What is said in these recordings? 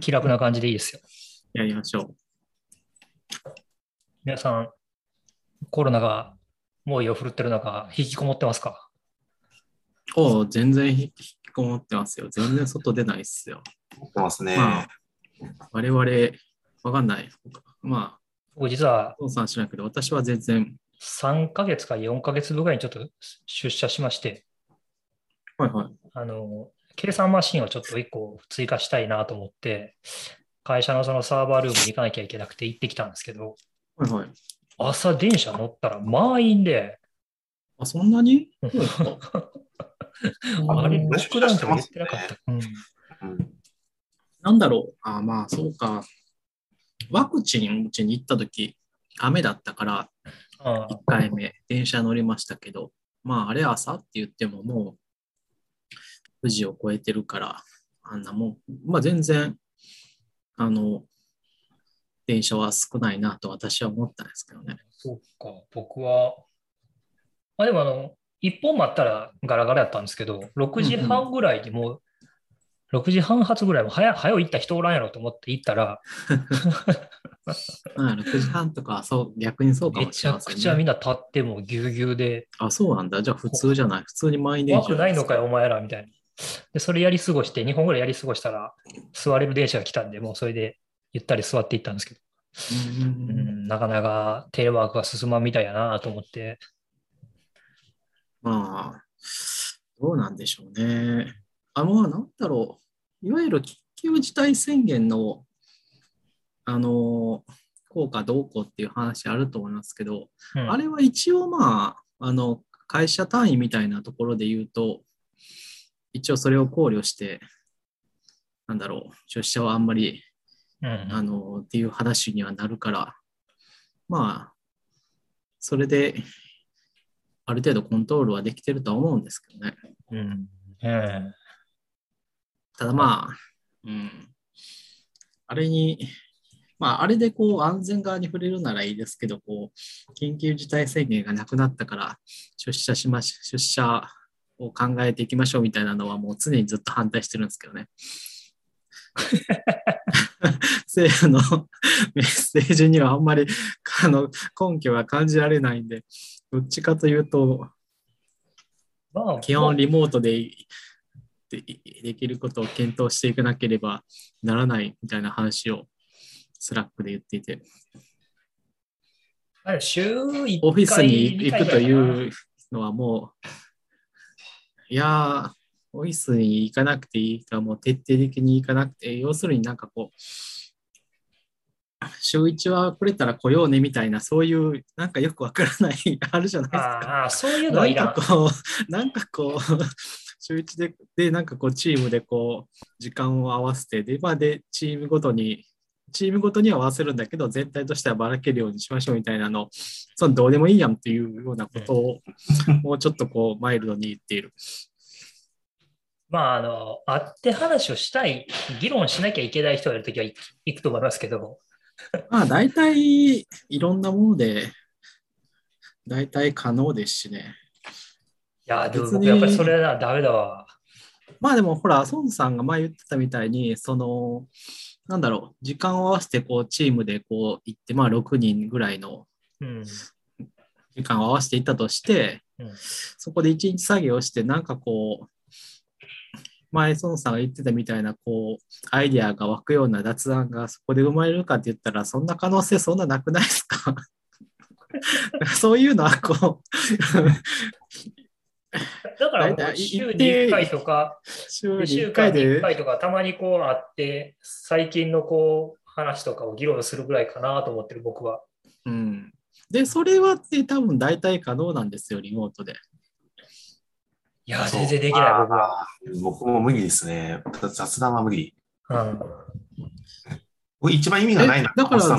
気楽な感じでいいですよ。やりましょ皆さん、コロナが猛威を振るってる中、引きこもってますか？う。おう全然引きこもってますよ。全然外出ないっすよ。持ってますね。まあ、我々、わかんない。まあ、僕実は父さんしないけど、私は全然、3ヶ月か4ヶ月分ぐらいにちょっと出社しまして、はいはい。あの、計算マシンをちょっと1個追加したいなと思って、会社のそのサーバールームに行かなきゃいけなくて行ってきたんですけど、はいはい。朝電車乗ったら満員で、あ、そんなに？ああれ、うんロックダウンとか言ってなかった？なんだろう。あ、まあ、そうか。ワクチンうちに行った時雨だったから、あ1回目、電車乗りましたけど、まあ、あれ朝って言ってももう、9時を超えてるから、あんなもん、まあ、全然、あの、電車は少ないなと私は思ったんですけどね。そうか、僕は、まあでもあの、1本待ったらガラガラやったんですけど、6時半ぐらいにもう、6時半発ぐらいも早早う行った人おらんやろと思って行ったら、まあ、6時半とかはそう、逆にそうかめちゃもしれません、ね。くちゃみんな立ってもぎゅうぎゅうで、あ、そうなんだ。じゃあ普通じゃない。普通に満員電車怖くないのかよ、お前ら、みたいな。で、それやり過ごして、2本ぐらいやり過ごしたら、座れる電車が来たんで、もうそれでゆったり座っていったんですけど、うんなかなかテレワークが進まんみたいやなと思って、まあ、どうなんでしょうね。あ、まあ、なんだろう。いわゆる緊急事態宣言の、あの、効果どうこうっていう話あると思いますけど、うんあれは一応まあ、あの、会社単位みたいなところで言うと、一応それを考慮して、なんだろう、出社はあんまり、うん。あの、っていう話にはなるから、まあ、それで、ある程度コントロールはできてるとは思うんですけどね。うん。ええ。ただまあ、うん、あれに、まあ、あれでこう安全側に触れるならいいですけど、こう、緊急事態宣言がなくなったから、出社しまし、出社を考えていきましょうみたいなのはもう常にずっと反対してるんですけどね。政府のメッセージにはあんまりあの根拠が感じられないんで、どっちかというと、まあ、基本リモートででできることを検討していかなければならないみたいな話を Slack で言っていて、週1回オフィスに行くというのはもう、いやー、オフィスに行かなくていいか、もう徹底的に行かなくて、要するになんかこう、週1は来れたら来ようねみたいな、そういうなんかよくわからない、あるじゃないですか。ああ、そういうのはいか。こう、なんかこう、週一で、で、なんかこう、チームでこう、時間を合わせて、で、まあ、で、チームごとに、チームごとには合わせるんだけど、全体としてはばらけるようにしましょうみたいなの、そのどうでもいいやんっていうようなことを、もうちょっとこう、マイルドに言っている。まあ、あの、会って話をしたい、議論しなきゃいけない人がいるときは行行くと思いますけど、まあ、大体、いろんなもので、大体可能ですしね。いや、でもやっぱりそれはダメだわ。まあでもほら、孫さんが前言ってたみたいに、その、なんだろう、時間を合わせてこうチームでこう行って、まあ6人ぐらいのうん。時間を合わせていったとして、うんそこで一日作業して、なんかこう、前孫さんが言ってたみたいな、こう、アイディアが湧くような雑談がそこで生まれるかって言ったら、そんな可能性そんななくないですか？そういうのはこ だから週に行って1回とか、う、週に週1回間に1で、回とか、たまにこう会って、最近のこう話とかを議論するぐらいかなと思ってる僕は。うん。で、それはって多分大体可能なんですよ、リモートで。いや、全然できない僕は。僕も無理ですね。雑談は無理。うん。僕一番意味がないのは、えだから雑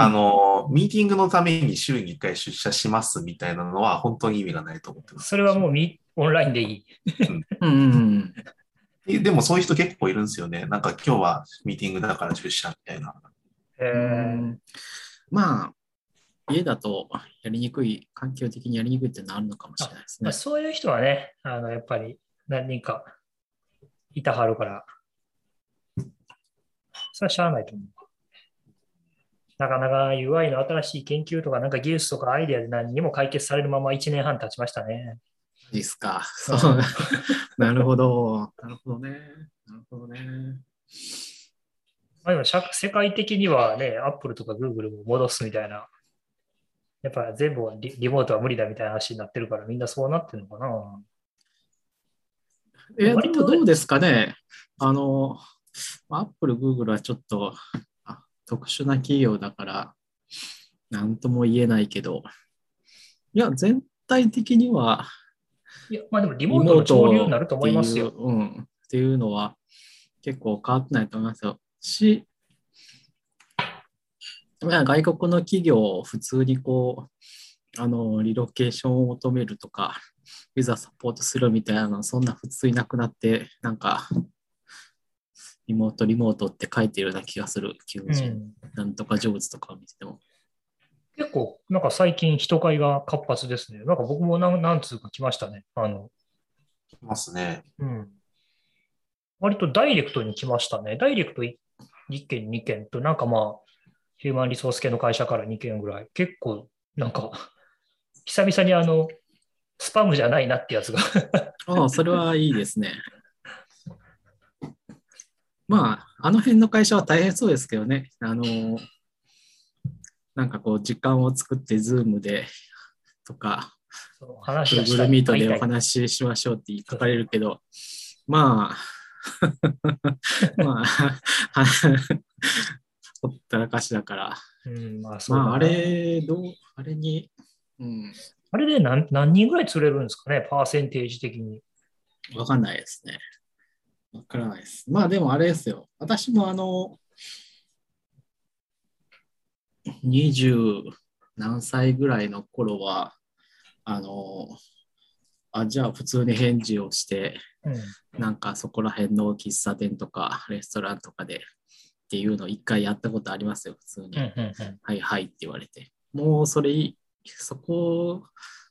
あのミーティングのために週に1回出社しますみたいなのは本当に意味がないと思ってます。それはもうみオンラインでいい。うん うんうん。えでもそういう人結構いるんですよね。なんか今日はミーティングだから出社みたいな。えまあ、家だとやりにくい、環境的にやりにくいっていうのはあるのかもしれないですねまあ、。そういう人はね、あのやっぱり何人かいたはるから。それはしゃあないと思う。なかなか UI の新しい研究とか、なんか技術とかアイデアで何にも解決されるまま1年半経ちましたね。ですか。そう。なるほど。なるほどね。なるほどね。まあ、でも社世界的にはね、Apple とか Google も戻すみたいな。やっぱ全部リリモートは無理だみたいな話になってるから、みんなそうなってるのかな。え、割とどうですかね。あの、Apple、Google はちょっとあ特殊な企業だから、なんとも言えないけど、いや、全体的には、いや、まあでもリモートの潮流になると思いますよ。ううん。っていうのは結構変わってないと思いますよ。し、まあ外国の企業を普通にこう、あの、リロケーションを求めるとか、ビザサポートするみたいなの、そんな普通になくなって、なんか、リモート、リモートって書いてるような気がする、求人。うん、なんとか上手とかを見てても。結構、なんか最近人会が活発ですね。なんか僕もなんなんつうか来ましたね。あの、いますね。うん。割とダイレクトに来ましたね。ダイレクト1件、2件と、なんかまあ、ヒューマンリソース系の会社から2件ぐらい。結構、なんか、久々にあの、スパムじゃないなってやつが。ああ、それはいいですね。まあ、あの辺の会社は大変そうですけどね。あの、なんかこう、時間を作って、 Zoom でとか、Google い。Meet でお話ししましょうって書かれるけど、まあ、まあ、ほったらかしだから、うん、まあそうまあ、あれ、どう、あれに、うん、あれで何何人ぐらい釣れるんですかね、パーセンテージ的に。わかんないですね。わからないです。まあでもあれですよ。私もあの、20何歳ぐらいの頃は、あの、あ、じゃあ普通に返事をして、うん。なんかそこら辺の喫茶店とかレストランとかでっていうのを一回やったことありますよ、普通に。うんうんうんはいはいって言われて。もうそれい、そこ、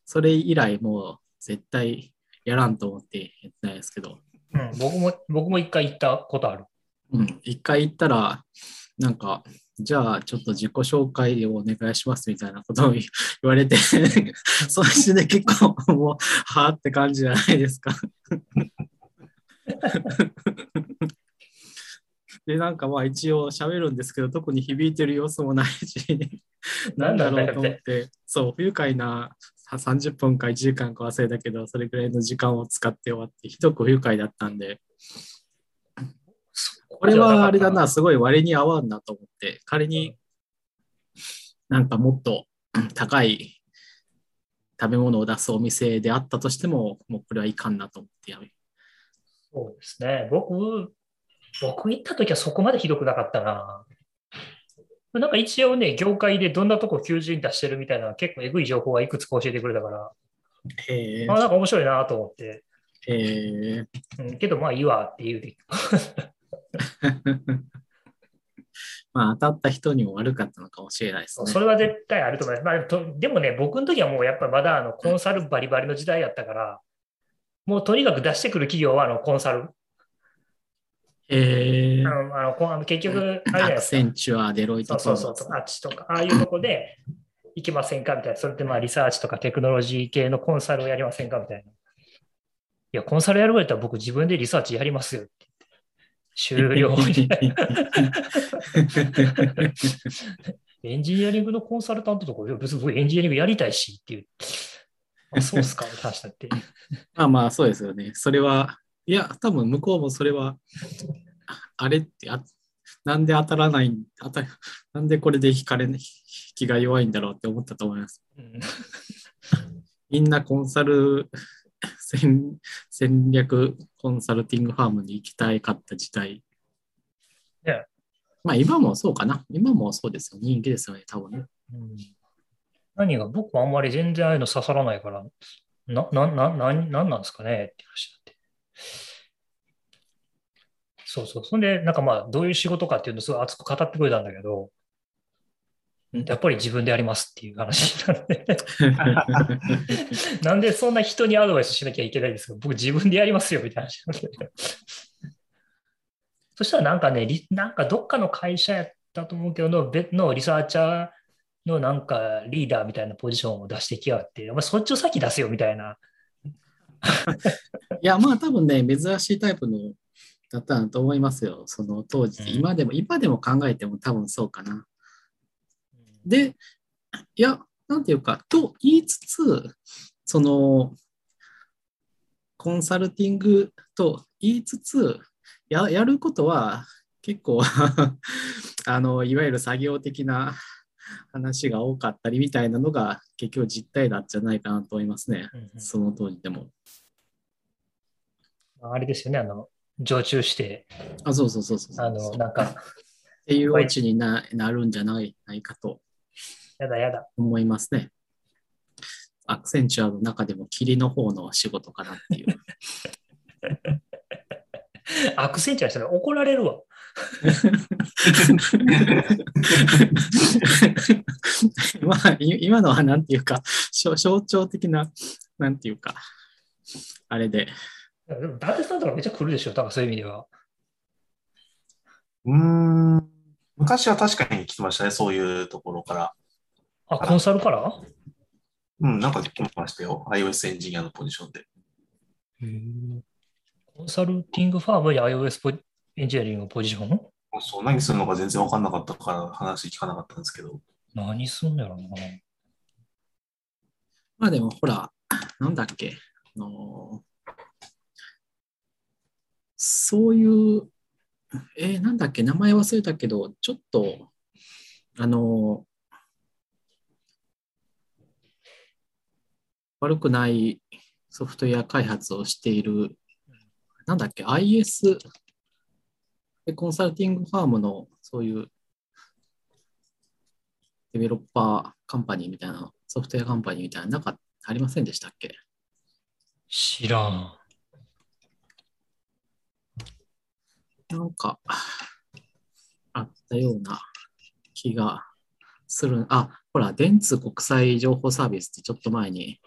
それ以来もう絶対やらんと思ってやってないですけど、うん、僕も、僕も一回行ったことある。うん、一回行ったら、なんか、じゃあちょっと自己紹介をお願いしますみたいなことを言われて、それで結構もう、はあって感じじゃないですか。で、なんかまあ一応喋るんですけど、特に響いてる様子もないし、なんだろうと思って、そう、不愉快なさ30分か1時間か忘れたけど、それぐらいの時間を使って終わって、ひどく不愉快だったんで、これはあれだな、すごい割に合わんなと思って、仮になんかもっと高い食べ物を出すお店であったとしても、もうこれはいかんなと思ってやめ。そうですね。僕、僕行った時はそこまでひどくなかったな。なんか一応ね、業界でどんなとこ求人出してるみたいな結構えぐい情報はいくつか教えてくれたから、へえあなんか面白いなと思って、へえうん、けどまあいいわって言うて。まあ当たった人にも悪かったのかもしれないですね。それは絶対あると思います。まあ、とでもね、僕の時はもうやっぱまだあのコンサルバリバリの時代やったから、もうとにかく出してくる企業はあのコンサル。へえあのあのこあの結局、あアク。センチュア、デロイトそうそうそう、あっちとか、ああいうとこで行きませんかみたいな。それでまあリサーチとかテクノロジー系のコンサルをやりませんかみたいな。いや、コンサルやるぐらいだったら僕自分でリサーチやりますよって。終了。エンジニアリングのコンサルタントとか、別に僕エンジニアリングやりたいしっていう。あ、そうっすか？って話だって。まあまあそうですよね。それは、いや、多分向こうもそれは、あれってあ、なんで当たらない、当たなんでこれで引かれ、引きが弱いんだろうって思ったと思います。うんみんなコンサル戦、戦略コンサルティングファームに行きたいかった時代。ねまあ今もそうかな。今もそうですよ。人気ですよね、多分ね。うん何が僕はあんまり全然ああいうの刺さらないから、な、な、な、な、なんなんですかねって話。そうそう。そんで、なんかまあ、どういう仕事かっていうのをすごい熱く語ってくれたんだけど、やっぱり自分でやりますっていう話になって。なんでそんな人にアドバイスしなきゃいけないんですか？僕自分でやりますよみたいな話になって。そしたらなんかね、リなんかどっかの会社やったと思うけど、別のリサーチャーのなんかリーダーみたいなポジションを出してきやがって、お前そっちを先出せよみたいな。いや、まあ多分ね、珍しいタイプのだったんだと思いますよ。その当時、うん今でも、今でも考えても多分そうかな。で、いや、なんていうか、と言いつつ、その、コンサルティングと言いつつ、ややることは結構 あの、いわゆる作業的な話が多かったりみたいなのが結局実態なんじゃないかなと思いますね。うんうんその当時でも。あれですよね、あの、常駐して、あ、そうそうそうそうそうあの、なんか、っていうオチにななるんじゃないないかとやだやだ。思いますね。アクセンチュアの中でも霧の方の仕事かなっていう。アクセンチュアしたら怒られるわ。まあ、い今のはなんていうか、象象徴的な、なんていうか、あれで。でも、伊達さんとかめっちゃ来るでしょ、多分そういう意味では。うーん。昔は確かに来てましたね、そういうところから。あ、コンサルから？うん、なんか来てましたよ。iOS エンジニアのポジションで。コンサルティングファームに iOS ポエンジニアリングのポジション？そう、何するのか全然わかんなかったから話聞かなかったんですけど。何すんだろうな。まあでも、ほら、なんだっけ、あのそういう、えーなんだっけ、名前忘れたけど、ちょっと、あの悪くないソフトウェア開発をしている、なんだっけ、IS でコンサルティングファームのそういうデベロッパーカンパニーみたいな、ソフトウェアカンパニーみたいな、なんかありませんでしたっけ？知らん。なんか、あったような気がする。あ、ほら、電通国際情報サービスってちょっと前に、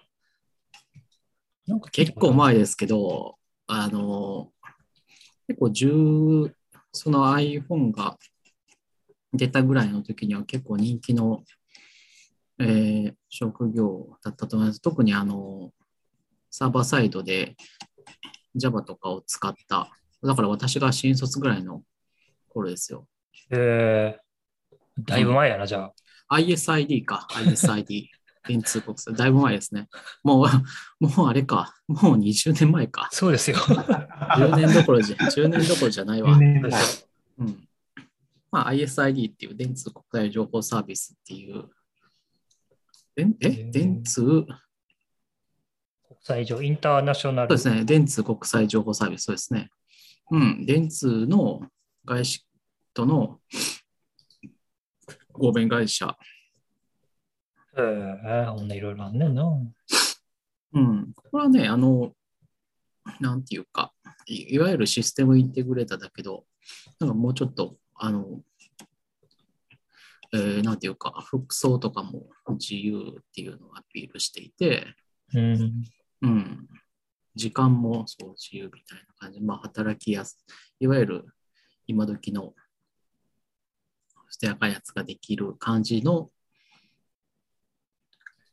なんか結構前ですけど、あの、結構10、その iPhone が出たぐらいの時には結構人気の、えー職業だったと思います。特にあの、サーバーサイドで Java とかを使った、だから私が新卒ぐらいの頃ですよ。えー、だいぶ前やな、じゃあ。ISID か、ISID。電通国際。だいぶ前ですね。もう、もうあれか。もう20年前か。そうですよ。10年どころじゃ、10年どころじゃないわ。うん。まあ、ISID っていう電通国際情報サービスっていう、え？電通？そう国際上、インターナショナル。ですね。電通国際情報サービス、そうですね。うん。電通の外資との合弁会社。えー、こんないろいろあんねんな。うん。これはね、あの、なんていうか、いいわゆるシステムインテグレーターだけど、なんかもうちょっと、あの、えーなんていうか、服装とかも自由っていうのをアピールしていて、うん。うん。時間もそう自由みたいな感じ。まあ、働きやすいわゆる今時のステア開発ができる感じの、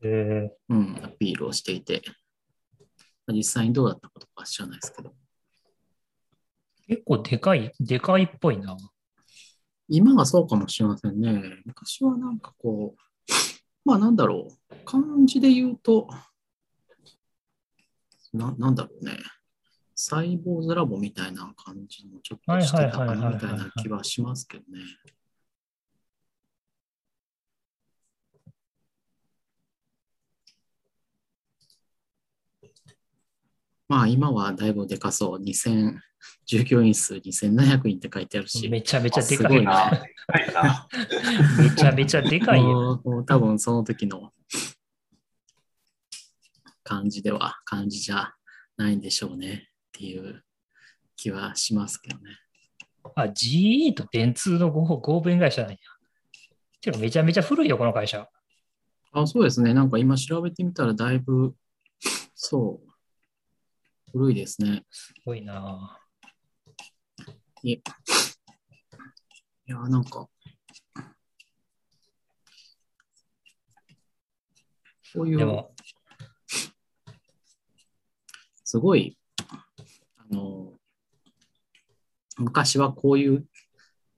えうん、アピールをしていて、まあ実際にどうだったことかは知らないですけど、ー、結構でかい、でかいっぽいな。今はそうかもしれませんね。昔はなんかこう、まあなんだろう、漢字で言うと、ななんだろうね、サイボーズラボみたいな感じもちょっとしてたかなみたいな気はしますけどね。まあ今はだいぶでかそう。2000、従業員数2700人って書いてあるし。めちゃめちゃでかいすごいな。いな。めちゃめちゃでかいよ。多分その時の感じでは、感じじゃないんでしょうねっていう気はしますけどね。あ、GE と電通の合合弁会社なんや。てかめちゃめちゃ古いよ、この会社。あ、そうですね。なんか今調べてみたらだいぶ、そう、古いですね。すごいな。いや、なんか、こういう、すごい、あの、昔はこういう、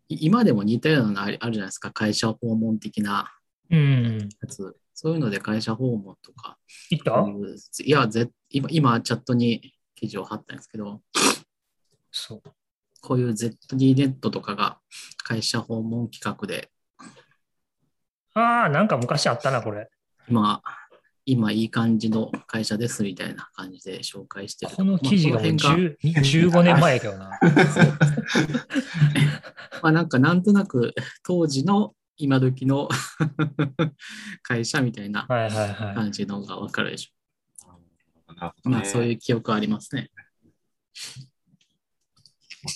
い今でも似たようなのあるじゃないですか、会社訪問的な。うん。やつ。そういうので会社訪問とか、行った？こういういや、ぜ今、今、チャットに記事を貼ったんですけど、そう。こういう ZD ネットとかが会社訪問企画で、ああ、なんか昔あったな、これ。今、今いい感じの会社ですみたいな感じで紹介してる。この記事がまあこの辺が10 15年前やけどな。まあなんかなんとなく当時の今時の 会社みたいな。感じのがわかるでしょ。まあそういう記憶はありますね。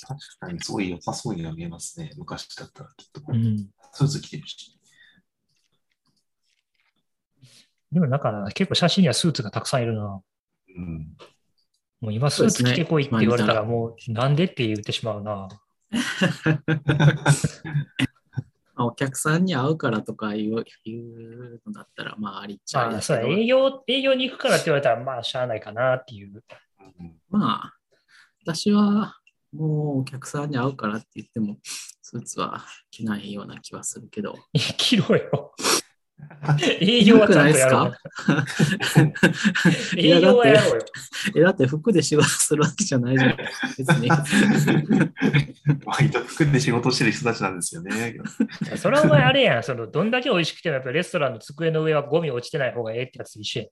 確かにすごい良さそうには見えますね。昔だったらきっと。うん。スーツ着てるし。でもなんか結構写真にはスーツがたくさんいるな。うん。もう今スーツ着てこいって言われたらもうなんでって言ってしまうな。まあお客さんに会うからとかいういうのだったらまあありっちゃまあ、そう営業、営業に行くからって言われたらまあしゃあないかなっていう。うんまあ私はもうお客さんに会うからって言ってもスーツは着ないような気はするけど。生きろよ。営業はちゃんとやろう。いや営業はやろうよ。え、だって服で仕事するわけじゃないじゃん。別に。割と服で仕事してる人たちなんですよね。それはお前あれやん。そのどんだけ美味しくてもやっぱレストランの机の上はゴミ落ちてない方がええってやつ一緒やん。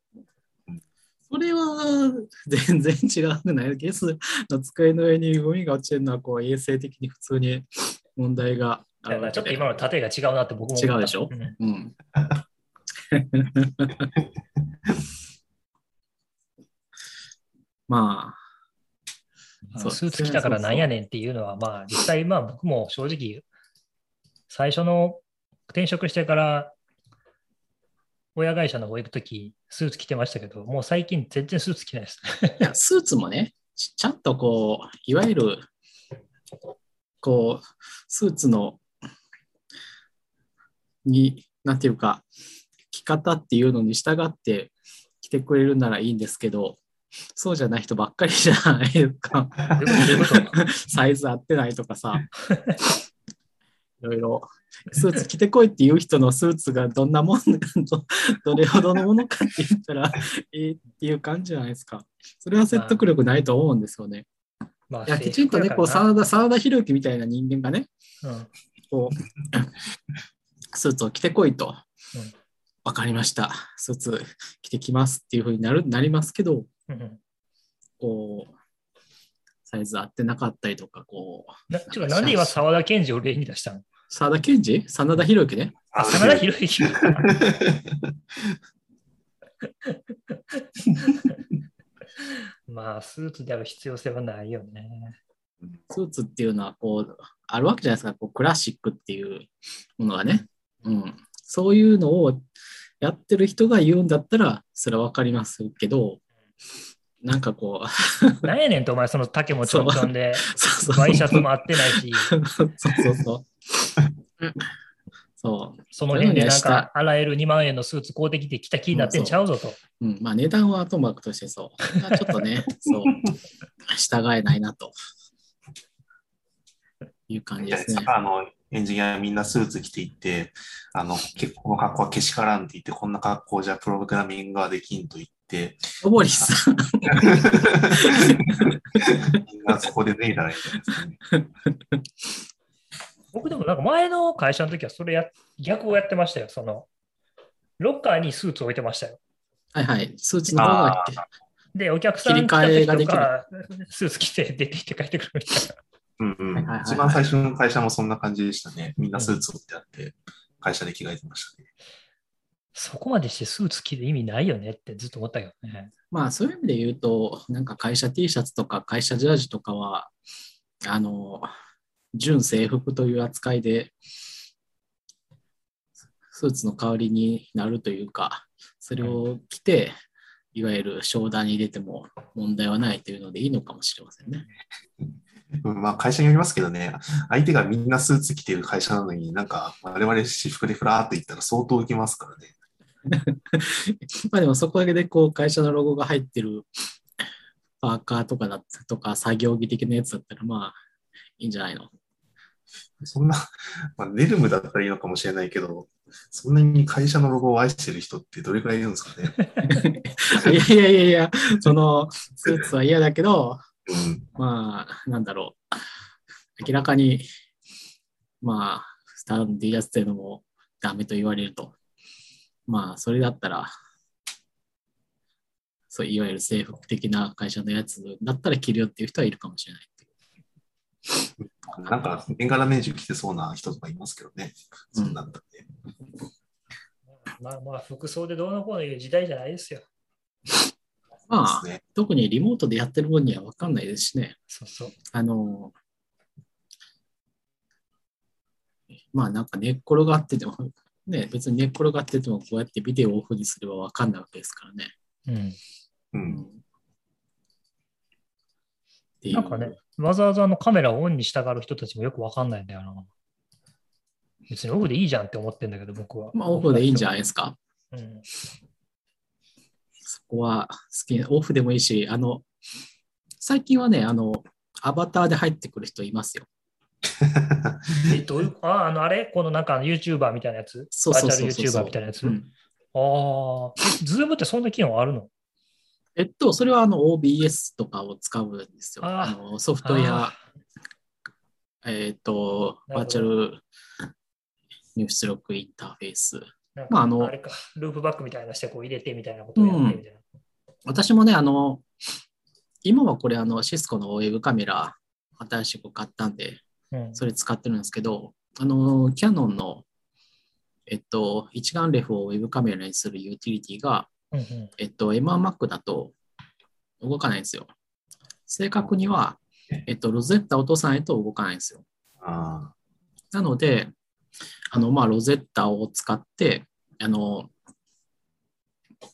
それは全然違うくない？ゲスの机の上にゴミが落ちてるのはこう衛生的に普通に問題がちょっと今の例えが違うなって僕も違うでしょ？ん。うん。まそうスーツ着たからなんやねんっていうのは、まあ実際、まあ僕も正直、最初の転職してから親会社の方行くとき、スーツ着てましたけど、もう最近全然スーツ着ないです。あ、いやスーツもね、ちちゃんとこう、いわゆる、こう、スーツの、に、なんていうか、着方っていうのに従って着てくれるならいいんですけど、そうじゃない人ばっかりじゃないですか。サイズ合ってないとかさ、いろいろ、スーツ着てこいっていう人のスーツがどんなもんど、どれほどのものかって言ったらいいっていう感じじゃないですか。それは説得力ないと思うんですよね。まあいや、きちんとね、こう、制服沢田、沢田博之みたいな人間がね、やからなこう、スーツを着てこいとうん。わかりました。スーツ着てきますっていうふうになるなりますけど、うんうんこう、サイズ合ってなかったりとか、こう、なちょなんで今、沢田研二を例に出したの？沢田研二？真田広之ね。あ、真田広之。まあ、スーツである必要性はないよね。スーツっていうのは、こう、あるわけじゃないですか、こうクラシックっていうものがね。うん。そういうのをやってる人が言うんだったら、それはわかりますけど、なんかこう、なんやねんと、お前、その丈もちょんちょんで、そうそうワイシャツも合ってないし、そうそうそう。そう。その辺でなん下か、洗える2万円のスーツ買うてきてきた気になってんちゃうぞと。うん、まあ値段はともかくとしてそう。まあちょっとね、そう、従えないなという感じですね。あの、エンジニアみんなスーツ着ていって、あの、結構この格好はけしからんって言って、こんな格好じゃプログラミングはできんと言って、小堀さん、みんなそこで脱いだらいいんじゃないですかね。僕でもなんか前の会社の時はそれや、逆をやってましたよ。その、ロッカーにスーツ置いてましたよ。はいはい、スーツの方がで、お客さんがスーツ着て出て行って帰ってくるみたいな。うんうんはいはいはいはい一番最初の会社もそんな感じでしたね。みんなスーツをってあって、会社で着替えてましたね。そこまでしてスーツ着る意味ないよねってずっと思ったけどね。まあそういう意味で言うと、なんか会社 T シャツとか会社ジャージとかは、あの、純制服という扱いで、スーツの代わりになるというか、それを着て、いわゆる商談に出ても問題はないというのでいいのかもしれませんね。うんまあ会社によりますけどね、相手がみんなスーツ着てる会社なのになんか我々私服でフラーって言ったら相当受けますからね。まあでもそこだけでこう会社のロゴが入ってるパーカーとかだったとか作業着的なやつだったらまあいいんじゃないの？そんな、まあ、ネルムだったらいいのかもしれないけど、そんなに会社のロゴを愛してる人ってどれくらいいるんですかね？いやいやいやいや、そのスーツは嫌だけど、うん、まあなんだろう。明らかに、まあ、スタンディやつっていうのもダメと言われると。まあ、それだったら、そう、いわゆる制服的な会社のやつだったら着るよっていう人はいるかもしれない。なんか、年がら年中着てそうな人とかいますけどね。そんなんだって。まあまあ、服装でどうのこうのいう時代じゃないですよ。まあ。特にリモートでやってる分には分かんないですしね。そうそう。あの、まあなんか寝っ転がってても、ね、別に寝っ転がっててもこうやってビデオをオフにすれば分かんないわけですからね。うん。う。うんなんかね、わざわざあのカメラをオンにしたがる人たちもよくわかんないんだよな。別にオフでいいじゃんって思ってんだけど、僕は。まあオフでいいんじゃないですか。うん。そこは好き、オフでもいいし、あの、最近はね、あの、アバターで入ってくる人いますよ。え、どういう、あ、あの、あれ？このなんか YouTuber みたいなやつ？そうそうそうそうバーチャル YouTuber みたいなやつ、うん。ああ。え、 Zoom ってそんな機能あるの？えっと、それはあの OBS とかを使うんですよ。あのソフトウェアあ、えっと、バーチャル入出力インターフェース。まああのあれか、 Loopback みたいなしてこう入れてみたいなことをやってみたいな。私もね、あの、今はこれあの Cisco のウェブカメラ新しく買ったんで、うんそれ使ってるんですけど、あの、キャノンの、えっと、一眼レフをウェブカメラにするユーティリティが、うんうんえっと、M1Mac だと動かないんですよ。正確には、えっと、 Rosetta を落とさないと動かないんですよ。あなので、あの、まあ、 Rosetta を使って、あの、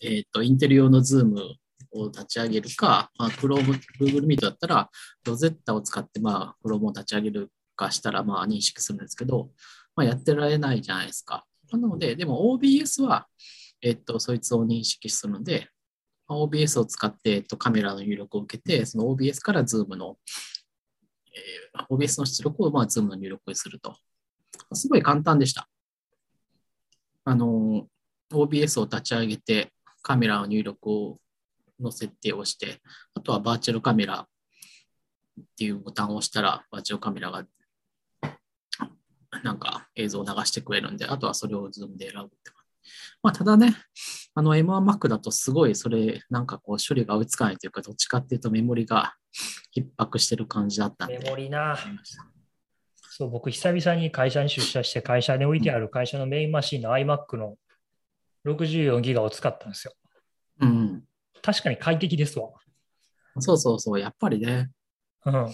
えっと、 Intel 用の Zoom を立ち上げるか、まあ、Chrome、Google Meet だったら、 Rosetta を使って、まあ、Chrome を立ち上げるかしたら、まあ、認識するんですけど、まあ、やってられないじゃないですか。なので、でも OBS は、えっと、そいつを認識するので、まあ OBS を使って、えっと、カメラの入力を受けて、その OBS から Zoom の、えー OBS の出力を、まあ、Zoom の入力にすると。すごい簡単でした。あの、OBS を立ち上げて、カメラの入力をの設定をして、あとはバーチャルカメラっていうボタンを押したら、バーチャルカメラがなんか映像を流してくれるんで、あとはそれを Zoom で選ぶって。まあ、ただね、あの M1Mac だとすごいそれ、なんかこう処理が追いつかないというか、どっちかっていうとメモリが 逼迫してる感じだったんで。メモリな。そう、僕、久々に会社に出社して、会社に置いてある会社のメインマシンの iMac の64ギガを使ったんですよ。うん。確かに快適ですわ。そうそうそう、やっぱりね。うん。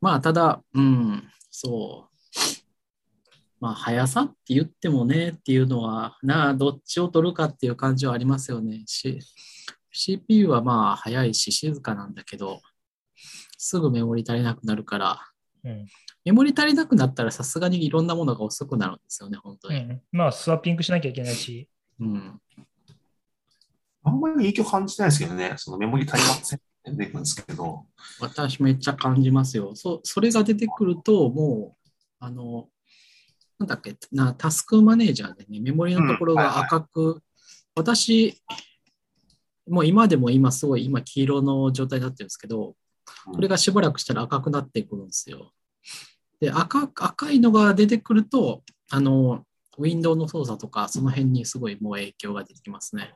まあ、ただ、うん、そう。まあ、速さって言ってもねっていうのは、なあ、どっちを取るかっていう感じはありますよね。し CPU はまあ、速いし、静かなんだけど、すぐメモリ足りなくなるから、うんメモリ足りなくなったらさすがにいろんなものが遅くなるんですよね、本当に。うん、まあ、スワッピングしなきゃいけないし、うん。あんまり影響感じないですけどね、そのメモリ足りませんって出てくるんですけど、私めっちゃ感じますよ。そそれが出てくると、もう、あの、なんだっけな、タスクマネージャーでね、メモリのところが赤く、私、もう今でも今すごい、今黄色の状態になってるんですけど、これがしばらくしたら赤くなってくるんですよ。で、赤赤いのが出てくると、あの、ウィンドウの操作とか、その辺にすごいもう影響が出てきますね。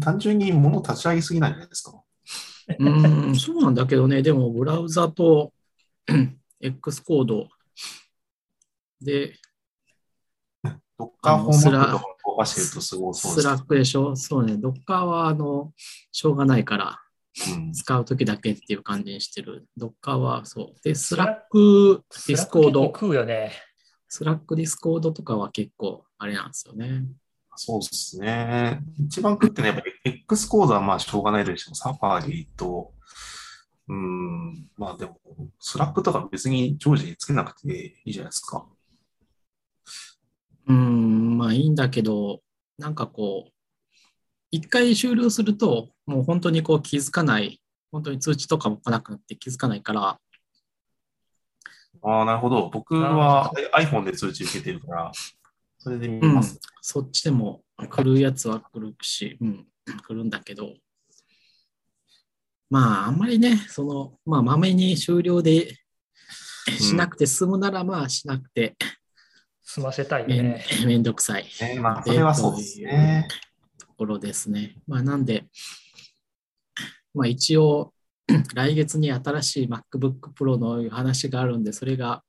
単純に物を立ち上げすぎないんじゃないですか？うーん、そうなんだけどね、でもブラウザと X コードで、どっかホームとか動かしてるとすごそうですけスラックでしょ？そうね、ドッカーはあの、しょうがないから、使うときだけっていう感じにしてる。ドッカーはそう。で、スラック、 Discord、食うよね。 Slack、Discord とかは結構あれなんですよね。そうですね。一番食ってね、やっぱり X コードはまあしょうがないでしょう。 Safari と、うん。まあでも、 Slack とか別に常時つけなくていいじゃないですか。うん、まあいいんだけど、なんかこう、一回終了すると、もう本当にこう気づかない、本当に通知とかも来なくなって気づかないから、ああ、なるほど。僕は iPhone で通知受けてるから、それで見ます。そっちでも来るやつは来るし、うん、来るんだけど、まあ、あんまりね、その、まあ、まめに終了でしなくて済むなら、まあ、しなくて。済ませたいめん,、ね。めんどくさい。ね、まあ、それはそうですね。ところですね。まあ、なんで、まあ、一応、来月に新しい MacBook Pro の話があるんで、それが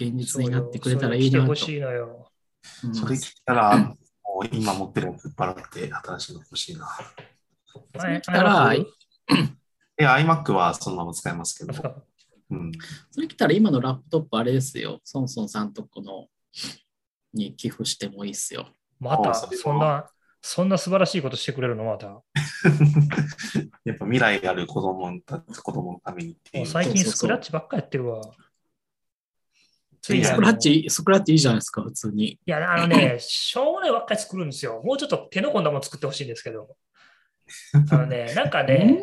現実になってくれたらいいなと。それ聞いたら、もう今持ってるやつばらって新しいの欲しいな。それ来たら、あいや、iMac はそのまま使えますけど。うん。それ来たら今のラップトップあれですよ。ソンソンさんとこのに寄付してもいいっすよ。また、あそんな、そんな素晴らしいことしてくれるのまた。も やっぱ未来ある子供のた子供のためにっていうう。最近スクラッチばっかやってるわ。スクラッチ、スクラッチいいじゃないですか、普通に。いや、あのね、しょうもないばっかり作るんですよ。もうちょっと手の込んだもの作ってほしいんですけど。あのね、なんかね、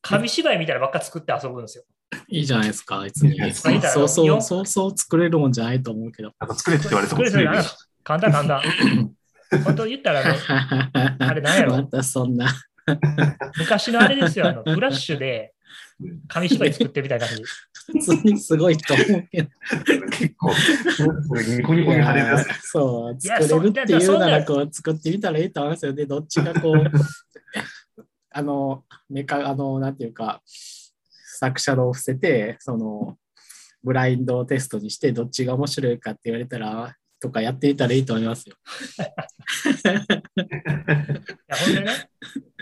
紙芝居みたいなのばっか作って遊ぶんですよ。いいじゃないですか、別に。そうそうそう、よそうそう作れるもんじゃないと思うけど。なんか作れって言われても作れる作れるよ。簡単簡単。本当言ったらあの、あれなんやろ？またそんな。昔のあれですよ、あの フラッシュでうん紙芝居作ってるみたいな感じ。普通にすごいと思うけど。結構、ニコニコに貼れるやつ。そう、作れるっていうならそこう作ってみたらいいと思いますよね。どっちがこう、あの、メカ、あの、なんていうか、作者のを伏せて、その、ブラインドテストにして、どっちが面白いかって言われたら、とかやってみたらいいと思いますよ。いや、ほんでね、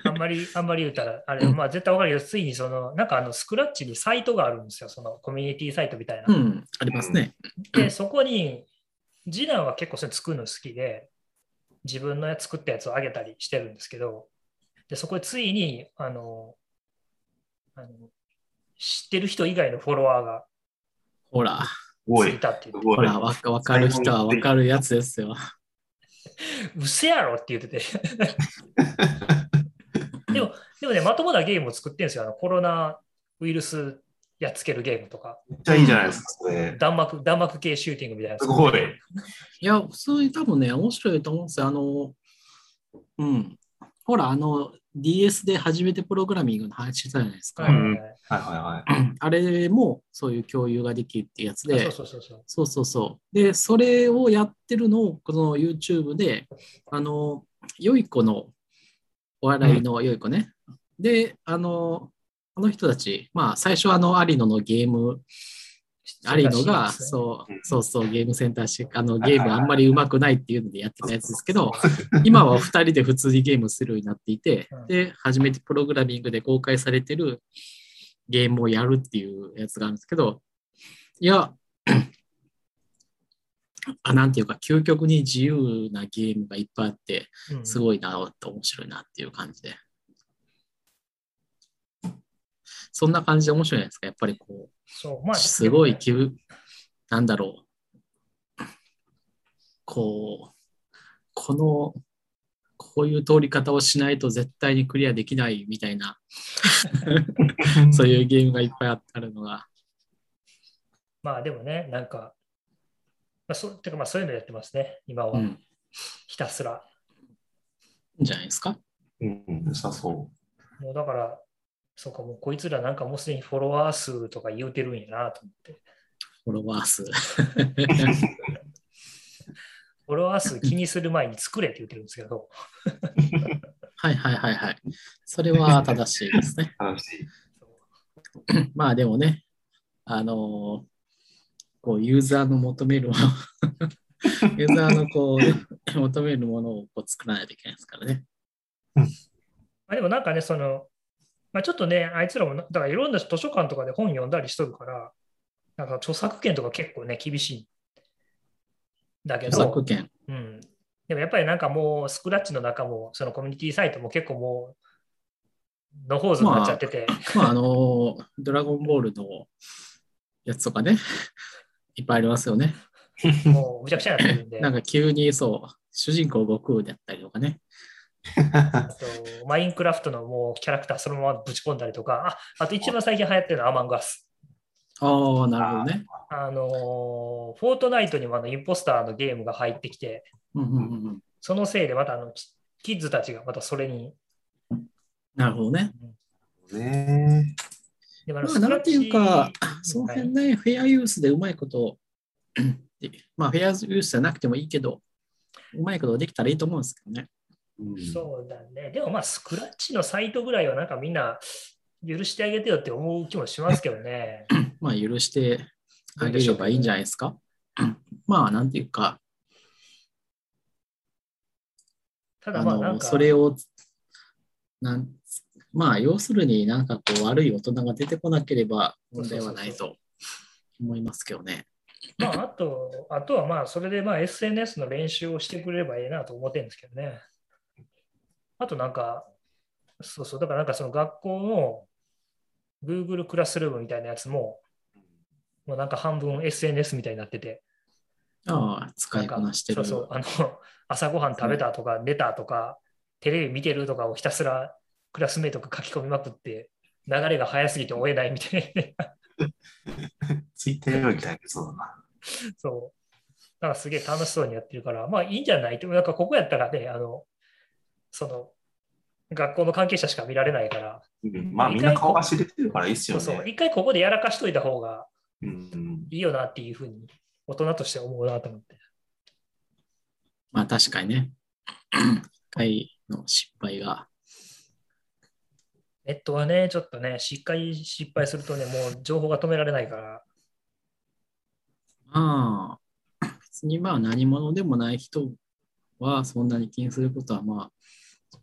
あんまり、あんまり言うたら、あれ、まあ絶対わかるよ。ついにその、なんかあの、スクラッチにサイトがあるんですよ。そのコミュニティサイトみたいな。うん、ありますね。で、そこに、次男は結構それ作るの好きで、自分の作ったやつをあげたりしてるんですけど、で、そこでついに、あの、あの知ってる人以外のフォロワーがほら、つおいいたって言って、すごいほら、わかわかる人はわかるやつですよ。うせやろって言ってて。でも、でもね、まともなゲームを作ってるんですよ。あのコロナウイルスやっつけるゲームとか、めっちゃいいじゃないですか、それ。弾幕、弾幕系シューティングみたいなやつ。すごい。いや、普通に多分ね、面白いと思うんですよ。あの、うん。ほら、あの、DS で初めてプログラミングの話したじゃないですか。はいうんはいはい。あれもそういう共有ができるってやつで、そうそうそうそう。そうそうそう。で、それをやってるのを、この YouTube で、あの、良い子の、お笑いの良い子ね。で、あの、この人たち、まあ、最初あの、有野のゲーム、有野が、そうそううん。そうゲームセンターし、あの、ゲームあんまり上手くないっていうのでやってたやつですけど、今は二人で普通にゲームするようになっていてうん、で、初めてプログラミングで公開されてるゲームをやるっていうやつがあるんですけど、いや、あなんていうか、究極に自由なゲームがいっぱいあって、うん。すごいな、面白いなっていう感じで。そんな感じで面白いじゃないですか。やっぱりこそう、まあ、う、すごいで気分、なんだろう。こう、この、こういう通り方をしないと絶対にクリアできないみたいな、そういうゲームがいっぱいああるのが。まあでもね、なんか、まあ、そうてかまあそういうのやってますね、今は。うん。ひたすら。じゃないですか。うん、良さそもうだから、そうか、もうこいつらなんかもうすでにフォロワー数とか言うてるんやなと思って。フォロワー数。フォロワー数気にする前に作れって言ってるんですけど、はいはいはいはい。それは正しいですね。まあでもね、あのーこうユーザーの求めるもの、ユーザーのこう、ね、求めるものをこう作らないといけないですからね。まあ、でもなんかね、その、まあ、ちょっとね、あいつらもな、だからいろんな図書館とかで本読んだりしとるから、なんか著作権とか結構ね、厳しいんだけど著作、権。うん。でもやっぱりなんかもう、スクラッチの中も、そのコミュニティサイトも結構もう、のホーズになっちゃってて、まあ、あの、ドラゴンボールのやつとかね、いっぱいありますよね。もうむちゃくちゃになってるんで、なんか急にそう、主人公悟空であったりとかね。マインクラフトのもうキャラクターそのままぶち込んだりとか、ああと一番最近流行ってるのはアマンガス。ああ、なるほどね。あのーフォートナイトにもあのインポスターのゲームが入ってきて、うんうんうんうん。そのせいでまたあのキキッズたちがまたそれに、なるほどね。ねでもあまあ、なんていうか、その辺ね、フェアユースでうまいこと、で まあ、フェアユースじゃなくてもいいけど、うまいことできたらいいと思うんですけどね。うんそうだね。でもまあ、スクラッチのサイトぐらいはなんかみんな許してあげてよって思う気もしますけどね。まあ、許してあげればいいんじゃないですか？まあ、なんていうか、ただまあそれを、なんまあ、要するになんかこう、悪い大人が出てこなければ問題はないと思いますけどね。まあ、あと、あとはまあ、それでまあ SNS の練習をしてくれればいいなと思ってるんですけどね。あとなんか、そうそう、だからなんかその学校の Google クラスルームみたいなやつも、もうなんか半分 SNS みたいになってて、ああ、使いこなしてる。そうそう、あの、朝ごはん食べたとか、寝たとか、テレビ見てるとかをひたすらクラスメイトが書き込みまくって、流れが早すぎて追えないみたいな。ツイッターよりだけそうだな。そう。だからすげえ楽しそうにやってるから、まあいいんじゃない？って、なんかここやったらね、あの、その、学校の関係者しか見られないから、うんまあみんな顔が知れてるからいいっすよそうそう、ね。一回ここでやらかしといた方がうんいいよなっていうふうに、大人として思うなと思って。まあ、確かにね。一回の失敗が。ネットはね、ちょっとね、しっかり失敗するとね、もう情報が止められないから、まあ、別にまあ何者でもない人はそんなに気にすることはまあ、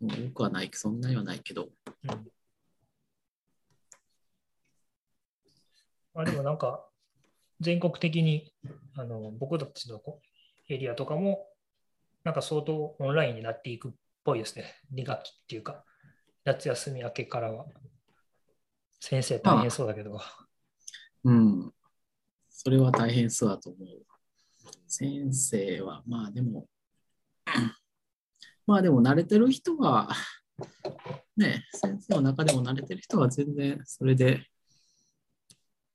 多くはない、そんなにはないけど。うん。まあでもなんか、全国的にあの僕たちのこエリアとかも、なんか相当オンラインになっていくっぽいですね。2学期っていうか、夏休み明けからは。先生大変そうだけど。うん。それは大変そうだと思う。先生は、まあでも、まあでも慣れてる人は、ね、先生の中でも慣れてる人は全然それで、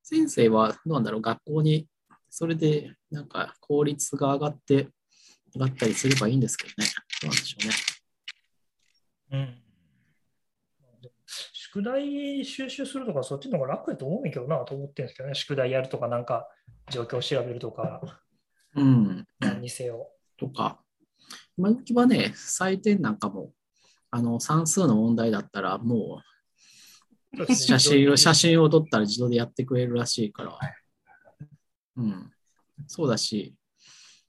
先生はどうなんだろう、学校にそれでなんか効率が上がって、上がったりすればいいんですけどね。どうなんでしょうね。うん。宿題収集するとか、そっちの方が楽やと思うんやけどなと思ってるんですけどね。宿題やるとか、なんか状況を調べるとか、うん。何にせよ。とか、今時はね、採点なんかも、あの算数の問題だったら、もう写真を写真を撮ったら自動でやってくれるらしいから、うん、そうだし、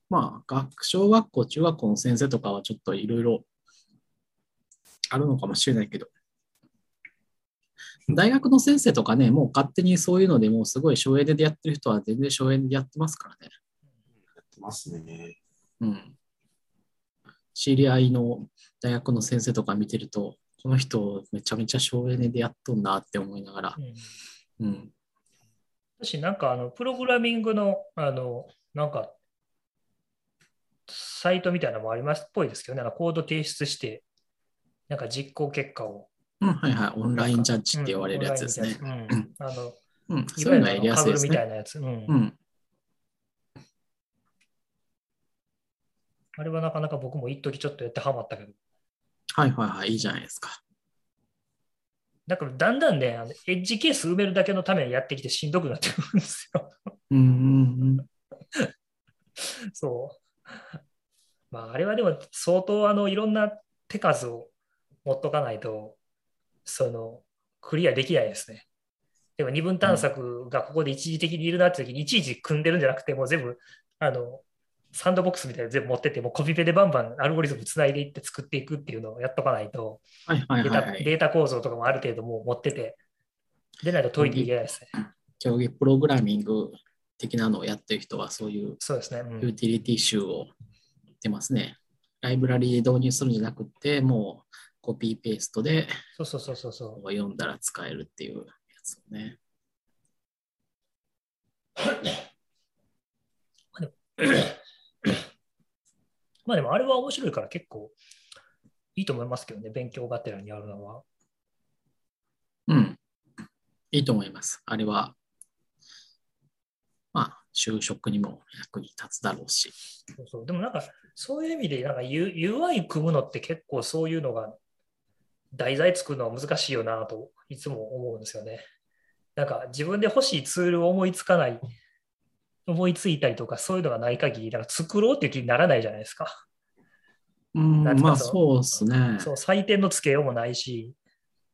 まあ、学小学校、中学校の先生とかはちょっといろいろあるのかもしれないけど、大学の先生とかね、もう勝手にそういうのでもうすごい省エネでやってる人は全然省エネでやってますからね。やってますね。うん。知り合いの大学の先生とか見てると、この人めちゃめちゃ省エネでやっとんなって思いながらう、んうん。私、なんかあの、プログラミングの、あの、なんか、サイトみたいなのもありますっぽいですけどね、なんかコード提出して、なんか実行結果を。うん、はいはい。オンラインジャッジって言われるやつですね。うん。うんあの、うん。いそういうのはやりやすいですね。みたいなやつ。うんうん。あれはなかなか僕も一時ちょっとやってハマったけど、はいはいはい。いいじゃないですか。だからだんだんね、あのエッジケース埋めるだけのためにやってきてしんどくなってくるんですよ。うんうんそう。まあ、あれはでも相当あのいろんな手数を持っとかないと、その、クリアできないですね。でも二分探索がここで一時的にいるなって時にいちいち組んでるんじゃなくて、もう全部、あの、サンドボックスみたいなの全部持ってって、もうコピペでバンバンアルゴリズムつないでいって作っていくっていうのをやっとかないと、うん。はいはいデータはいはい。データ構造とかもある程度もう持ってて、でないと解いていけないですね。競技プログラミング的なのをやってる人はそういうそうですね。うんユーティリティ集を言ってますね。ライブラリで導入するんじゃなくて、もうコピーペーストでそうそうそうそうそう。読んだら使えるっていうやつをね。まあでもあれは面白いから結構いいと思いますけどね、勉強がてらにあるのは。うん。いいと思います。あれは、まあ、就職にも役に立つだろうし。そうそうでもなんかそういう意味でなんか UI 組むのって結構そういうのが題材作るのは難しいよなといつも思うんですよね。なんか自分で欲しいツールを思いつかない、思いついたりとかそういうのがない限り、なんか作ろうっていう気にならないじゃないですか。うん、なんかまあそうですね。そう、採点のつけようもないし、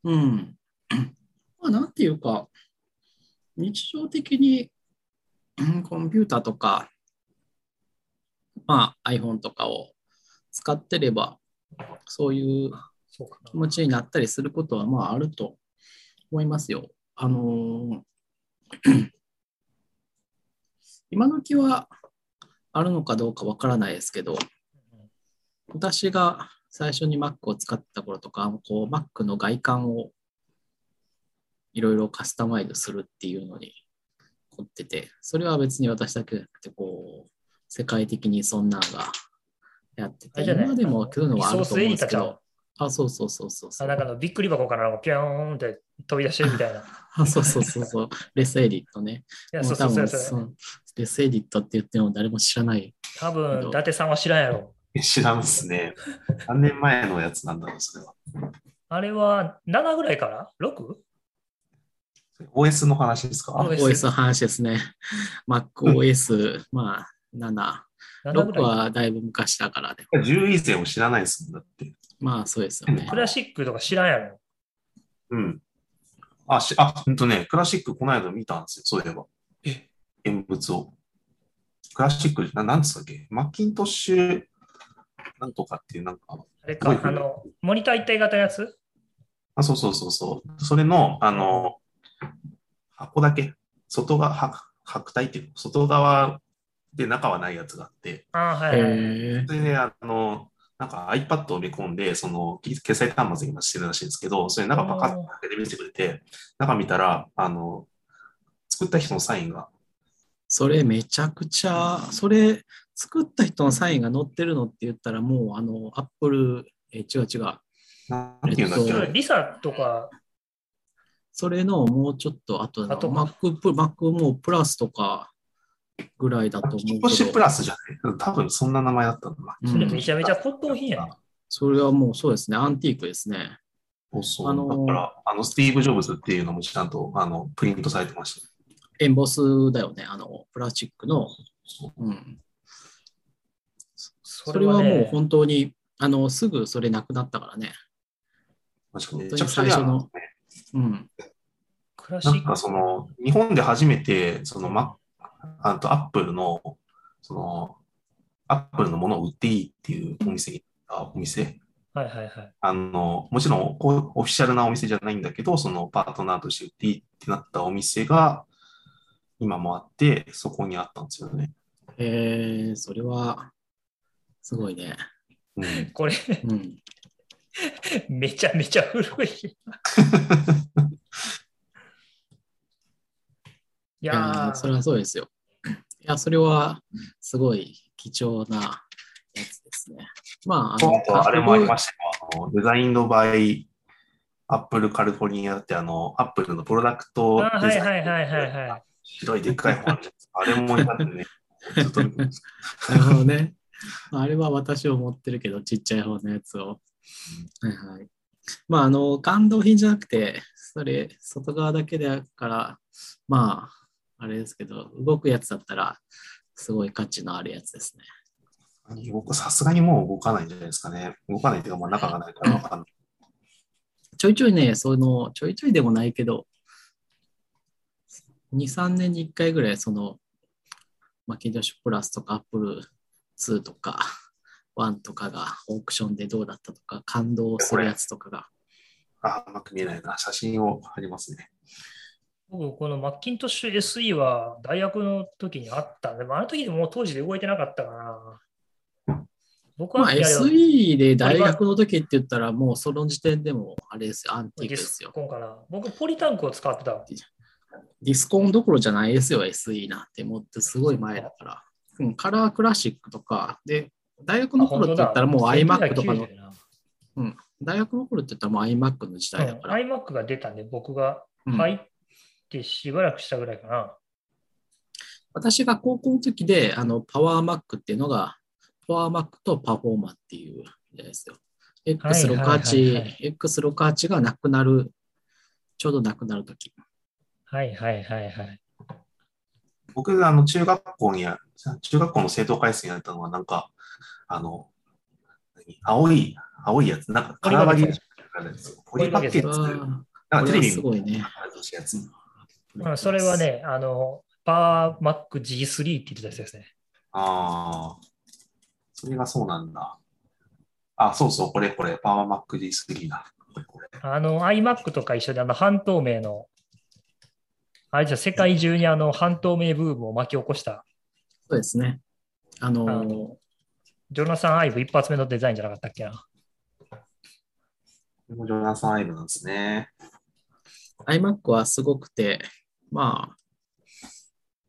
うん。まあ、なんていうか、日常的にうんコンピューターとか、まあ iPhone とかを使ってれば、そういう気。持ちになったりすることはまああると思いますよ。あのー今時はあるのかどうかわからないですけど、私が最初に Mac を使った頃とか、こう Mac の外観をいろいろカスタマイズするっていうのに凝ってて、それは別に私だけじゃなくて、こう、世界的にそんなのがやってて、今でもそういうのはあると思うんですけど、あ、そうそうそうそうそう。あなんかあのびっくり箱からピョーンって飛び出してるみたいな。い あ、そうそうそうそう。レスエディットね。や、もそううそうそうそう。多分そうレスエディットって言っても誰も知らない。多分、伊達さんは知らんやろ。え知らんっすね。何年前のやつなんだろう、それは。あれは7ぐらいから ?6? OS の話ですか？OS OS の話ですね。MacOS、まあ、7。7ぐ6らい。はだいぶ昔だからね。10以前を知らないですもんだって。まあ、そうですよねク。ラシックとか知らんやろ。うん。あ、しあ、ほんとね、クラシックこの間見たんですよ、そういえば。え現物を。クラシック、ななんつったっけ？マッキントッシュなんとかっていう、なんか、あれか、あの、モニター一体型のやつ？あ、そうそうそうそう。それの、あの、箱だけ、外側、は白体っていうの、外側で中はないやつがあって、ああ、はいはい。へそれで、あの、なんか iPad を埋め込んで、その、き決済端末に今してるらしいんですけど、それ中パカッと開けて見せてくれて、中見たら、あの、作った人のサインが、それめちゃくちゃ、それ作った人のサインが載ってるのって言ったらもう、あの、Apple、え、違う違う。なんていうんだっけ、えっとリサとか、それのもうちょっと後の後か Mac プ、Mac もうプラスとかぐらいだと思うけキッシュプど、ラスじゃない？多分そんな名前だったんだな。うんそれめちゃめちゃ骨董品やね。それはもうそうですね、アンティークですね。そうそう。あのーだから、あの、スティーブ・ジョブズっていうのもちゃんと、あの、プリントされてました。エンボスだよね、あの、プラスチックの。そううん。そそれはもうね、本当に、あの、すぐそれなくなったからね。確かにめ本当にちゃくちゃレアなんですねうん。クラシック。なんかその、日本で初めて、その、ま、あとアップルの、その、アップルのものを売っていいっていうお店お店はいはいはい。あの、もちろんオフィシャルなお店じゃないんだけど、そのパートナーとして売っていいってなったお店が今もあって、そこにあったんですよね。えー、それは、すごいね。うん、これ、うん。めちゃめちゃ古い。い いやそれはそうですよ。いや、それは、すごい貴重なやつですね。まあ、あの、あれもありまししたよ。あのデザインの場合、アップルカリフォルニアってあの、アップルのプロダクトあデザインはいはいはいはいはい。白いでっかい本あるじゃないですか。あれも今ね、ずっと見てますなるほどね。あれは私も持ってるけど、ちっちゃい方のやつを。はいはい。まあ、あの、感動品じゃなくて、それ、外側だけだから、まあ、あれですけど、動くやつだったら、すごい価値のあるやつですね。僕、さすがにもう動かないんじゃないですかね。動かないっていうか、まあ、中がないからわかんない。ちょいちょいね、その、ちょいちょいでもないけど、2、3年に1回ぐらい、その、マキントッシュプラスとか、アップル2とか、1とかがオークションでどうだったとか、感動するやつとかが。あ、うまく見えないな。写真を貼りますね。僕、このマッキントッシュ SE は大学の時にあったんで、まあ、あの時でもう当時で動いてなかったかな。まあ僕はいや SE で大学の時って言ったらもうその時点でもあれですよ、アンティークですよ。僕、ポリタンクを使ってた。ディスコンどころじゃないですよ、SE なんて。もってすごい前だから。うん、カラークラシックとか、で、大学の頃って言ったらもう iMac とかの、1990な大学の頃って言ったらもう iMac の時代だうんから。iMac が出たんで、僕がうん入ってしばらくしたぐらいかな。私が高校の時で、あの、パワーマックっていうのが、パワーマックとパフォーマーっていうじゃないですよ。はいはいはい X68、X68 がなくなる、ちょうどなくなる時。はいはいはいはい。僕があの中学校にや、中学校の生徒会室にやったのは、なんか、あの、何青い、青いやつ、なんか、カラーバリ。ポリパッケージなんかテレビこれはすごいね。やつ。まあ、それは。ね、あの、パワーマック G3 って言ってたやつですね。ああ、それがそうなんだ。あ、そうそう、これこれ、パワーマック D3 だ。これこれ。あの、iMac とか一緒で、あの、半透明の、あれじゃ世界中にあの、半透明ブームを巻き起こした、そうですね。あのあジョナサン・アイブ一発目のデザインじゃなかったっけな。ジョナサン・アイブなんですね。iMac はすごくて、まあ、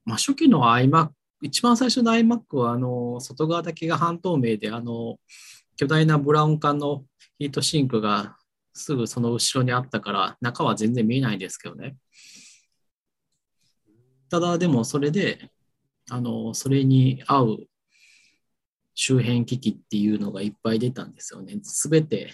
まあ、初期の iMac、一番最初の iMac は、あの、外側だけが半透明で、あの、巨大なブラウン管のヒートシンクがすぐその後ろにあったから、中は全然見えないんですけどね。ただ、でもそれで、あの、それに合う周辺機器っていうのがいっぱい出たんですよね。すべて、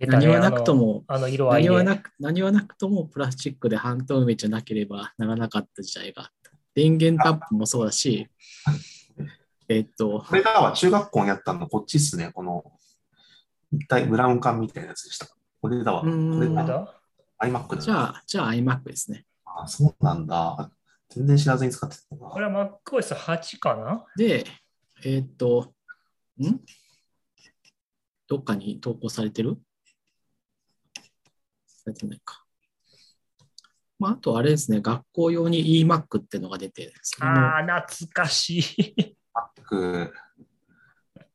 何はなくとも。何はなく何はなくともプラスチックで半透明じゃなければならなかった時代があった。電源タップもそうだし、えっと、これがは中学校にやったの、こっちっすね。この、一体ブラウン管みたいなやつでした。これだわ。こうんれだ。iMac だ。じゃあ、じゃあ iMac ですね。あ、そうなんだ。全然知らずに使ってたな。これは MacOS8 かな？で、えっと、ん？どっかに投稿されてる？されてないか。まあ、あとあれですね、学校用に eMac ってのが出て、ああ、懐かしい。く、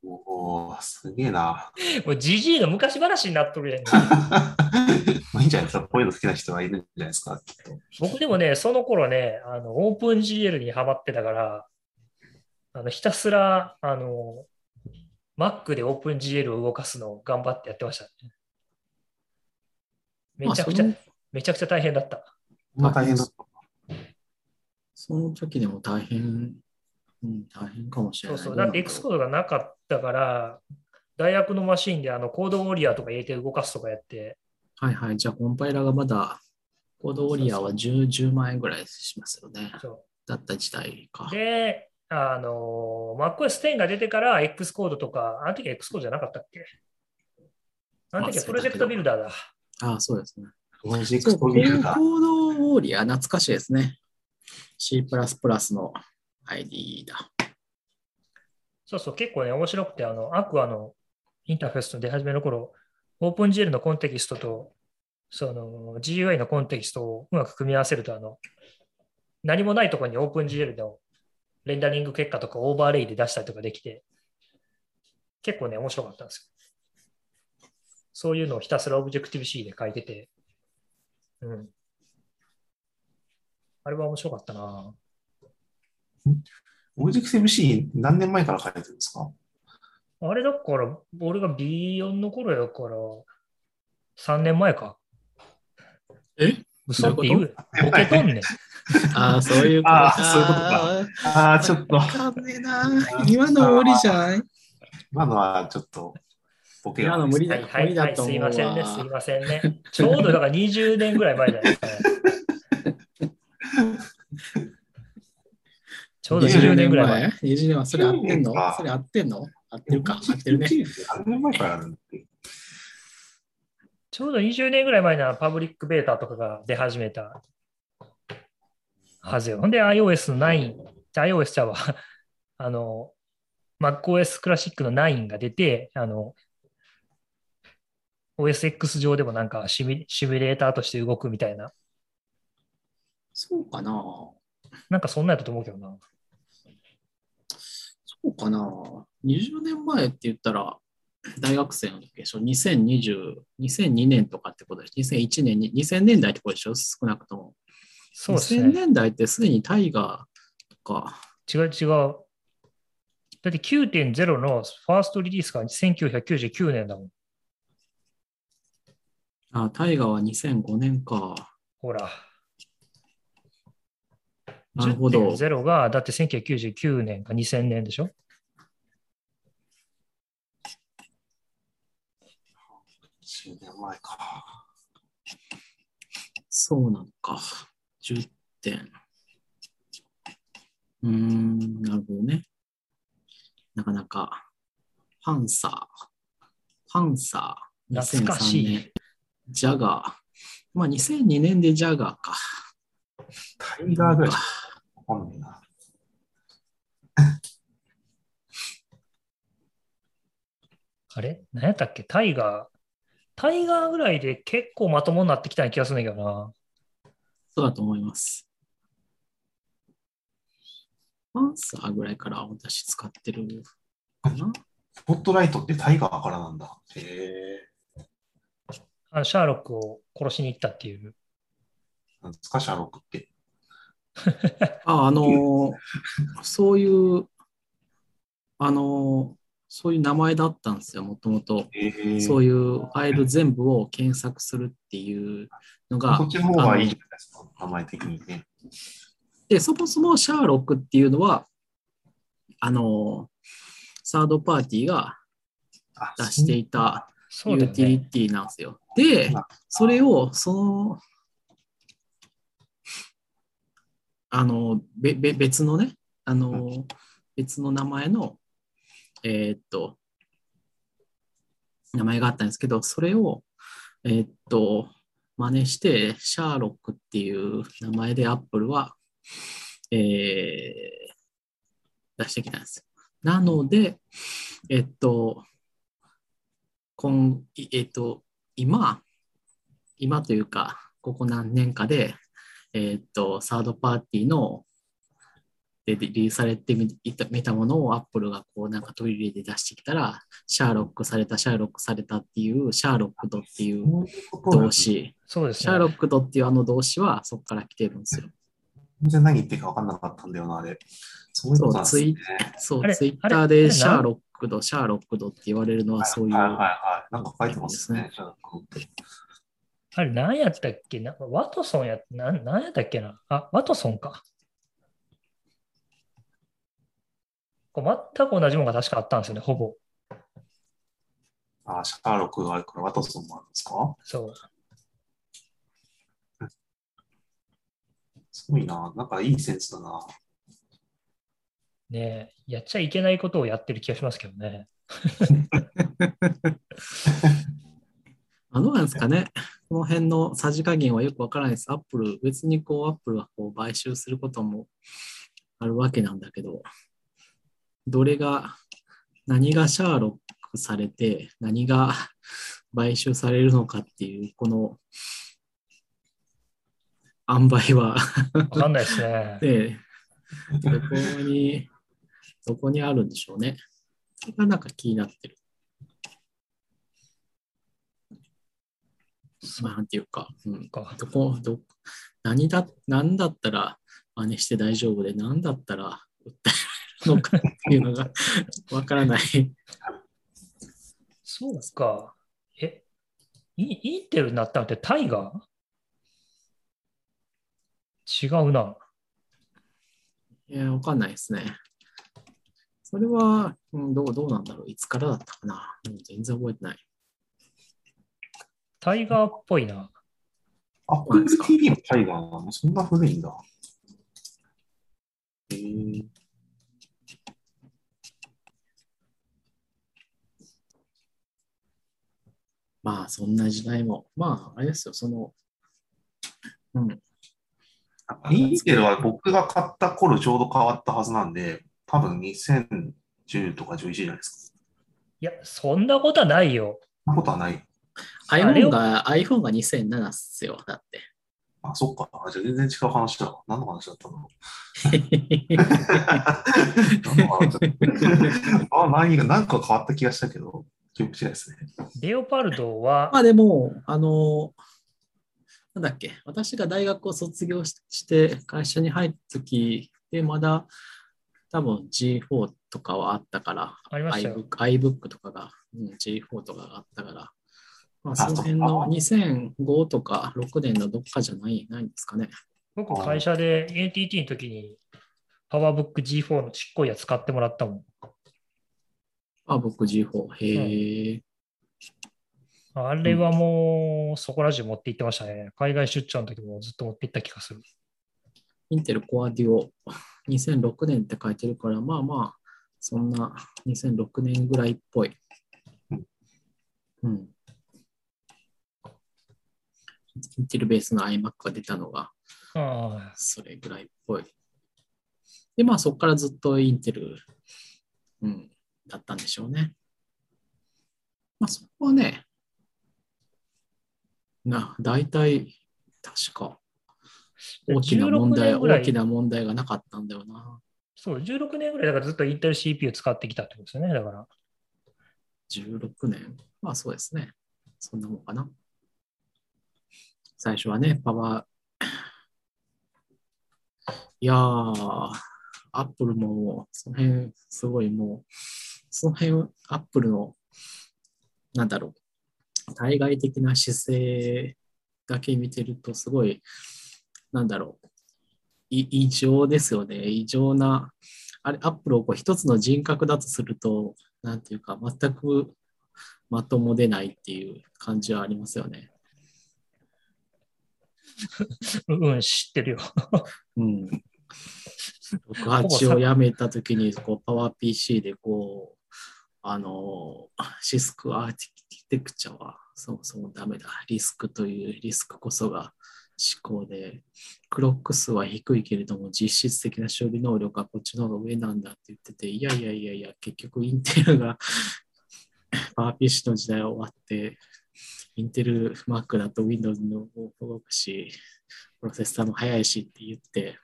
おおすげえな。もう GG の昔話になっとるやん。まあいいんじゃないですか。こういうの好きな人はいるんじゃないですか、きっと。僕でもね、その頃ね、あの、オープン GL にハマってたから、あの、ひたすら、あの、Mac でオープン GL を動かすのを頑張ってやってました、ね。めちゃくちゃ、まあめちゃくちゃ大変だった。こんな大変だった。その時でも大変、うん、大変かもしれない。そうそう。だって X コードがなかったから、大学のマシンであのコードウォリアーとか入れて動かすとかやって、はいはい。じゃあ、コンパイラーがまだ、コードウォリアーは 10, 10万円ぐらいしますよね。そだった時代かう。。で、あの、MacOS10 が出てから X コードとか、あの時 X コードじゃなかったっけ？あの時はプロジェクトビルダーだ。ああ、そうですね。プロジェクコトビルダー。ードウォーリアー、懐かしいですね。C++ の ID だ。そうそう、結構ね、面白くて、あの、アクアのインターフェースの出始めの頃、OpenGL のコンテキストと、その GUI のコンテキストをうまく組み合わせると、あの、何もないところに OpenGL のレンダリング結果とかオーバーレイで出したりとかできて、結構ね、面白かったんですよ。そういうのをひたすら Objective-C で書いてて、うん。あれは面白かったなオブジェクティブ C 何年前から書いてるんですか？あれだから、俺が B4 の頃やから、3年前か。え？嘘って言どういうう。ボケとんねん。ああ、そういうことあーそういうことかああ、ちょっと、わかんねえな。今の終わりじゃない？今のはちょっと、ボケが今の無理だはいはいはい、すいうませんね、すいませんね。ちょうどだから20年ぐらい前じゃないですかね。ちょうど20年ぐらい前。20年前。それ合ってんの？20年か。それ合ってんの？合ってるか？合ってるね。ちょうど20年ぐらい前なパブリックベータとかが出始めた。はずよ。ほんで iOS9、じゃあ iOS ちゃうわ。あの、MacOS クラシックの9が出て、あの、OSX 上でもなんかシミシミュレーターとして動くみたいな、そうかな。なんかそんなんやったと思うけどな。そうかな20年前って言ったら、大学生の時でしょ ?2020、2002年とかってことでしょ ?2001 年に、2000年代ってことでしょ？少なくとも。2000そうですね。年代ってすでにタイガーとか、違う違う。だって9.0のファーストリリースが1999年だもん。あ、タイガーは2005年か。ほら。なるほど。10.0が、だって1999年か2000年でしょ？10年前か。そうなのか。10点。うーん、なるほどね。なかなか、パンサー、パンサー、懐かしい2003年、ジャガー。まあ2002年でジャガーか。タイガーぐらいしかわかんないな。あれ？何やったっけ？タイガー？タイガーぐらいで結構まともになってきたような気がするんだけどな。そうだと思います。パンサーぐらいから私使ってるかな？スポットライトってタイガーからなんだ。へえ。あのシャーロックを殺しに行ったっていう。なんですか、シャーロックって。あ、あのーそういう、あのーそういう名前だったんですよ、もともと。そういうファイル全部を検索するっていうのがそっ、ちの方がいいじゃないですか、名前的にね。で、そもそもシャーロックっていうのは、あのーサードパーティーがあ出していたユーティリね。ティなんですよ。で、それを、その、あの、べ、べ、別のね、あの、別の名前の、えーっと、名前があったんですけど、それを、えーっと、真似して、シャーロックっていう名前でアップルは、えー出してきたんですよ。なので、えっと、今、いえっと、今、今というか、ここ何年かで、えっと、サードパーティーの、でリリースされてみいた見たものをアップルがこうなんか取り入れて出してきたら、シャーロックされた、シャーロックされたっていう、 Sherlocked っていう動詞、そうですね。 Sherlocked っていうあの動詞はそこから来てるんですよ。全然何言ってるか分かんなかったんだよな、あれ。そういうことツイッターで Sherlocked、Sherlocked って言われるのはそういう、はいはいはい。なんか書いてますね。あれ何やったっけ？なワトソンや、な何やったっけな？あ、ワトソンか。これ全く同じものが確かあったんですよね、ほぼ。あ、シャーロックがあるからワトソンもあるんですか？そう。すごいな。なんかいいセンスだな。ねえやっちゃいけないことをやってる気がしますけどね。あどうなんですかね。この辺のさじ加減はよくわからないです。アップル、別にこう、アップルがこう買収することもあるわけなんだけど、どれが、何がシャーロックされて、何が買収されるのかっていう、この、塩梅は、わかんないですね。ね、どこに、どこにあるんでしょうね。それがなんか気になってる。まあ、なんていうか、うん、かどこ、ど、何だ、何だったら真似して大丈夫で、何だったら訴えるのかっていうのが わからない。そうか。え、イインテルになったのってタイガー？違うな。いや、わかんないですね。それは、うん、どう、どうなんだろう。いつからだったかな。うん、全然覚えてない。タイガーっぽいな。アップル TV もタイガーなの？そんな古いんだ。まあ、そんな時代も、まあ、あれですよ、その、うん、インテルは僕が買った頃ちょうど変わったはずなんで、多分2010とか11じゃないですか。いや、そんなことはないよ。そんなことはない。iPhone をが、iPhone が2007っすよ、だって。あ、そっか。あじゃあ全然違う話だわ。何の話だったの 何の話だったあ、何が、何か変わった気がしたけど、記憶しないですね。レオパルドはま、あでも、あの、なんだっけ、私が大学を卒業しして会社に入った時で、まだ多分 G4 とかはあったから、ありましたよ。iBook, iBook とかが、うん、G4 とかがあったから、まあ、あその辺のそっか2005とか6年のどっかじゃないないんですかね。僕、会社で NTT の時に、パワーブック G4 のちっこいやつ買ってもらったもん。あ、僕 G4。へえ。あれはもう、そこら中持って行ってましたね。海外出張の時もずっと持って行った気がする。インテルコアデュオ2006年って書いてるから、まあまあ、そんな2006年ぐらいっぽい。うん。インテルベースの iMac が出たのが、それぐらいっぽい。で、まあそこからずっとインテル、うん、だったんでしょうね。まあそこはね、な、大体、確か、大きな問題、16年ぐらい大きな問題がなかったんだよな。そう、16年ぐらいだからずっとインテル CPU 使ってきたってことですよね。だから。16年？まあそうですね。そんなもんかな。最初はね、パワー。いやー、アップルも、その辺、すごいもう、その辺、アップルの、なんだろう、対外的な姿勢だけ見てると、すごい、なんだろう、異常ですよね。異常な、あれ、アップルをこう一つの人格だとすると、なんていうか、全くまともでないっていう感じはありますよね。うん、知ってるよ。うん。68をやめたときに、こう、パワー PC で、こう、あの、シスクアーティテクチャはそもそもダメだ。リスクというリスクこそが思考で、クロック数は低いけれども、実質的な処理能力はこっちの方が上なんだって言ってて、いやいやいやいや、結局インテルが パワー PC の時代は終わって、インテル Mac だと Windows の動くし、プロセッサーも速いしって言って、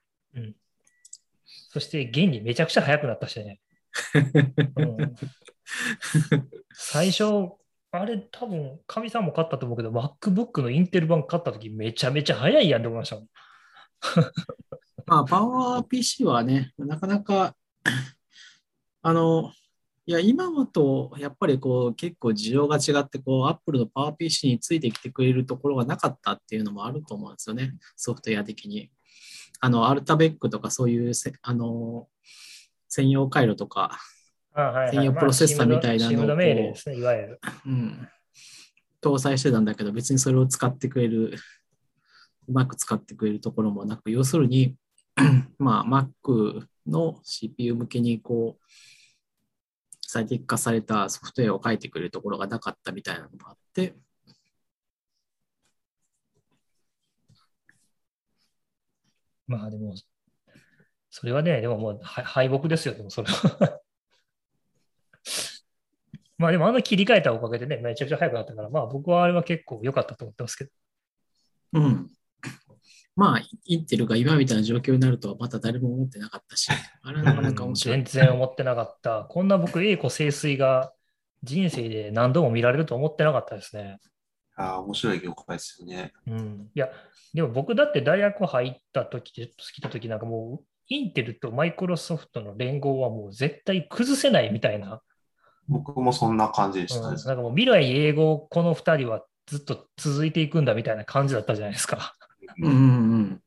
そして現にめちゃくちゃ速くなったしね。うん最初、あれ多分、かみさんも買ったと思うけど、MacBook のインテル版買った時めちゃめちゃ速いやんって思いましたもん。まあ、パワー PC はね、なかなか、あの、いや、今はと、やっぱりこう、結構事情が違って、こう、Apple のパワー PC についてきてくれるところがなかったっていうのもあると思うんですよね、ソフトウェア的に。あの、アルタベックとかそういうせ、あの、専用回路とか、あはいはい専用プロセッサーみたいなのをまあね、いわゆる。うん、搭載してたんだけど、別にそれを使ってくれる、うまく使ってくれるところもなく、要するに、まあ、Mac の CPU 向けにこう、最適化されたソフトウェアを書いてくれるところがなかったみたいなのもあって、まあでも、それはね、でももうは敗北ですよ、でもそれは。まあでもあの切り替えたおかげでね、めちゃくちゃ速くなったから、まあ僕はあれは結構良かったと思ってますけど。うん。まあ、インテルが今みたいな状況になるとはまた誰も思ってなかったし、あれはなかなか面白い。全然思ってなかった。こんな僕、栄枯盛衰が人生で何度も見られると思ってなかったですね。ああ、面白い業界ですよね。うん。いや、でも僕だって大学入った時、好きた時なんかもう、インテルとマイクロソフトの連合はもう絶対崩せないみたいな。僕もそんな感じでしたね。うん、なんかもう未来英語、この2人はずっと続いていくんだみたいな感じだったじゃないですか。うんうん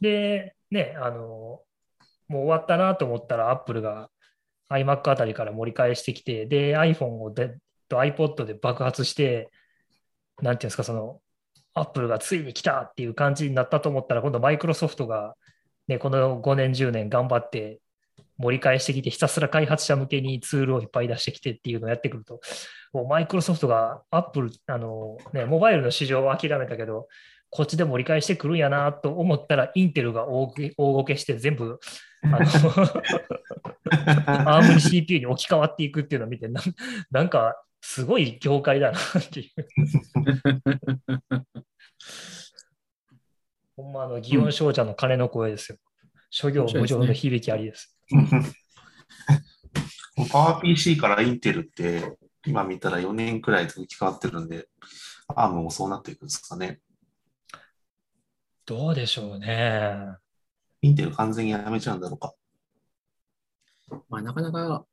で、ね、あの、もう終わったなと思ったら、アップルが iMac あたりから盛り返してきて、で、iPhone をでと iPod で爆発して、なんていうんですか、その、アップルがついに来たっていう感じになったと思ったら、今度マイクロソフトが、ね、この5年、10年頑張って盛り返してきて、ひたすら開発者向けにツールをいっぱい出してきてっていうのをやってくると、もうマイクロソフトがアップル、あの、ね、モバイルの市場を諦めたけど、こっちで盛り返してくるんやなと思ったら、インテルが大ごけして全部、あの アーム CPU に置き換わっていくっていうのを見て、なんなんかすごい業界だなっていう。ほんまあの、祇園少女の鐘の声ですよ。諸行無常の響きありです。パワー PC からインテルって、今見たら4年くらいで置き換わってるんで、アームもそうなっていくんですかね。どうでしょうね。インテル完全にやめちゃうんだろうか。まあ、なかなか、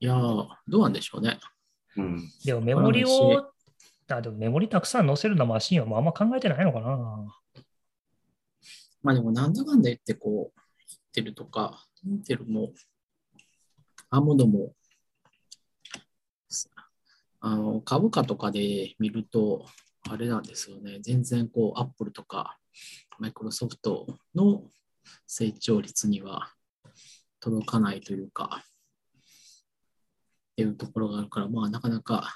いやー、どうなんでしょうね。うん。でもメモリを、あでもメモリたくさん載せるのマシンはもうあんま考えてないのかな。まあでも、なんだかんだ言って、こう、インテルとか、インテルも、アーモンドも、あの株価とかで見ると、あれなんですよね。全然こう、アップルとか、マイクロソフトの成長率には届かないというか、っていうところがあるから、まあ、なかなか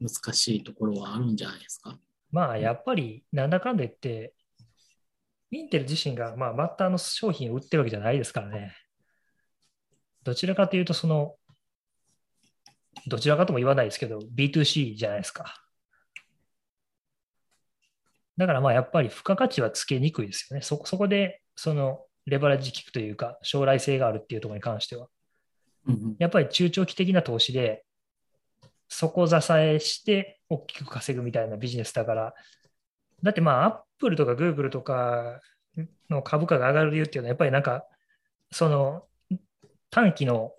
難しいところはあるんじゃないですか。まあやっぱりなんだかんだ言って、インテル自身がまあバッターの商品を売ってるわけじゃないですからね。どちらかというと、その、どちらかとも言わないですけど、B2C じゃないですか。だからまあやっぱり付加価値はつけにくいですよね。そこそこでそのレバレッジ効くというか、将来性があるっていうところに関しては。うんうんやっぱり中長期的な投資で、底支えして大きく稼ぐみたいなビジネスだから、だってまあ、アップルとかグーグルとかの株価が上がる理由っていうのは、やっぱりなんか、その短期の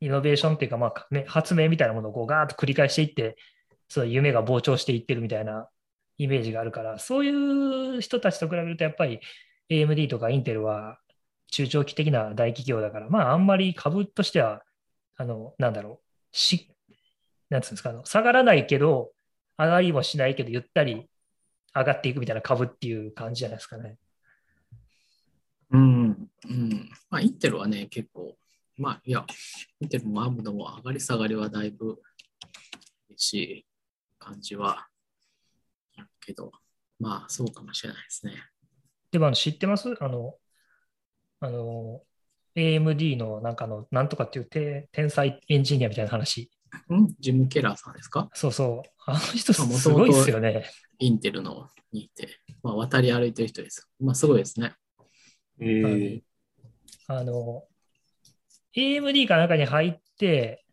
イノベーションっていうか、まあ、ね発明みたいなものをこうガーッと繰り返していって、その夢が膨張していってるみたいなイメージがあるから、そういう人たちと比べると、やっぱり AMD とかインテルは中長期的な大企業だから、まあ、あんまり株としては、あの、なんだろう、し、なんつうんですか、あの下がらないけど、上がりもしないけど、ゆったり上がっていくみたいな株っていう感じじゃないですかね。うん、うん。まあ、インテルはね、結構、まあ、いや、インテルもアームドも上がり下がりはだいぶ嬉し感じはけど、まあ、そうかもしれないですね。でも、あの知ってます？あの、あの、AMD のなんかの、なんとかっていうて天才エンジニアみたいな話。ん？ジム・ケラーさんですか？そうそう。あの人まあすごいですよね。インテルのにいて、まあ、渡り歩いてる人です。まあ、すごいですね。えー、あの、AMD か中に入って、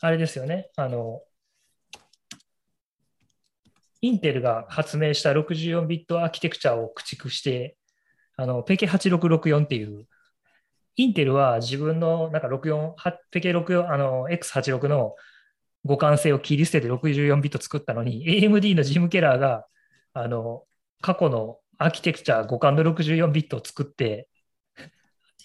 あれですよね、あの、インテルが発明した64ビットアーキテクチャを駆逐して、あの、ペケ8664っていう、インテルは自分のなんか64、はペケ64、あの、X86 の互換性を切り捨てて64ビット作ったのに、AMD のジム・ケラーが、あの、過去のアーキテクチャ互換の64ビットを作って、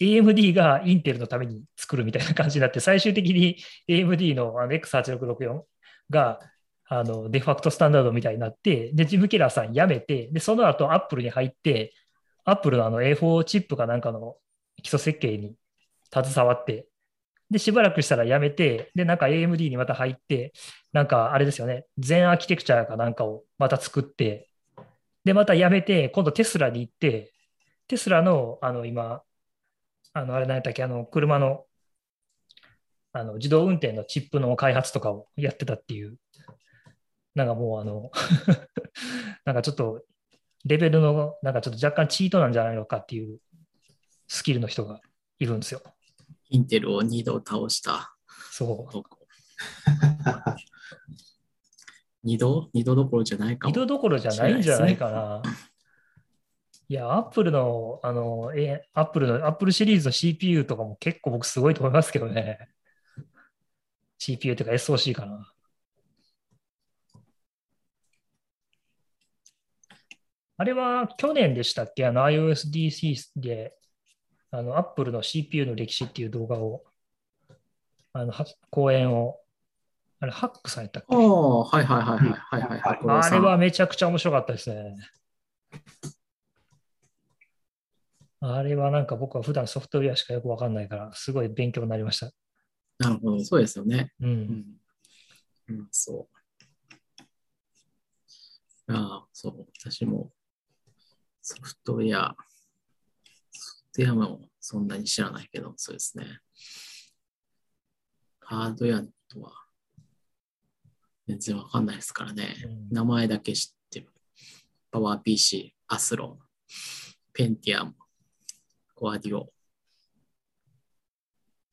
AMD がインテルのために作るみたいな感じになって、最終的に AMD のあの X8664 があのデファクトスタンダードみたいになって、で、ジム・ケラーさん辞めて、で、その後 Apple に入って、Apple のあの A4 チップかなんかの基礎設計に携わって、で、しばらくしたら辞めて、で、なんか AMD にまた入って、なんかあれですよね、全アーキテクチャかなんかをまた作って、で、また辞めて、今度テスラに行って、テスラの、あの、今、あの、あれ何やったっけ、あの、車の、あの、自動運転のチップの開発とかをやってたっていう、なんかもうあの、なんかちょっと、レベルの、なんかちょっと若干チートなんじゃないのかっていうスキルの人がいるんですよ。インテルを2度倒したそう。男。2度 ?2 度どころじゃないか二も。度どころじゃないんじゃないかな。いや、アップルの、あの、え、アップルの、アップルシリーズの CPU とかも結構僕すごいと思いますけどね。CPU うか SOC かな。あれは去年でしたっけ？あの iOSDC で、あの、アップルの CPU の歴史っていう動画を、あの、は講演を、あれ、ハックさんやったっけ？ああ、はいはいはいはいはいはい。あれはめちゃくちゃ面白かったですね。あれはなんか僕は普段ソフトウェアしかよくわかんないから、すごい勉強になりました。なるほど、そうですよね。う。うんん。うん、そう。ああ、そう、私もソフトウェア、ソフトウェアもそんなに知らないけど、そうですね。ハードウェアとは全然わかんないですからね。うん名前だけ知ってる。パワー PC、アスロン、ペンティアム、コアディオ。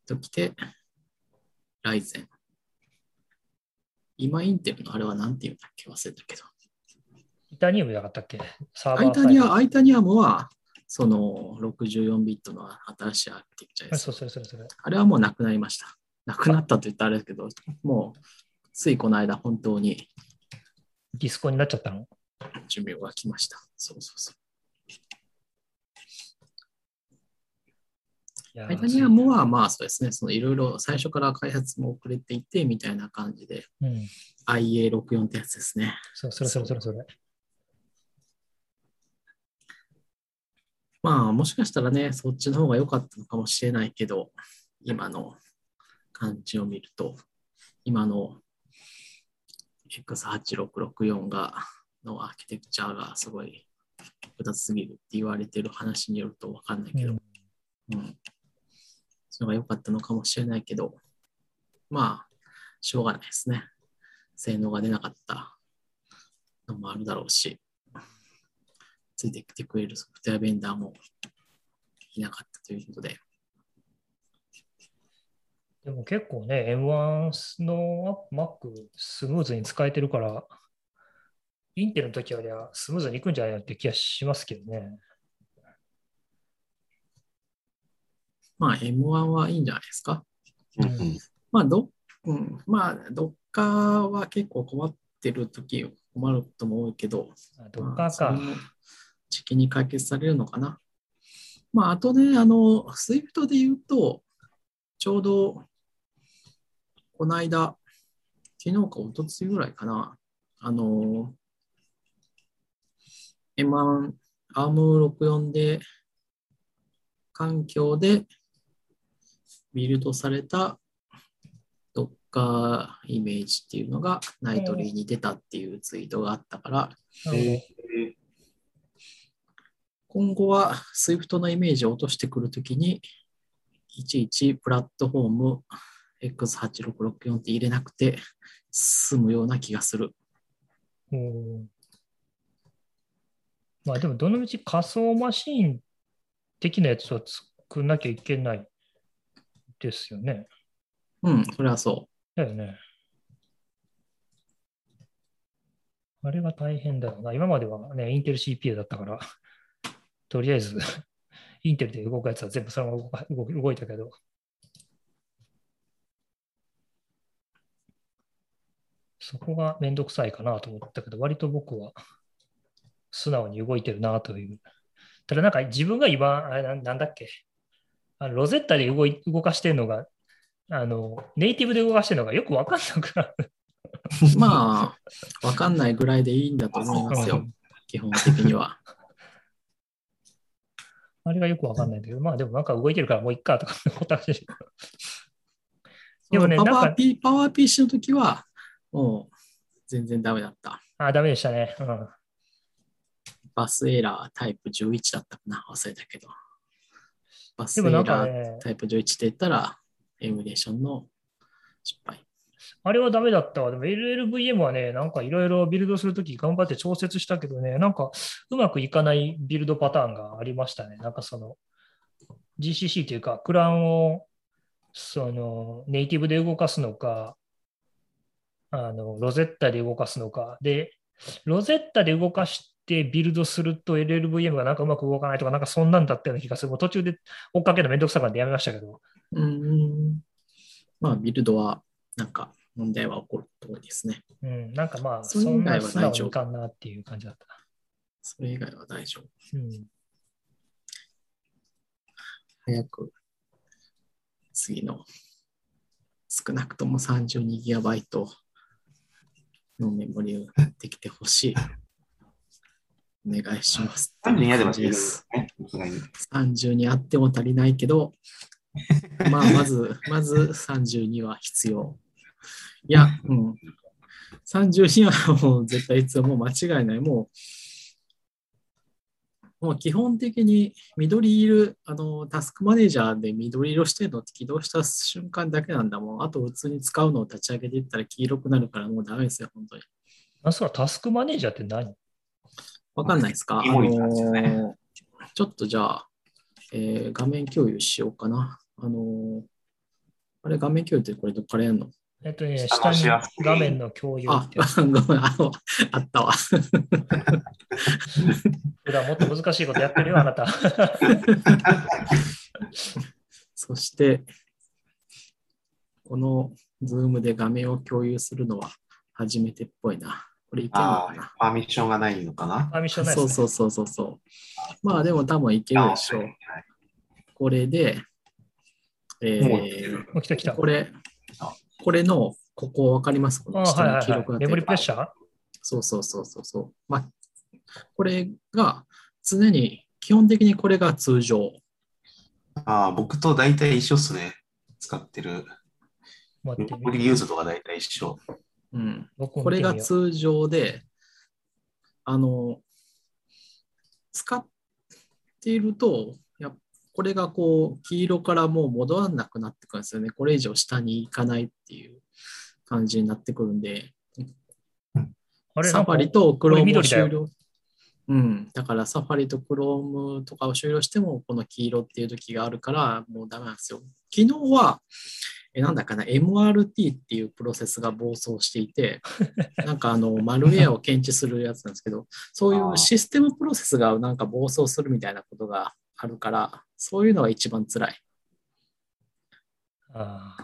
ときて、ライゼン。今インテルのあれは何て言うんだっけ？忘れたけど。イタニウムじゃなかったっけ？サーバーサイドタニアアイタニアムは、その64ビットの新しいアーキテクチャですそう。それそれそれ。あれはもうなくなりました。なくなったと言ったらあれですけど、もうついこの間本当にディスコになっちゃったの？寿命が来ました。そうそうそう。アイタニアムはまあそうですね、そのいろいろ最初から開発も遅れていてみたいな感じで、うん。IA64 ってやつですね。そう、それそれそれそれ。まあもしかしたらね、そっちの方が良かったのかもしれないけど、今の感じを見ると、今の X8664 が、のアーキテクチャがすごい複雑すぎるって言われてる話によるとわかんないけど、うんうん。それが良かったのかもしれないけど、まあ、しょうがないですね。性能が出なかったのもあるだろうし、ついてきてくれるソフトウェアベンダーもいなかったということで、でも結構ね、M1 の Mac スムーズに使えてるから、インテルの時よりはスムーズにいくんじゃないのって気がしますけどね。まあ M1 はいいんじゃないですか。うんうんまあど、うん、まあ、どっかは結構困ってる時困ることも多いけど、あどっかか。まあ時期に解決されるのかな。まあ、あとね、あの、SWIFT で言うと、ちょうど、この間、昨日か一昨日ぐらいかな、あの、M1、ARM64 で、環境でビルドされた Docker イメージっていうのがナイトリーに出たっていうツイートがあったから、なるほどえ今後は Swift のイメージを落としてくるときに、いちいちプラットフォーム X8664 って入れなくて済むような気がする。うんまあでも、どのみち仮想マシーン的なやつは作んなきゃいけないですよね。うん、それはそだよね。あれが大変だよな。今まではね、インテル CPU だったから、とりあえず、インテルで動くやつは全部そのまま動いたけど、そこがめんどくさいかなと思ったけど、割と僕は素直に動いてるなという。ただなんか自分が今、あれなんだっけ、あの Rosetta で動い動かしてるのが、あの、ネイティブで動かしてるのがよくわかんなくなる。う。まあ、わかんないぐらいでいいんだと思いますようん、基本的には。あれがよくわかんないんだけど、まあでもなんか動いてるからもういっかとか思ったしでもねパワーなんか P、パワー PC の時は、もう全然ダメだった。あ、ダメでしたね。うん。バスエラータイプ11だったかな忘れたけど。バスエラータイプ11って言ったら、エミュレーションの失敗。あれはダメだったわ。でも LLVM はね、なんかいろいろビルドするとき頑張って調節したけどね、なんかうまくいかないビルドパターンがありましたね。なんかその GCC というか、 Clang をそのネイティブで動かすのか、あの Rosetta で動かすのか。で、 Rosetta で動かしてビルドすると LLVM がなんかうまく動かないとか、なんかそんなんだったような気がする。もう途中で追っかけるのめんどくさかったんでやめましたけど。うーん。まあ、ビルドは、なんか問題は起こると多いですね。うん、なんかまあ、それ以外そんなは大丈夫かんなっていう感じだった。それ以外は大丈夫。うん早く、次の、少なくとも 32GB のメモリをできてほしい。お願いします。単に嫌でも感じです。ね。さすがに30にあっても足りないけど、まあ、まず、まず32は必要。いや、うん。32はもう絶対必要。もう間違いない。もう、もう基本的に緑色、あの、タスクマネージャーで緑色してるのって起動した瞬間だけなんだもん。あと普通に使うのを立ち上げていったら黄色くなるからもうダメですよ、本当に。あ、そう、タスクマネージャーって何？わかんないですか、ねあのーちょっとじゃあ、えー画面共有しようかな。あのーあれ、画面共有ってこれどっからやるの？えっとね、下下に画面の共有あってやつ、ごめん、あの、あったわ。普段もっと難しいことやってるよ、あなた。そして、このズームで画面を共有するのは初めてっぽいな。これいけるのあかな？あ、パーミッションがないのかな？パーミッションないです、ね。そうそうそうそうそう。まあでも多分いけるでしょう。はいこれで、えー、もう来た来た。これ、これの、ここわかります？こあの下はいはいはい。に記録がメモリプレッシャー？そうそうそうそうそう。まあ、これが常に、基本的にこれが通常。ああ、僕と大体一緒っすね。使ってる。メモリユーズとか大体一緒。うん。これが通常で、あの、使っていると、これがこう、黄色からもう戻らなくなってくるんですよね。これ以上下に行かないっていう感じになってくるんで、サファリとクロームを終了。うん。だからサファリとクロームとかを終了しても、この黄色っていう時があるから、もうダメなんですよ。昨日は、えなんだかな、MRT っていうプロセスが暴走していて、なんかあの、マルウェアを検知するやつなんですけど、そういうシステムプロセスがなんか暴走するみたいなことがあるから、そういうのが一番辛い。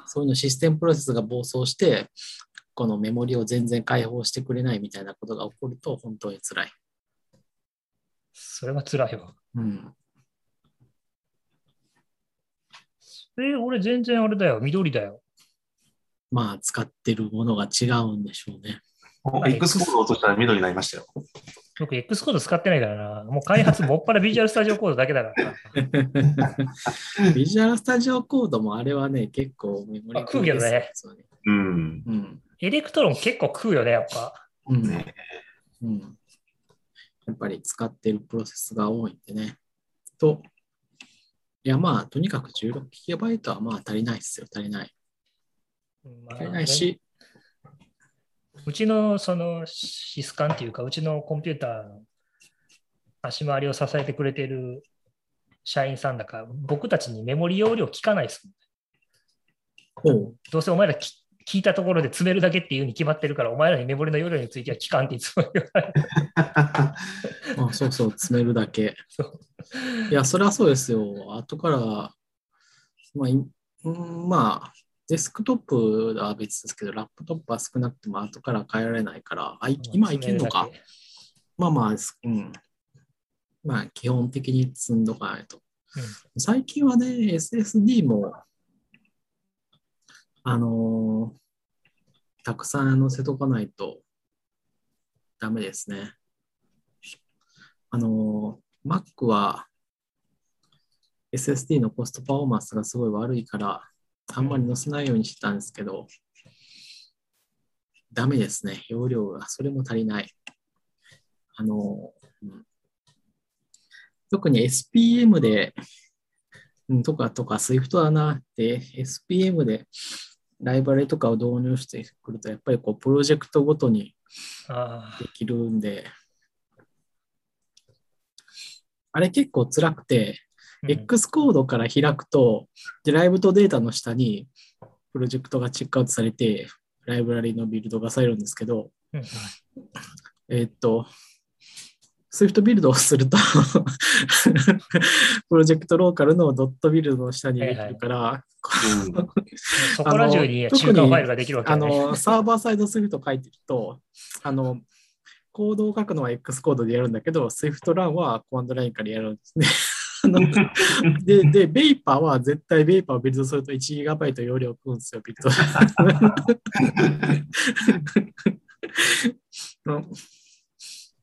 そういうのシステムプロセスが暴走して、このメモリを全然解放してくれないみたいなことが起こると本当に辛い。それは辛いわ。うん。え、俺全然あれだよ。緑だよ。まあ、使ってるものが違うんでしょうね。お X コードを落としたら緑になりましたよ。僕 X コード使ってないからな。もう開発もっぱら Visual Studio Code だけだからな。 Visual Studio Code もあれはね、結構メモリあ食うけどねですよね。うん。うん。 Electron 結構食うよね、やっぱ。うん。ねうん。やっぱり使ってるプロセスが多いんでね。と、いやまあ、とにかく 16GB はまあ足りないですよ、足りない。まあ足りないし、うちのそのシスカンっていうか、うちのコンピューターの足回りを支えてくれてる社員さんだから、僕たちにメモリ容量聞かないですもん。ほう。どうせお前らき聞いたところで詰めるだけっていうに決まってるから、お前らにメモリの容量については聞かんっていつも言われる。あそうそう、詰めるだけ。いや、それはそうですよ。後から、まあ、まあ、デスクトップは別ですけど、ラップトップは少なくとも後から変えられないから、あい今いけんのかまあまあ、すうん。まあ、基本的に積んどかないと。最近はね、SSD も、あのーたくさん載せとかないとダメですね。あのー Mac は SSD のコストパフォーマンスがすごい悪いから、あんまり載せないようにしてたんですけど、ダメですね。容量が、それも足りない。あのーうん特に SPM で、うんとかとか Swift だなって SPM でライブラリとかを導入してくると、やっぱりこうプロジェクトごとにあできるんで、あれ結構辛くて、X コードから開くと、でライブとデータの下にプロジェクトがチェックアウトされて、ライブラリのビルドがされるんですけど、うんえーっと、Swift ビルドをすると、プロジェクトローカルのドットビルドの下にできるから、うんそこら中にあの中間ファイルができるわけね。の、サーバーサイド Swift 書いてると、あの、コードを書くのは X コードでやるんだけど、Swift ランはコマンドラインからやるんですね。あの で、で、ベイパーは絶対ベイパーをビルドすると 1GB 容量食うんですよ、ビット。う ん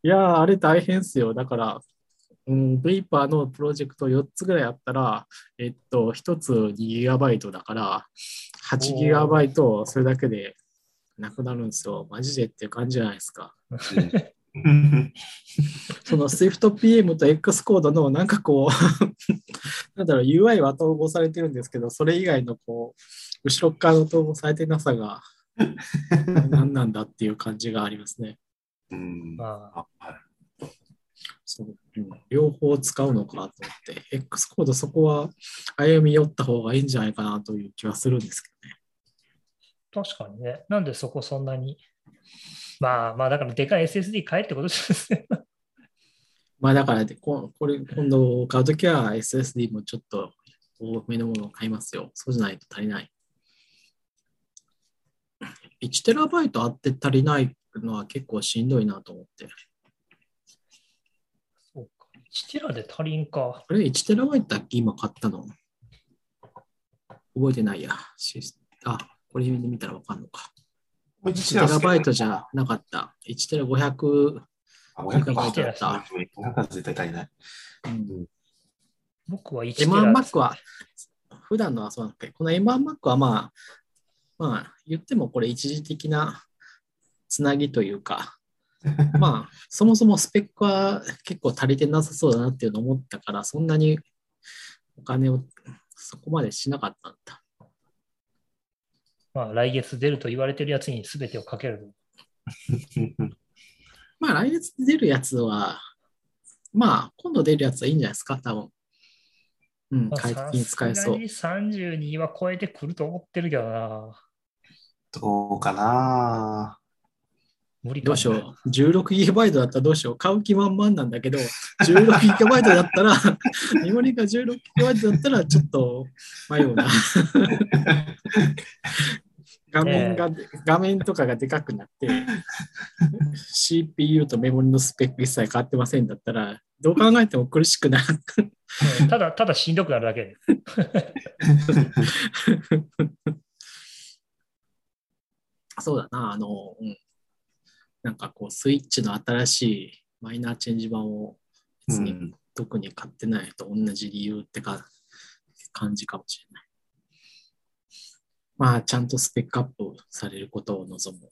いやー、あれ大変っすよ。だから、うん、ベイパーのプロジェクト4つぐらいあったら、えっと、1つ 2GB だから、8GB それだけでなくなるんですよ。マジでっていう感じじゃないですか。うんその SwiftPM と X コードのなんかこう、なんだろう、UI は統合されてるんですけど、それ以外のこう、後ろ側の統合されてなさが 何なんだっていう感じがありますね。うんまあ、あはいそう、うん両方使うのかと思って、X コードそこは歩み寄った方がいいんじゃないかなという気はするんですけどね。確かにね。なんでそこそんなに。まあまあ、だからでかい SSD 買えってことですね。まあだからでこ、これ、今度買うときは SSD もちょっと多めのものを買いますよ。そうじゃないと足りない。1TB あって足りないのは結構しんどいなと思って。そうか。1テラで足りんか。あれ、1TB だっけ今買ったの？覚えてないや。あ、これで見たらわかんのか。これ1テラバイトじゃなかった。1テラ500、あ、500か。1だった500は絶対足りない。うん、僕は1テラ。M1Mac は、普段のはそうなんだけど、この M1Mac はまあ、まあ、言ってもこれ一時的なつなぎというか、まあ、そもそもスペックは結構足りてなさそうだなっていうのを思ったから、そんなにお金をそこまでしなかったんだ。まあ、来月出ると言われてるやつに全てをかける。まあ、来月出るやつは、まあ、今度出るやつはいいんじゃないですか、多分。うん、まあ快適に使えそう。さすがに32は超えてくると思ってるけどな。どうかな無理かどうしよう。16GB だったらどうしよう。買う気満々なんだけど、16GB だったら、メモリが 16GB だったらちょっと迷うな。画面が、画面とかがでかくなって、CPU とメモリのスペック一切変わってませんだったら、どう考えても苦しくなる。うんただ、ただしんどくなるだけで。そうだな、あの、うん。なんかこう、スイッチの新しいマイナーチェンジ版を別にうん。特に買ってないと同じ理由ってか感じかもしれない。まあ、ちゃんとスペックアップされることを望む。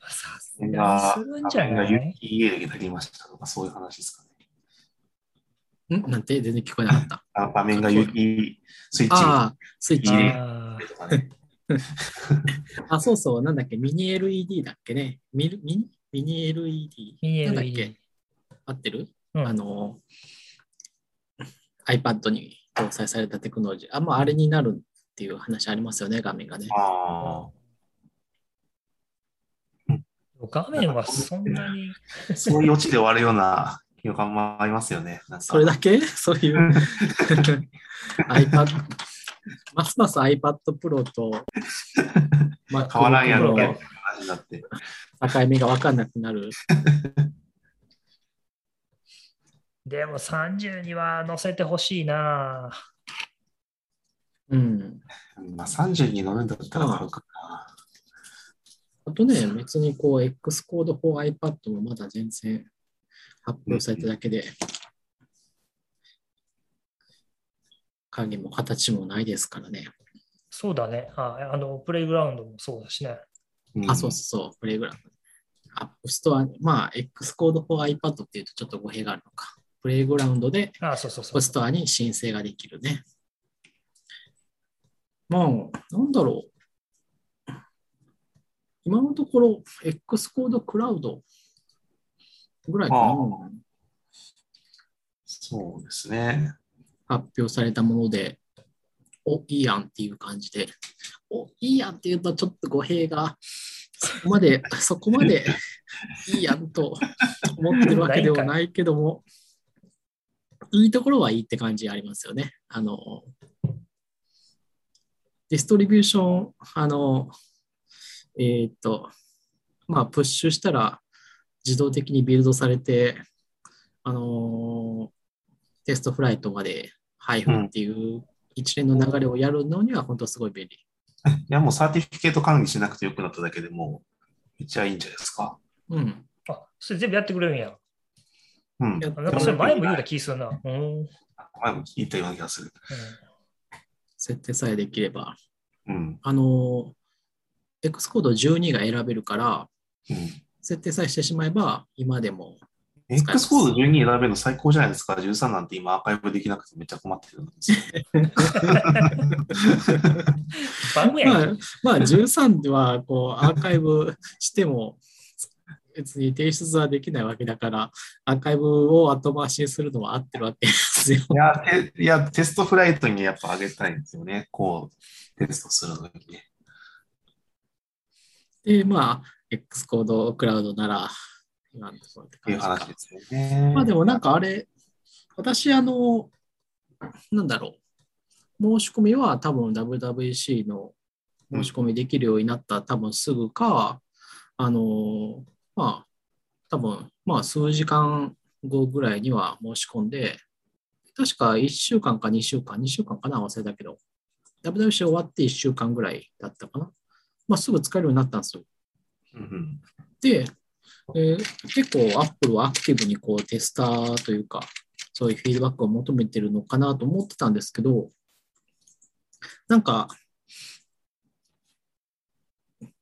さすがするんじゃない？UEA でなりましたとか、そういう話ですかね。ん？なんて？全然聞こえなかった。あ場面が UE スイッチああ、スイッチね。あそうそう、なんだっけ、ミニ LED だっけね。ミルミニ？ミニ LED。ミニなんだっ LED け？合ってる、うんあの、iPad に搭載されたテクノロジー。あ、まあ、あれになるっていう話ありますよね、画面がね。あ画面はそんなに。あ、そういうオチで終わるような予感もありますよね。それだけ？そういう iPad、ますます iPad Pro と MacBook 変わらんやろ、なの話になって。境目が分かんなくなる。でも30には乗せてほしいな。うん。うんまあ、30に乗るんだったら買うかな。あとね、別にこう、 Xcode for iPad もまだ全然発表されただけで、影も形もないですからね。そうだね。ああの、プレイグラウンドもそうだしね。うんあ、そうそうそう、 Playground。アップストア、まあ、 Xcode for iPad っていうとちょっと語弊があるのか。 Playground であそうそうそう。App Store に申請ができるね。まあ、なんだろう。今のところ、X コードクラウドぐらいかあな。そうですね。発表されたもので、お、いいやんっていう感じで、お、いいやんっていうとちょっと語弊が、そこまで、そこまでいいやんと思ってるわけではないけども、いいところはいいって感じありますよね。あの、 distribution、あの、えーっと、まあ、プッシュしたら自動的にビルドされて、あの TestFlight まで配布っていう一連の流れをやるのには本当すごい便利。いや、もう certificate 管理しなくてよくなっただけでもう、めっちゃいいんじゃないですか？うん。あ、それ全部やってくれるんや。うん。なんかそれ前も言うた気するな。うん。うん前も言ったような気がする。設定さえできれば。うん。あの、X コード12が選べるから、うん。設定さえしてしまえば、今でも。X コード12選べるの最高じゃないですか。13なんて今アーカイブできなくてめっちゃ困ってるんですよ。まあ、まあ、13ではこうアーカイブしても別に提出はできないわけだから、アーカイブを後回しにするのは合ってるわけですよ。いや、ていやテストフライトにやっぱ上げたいんですよね。こう、テストするのにね。で、まあ、X コードクラウドなら、今のところってっていう話ですよね。まあでもなんかあれ、私、あの、なんだろう、申し込みは多分 WWC の申し込みできるようになった多分すぐか、あの、まあ、多分まあ数時間後ぐらいには申し込んで、確か1週間か2週間、2週間かな忘れたけど、WWC 終わって1週間ぐらいだったかな。まあすぐ使えるようになったんですよ。うんうんで、えー結構 Apple はアクティブにこうテスターというか、そういうフィードバックを求めてるのかなと思ってたんですけど、なんか、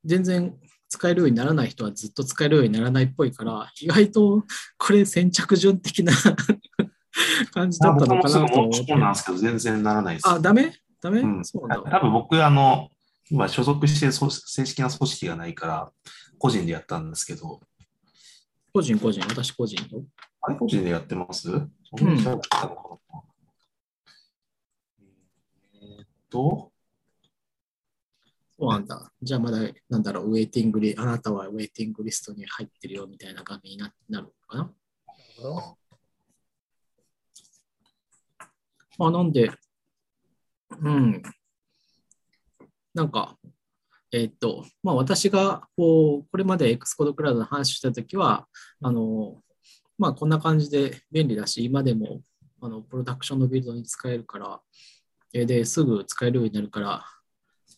全然使えるようにならない人はずっと使えるようにならないっぽいから、意外とこれ先着順的な 感じだったのかなと思って申し込ん。ですけど、全然ならないです。あ、ダメ？ダメ、うんそうなんだ。多分僕、あの、今所属して正式な組織がないから、個人でやったんですけど、個人個人、私個人よ。あれ個人でやってます？そんえーっと、そうなんだ。じゃあまだ、なんだろう、ウェイティングリ、あなたはウェイティングリストに入ってるよみたいな画面にななるのかな？なるほどまあ、なんで、うん。なんか、えーっと、まあ私が、こう、これまで Xcode クラウドの話したときは、あの、まあこんな感じで便利だし、今でも、あの、プロダクションのビルドに使えるから、えーで、すぐ使えるようになるから、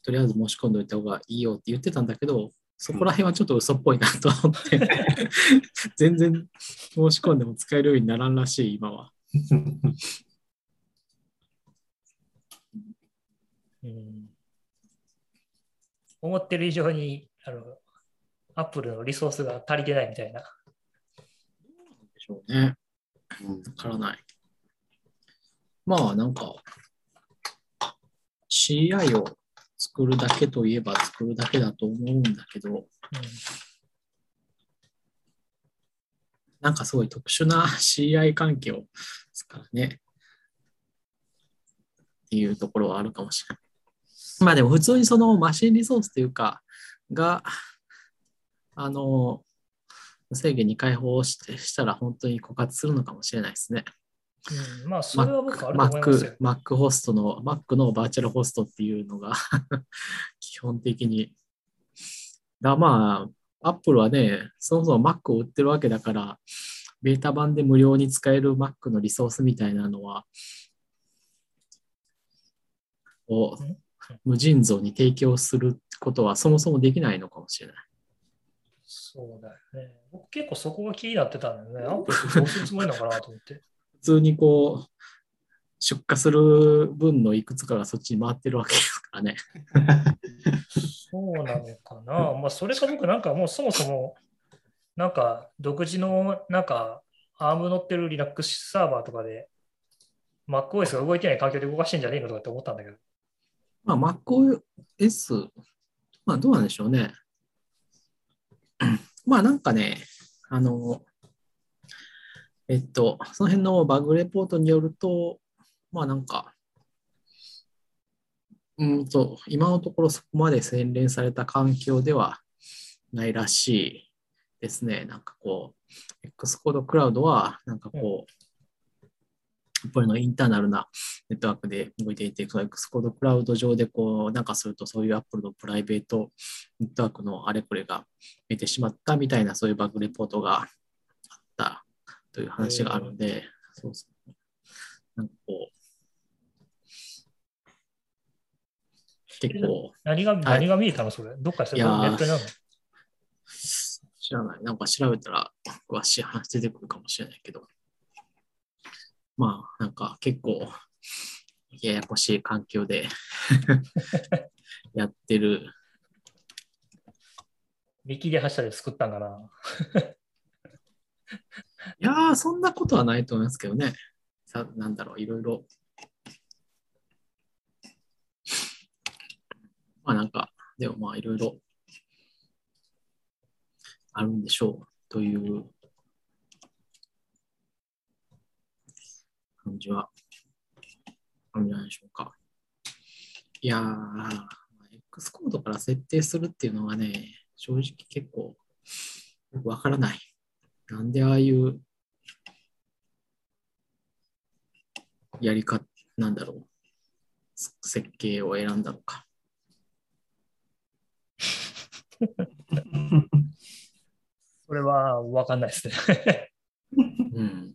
とりあえず申し込んでおいた方がいいよって言ってたんだけど、そこら辺はちょっと嘘っぽいなと思って、全然申し込んでも使えるようにならんらしい、今は。うん思ってる以上にあのアップルのリソースが足りてないみたいな。でしょうね。うんわからない。まあなんか CI を作るだけといえば作るだけだと思うんだけど、なんかすごい特殊な CI 環境ですからね。っていうところはあるかもしれない。まあでも普通にそのマシンリソースというか、が、あの、無制限に開放してしたら本当に枯渇するのかもしれないですね。うん、まあ、それは僕あると思いますよ Mac。Mac ホストの、Mac のバーチャルホストっていうのが 基本的に。だまあ、Apple はね、そもそも Mac を売ってるわけだから、ベータ版で無料に使える Mac のリソースみたいなのは、をうん無尽蔵に提供することはそもそもできないのかもしれない。そうだよね。僕結構そこが気になってたんだよね。アップルどうするつもりなのかなと思って。普通にこう、出荷する分のいくつかがそっちに回ってるわけですからね。そうなのかな。まあ、それか僕なんかもうそもそも、なんか独自のなんか ARM 乗ってる Linux サーバーとかで MacOS が動いてない環境で動かしてんじゃねえのとかって思ったんだけど。まあ、MacOS、まあ、どうなんでしょうね。まあ、なんかね、あの、えっと、その辺のバグレポートによると、まあ、なんか、うんと、今のところそこまで洗練された環境ではないらしいですね。なんかこう、Xcode クラウドは、なんかこう、これのインターナルなネットワークで動いていて、その Xcode クラウド上でこう、なんかするとそういう Apple のプライベートネットワークのあれこれが見てしまったみたいなそういうバグレポートがあったという話があるんで、そうそう。なんかこう、結構、何が何が見えたのそれ？どっかでいやーネットになるの？知らない。なんか調べたら詳しい話出てくるかもしれないけど。まあ、なんか結構、ややこしい環境でやってる。見切り発車で作ったんかな。いやー、そんなことはないと思いますけどね。さなんだろう、いろいろ。まあなんか、でもまあいろいろあるんでしょう。という感じはあるんじゃないでしょうか。いやー、X コードから設定するっていうのはね、正直結構よくわからない。なんでああいうやり方、なんだろう、設計を選んだのか。それは分かんないですね。うん。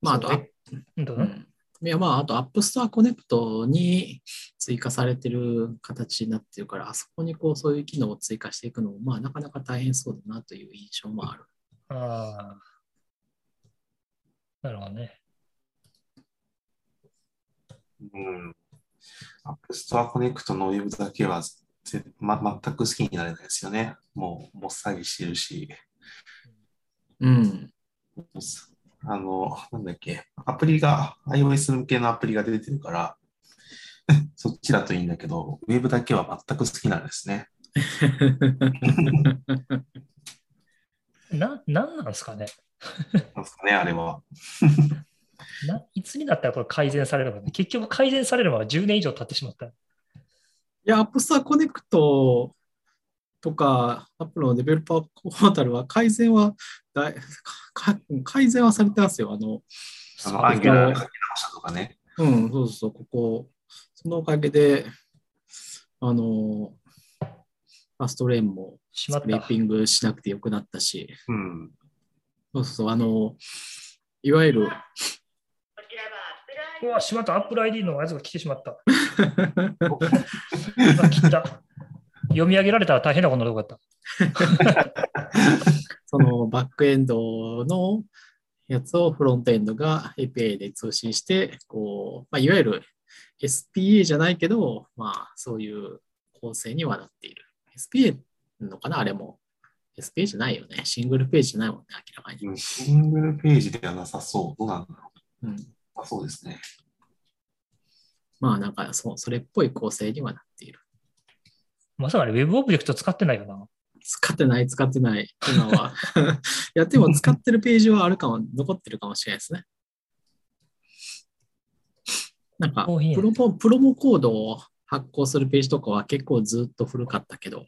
まあ、あと、そうどうぞうんいや、まあ、あと、App Store Connect に追加されてる形になってるから、あそこにこう、そういう機能を追加していくのも、まあ、なかなか大変そうだなという印象もある。ああ。なるほどね。うん。App Store Connect のウェブだけはぜ、ま、全く好きになれないですよね。もう、もっさりしてるし、うん。あの、なんだっけ、アプリが、iOS 向けのアプリが出てるから、そっちだといいんだけど、ウェブだけは全く好きなんですね。な、なんなんですかね？なんですかね、あれは。ないつになったらこれ改善されるのかね？結局改善されるのは10年以上経ってしまった。いや、App Store Connect とか、Apple のデベロッパーポータルは改善はだいか改善はされてますよ。あの、あの、ね。うん、そうそう、ここ、そのおかげで、あの、ファストレーンもスクレーた。ピングしなくてよくなったし、うん。そうそうあの、いわゆる、うわ、しまった。Apple ID のやつが来てしまった。うわ来た。読み上げられたら大変なことになるかった。そのバックエンドのやつをフロントエンドが API で通信して、こう、まあ、いわゆる SPA じゃないけど、まあ、そういう構成にはなっている。SPA のかな？あれも。SPA じゃないよね。シングルページじゃないもんね、明らかに。うんシングルページではなさそう。どうなんだろうん、う。あそうですね。まあ、なんかそう、それっぽい構成にはなっている。まさかね、Web オブジェクト使ってないよな。使ってない、使ってない、今は。いや、でも使ってるページはあるかも、残ってるかもしれないですね。なんか、プロモ、プロモコードを発行するページとかは結構ずっと古かったけど、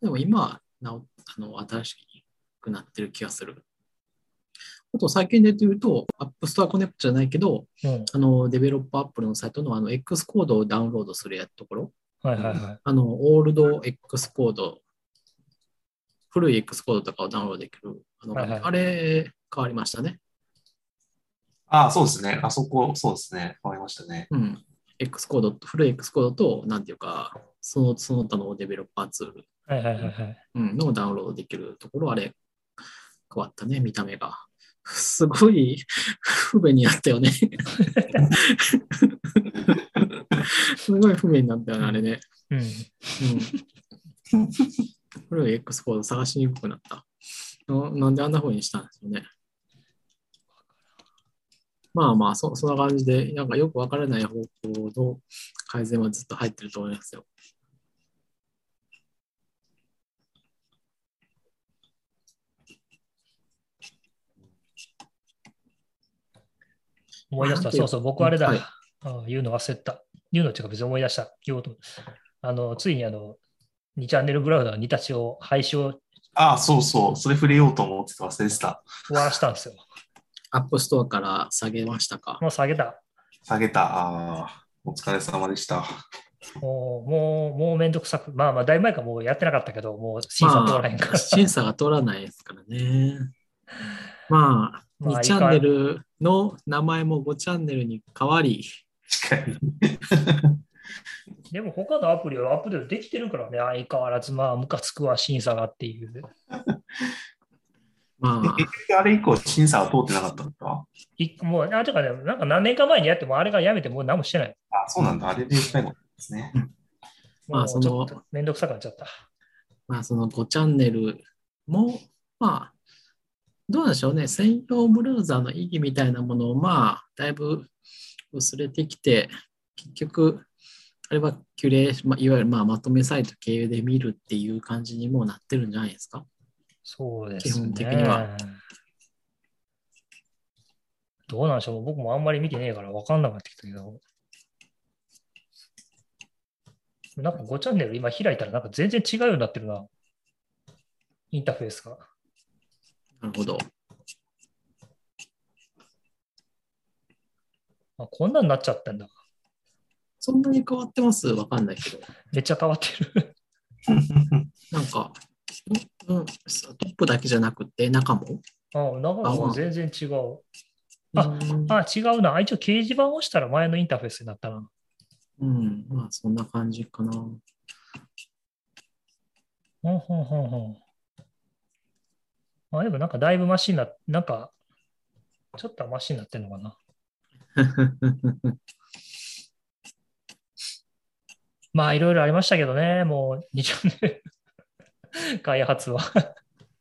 でも今はなおあの新しくなってる気がする。あと最近で言うと、App Store Connect じゃないけど、うん。あの、デベロッパーアップルのサイトのあの X コードをダウンロードするやつところ、はいはいはい。あの、オールド X コード、古い X コードとかをダウンロードできる。あのはいはいあれ、変わりましたね。ああ、そうですね。あそこ、そうですね。変わりましたね。うん。X コードと、古い X コードと、なんていうか、その、その他のデベロッパーツール、はいはいはいはい。うん、のをダウンロードできるところ、あれ、変わったね、見た目が。すごい不便になったよね。すごい不便になったよね、あれね。うん。うん。古い X コード探しにくくなった。ななんであんな風にしたんですよね。まあまあそ、そんな感じで、なんかよくわからない方向の改善はずっと入ってると思いますよ。思い出した。そうそう、僕あれだ。はいあ言うの忘れた。言うのっていうか別に思い出した。言おうと思ったあの、ついにあの、2チャンネルブラウザー2tch を廃止をああ、そうそう。それ触れようと思ってて忘れてた。終わらしたんですよ。 App Store から下げましたか？もう下げた。下げた。ああ、お疲れ様でした。もう、もう、もうめんどくさく。まあまあ、だいぶ前からもうやってなかったけど、もう審査通らへんから。まあ審査が通らないですからね。まあ、まあ2チャンネルの名前も5チャンネルに変わり、確かに。でも他のアプリはアップデートできてるからね、相変わらず、まあ、ムカつくわ、審査がっていう。まあ、結局あれ以降審査は通ってなかったのか？いもう、あ、てかね、なんか何年か前にやっても、あれがやめてもう何もしてない。あそうなんだ。あれで最後ですね。まあそのもうちょっとめんどくさくなっちゃった。まあ、その5チャンネルも、まあ、どうでしょうね、専用ブラウザーの意義みたいなものを、まあ、だいぶ薄れてきて、結局、あれはキュレーション、まあいわゆるまあまとめサイト経由で見るっていう感じにもうなってるんじゃないですか？そうですね。基本的には。どうなんでしょう僕もあんまり見てねえから分かんなくなってきたけど。なんか5チャンネル今開いたらなんか全然違うようになってるな。インターフェースが。なるほど。あこんなんなっちゃったんだ。そんなに変わってます？わかんないけど。めっちゃ変わってる。なんか、うん、うんトップだけじゃなくて中も？あ、中も全然違う。あうんあ、違うな。あ一応掲示板を押したら前のインターフェースになったな。うん、まあそんな感じかな。ほんほんほんほん。あ、でもなんかだいぶマシにな、なんか、ちょっとはマシになってんのかな。まあ、いろいろありましたけどね、もう2チャンネル 開発は。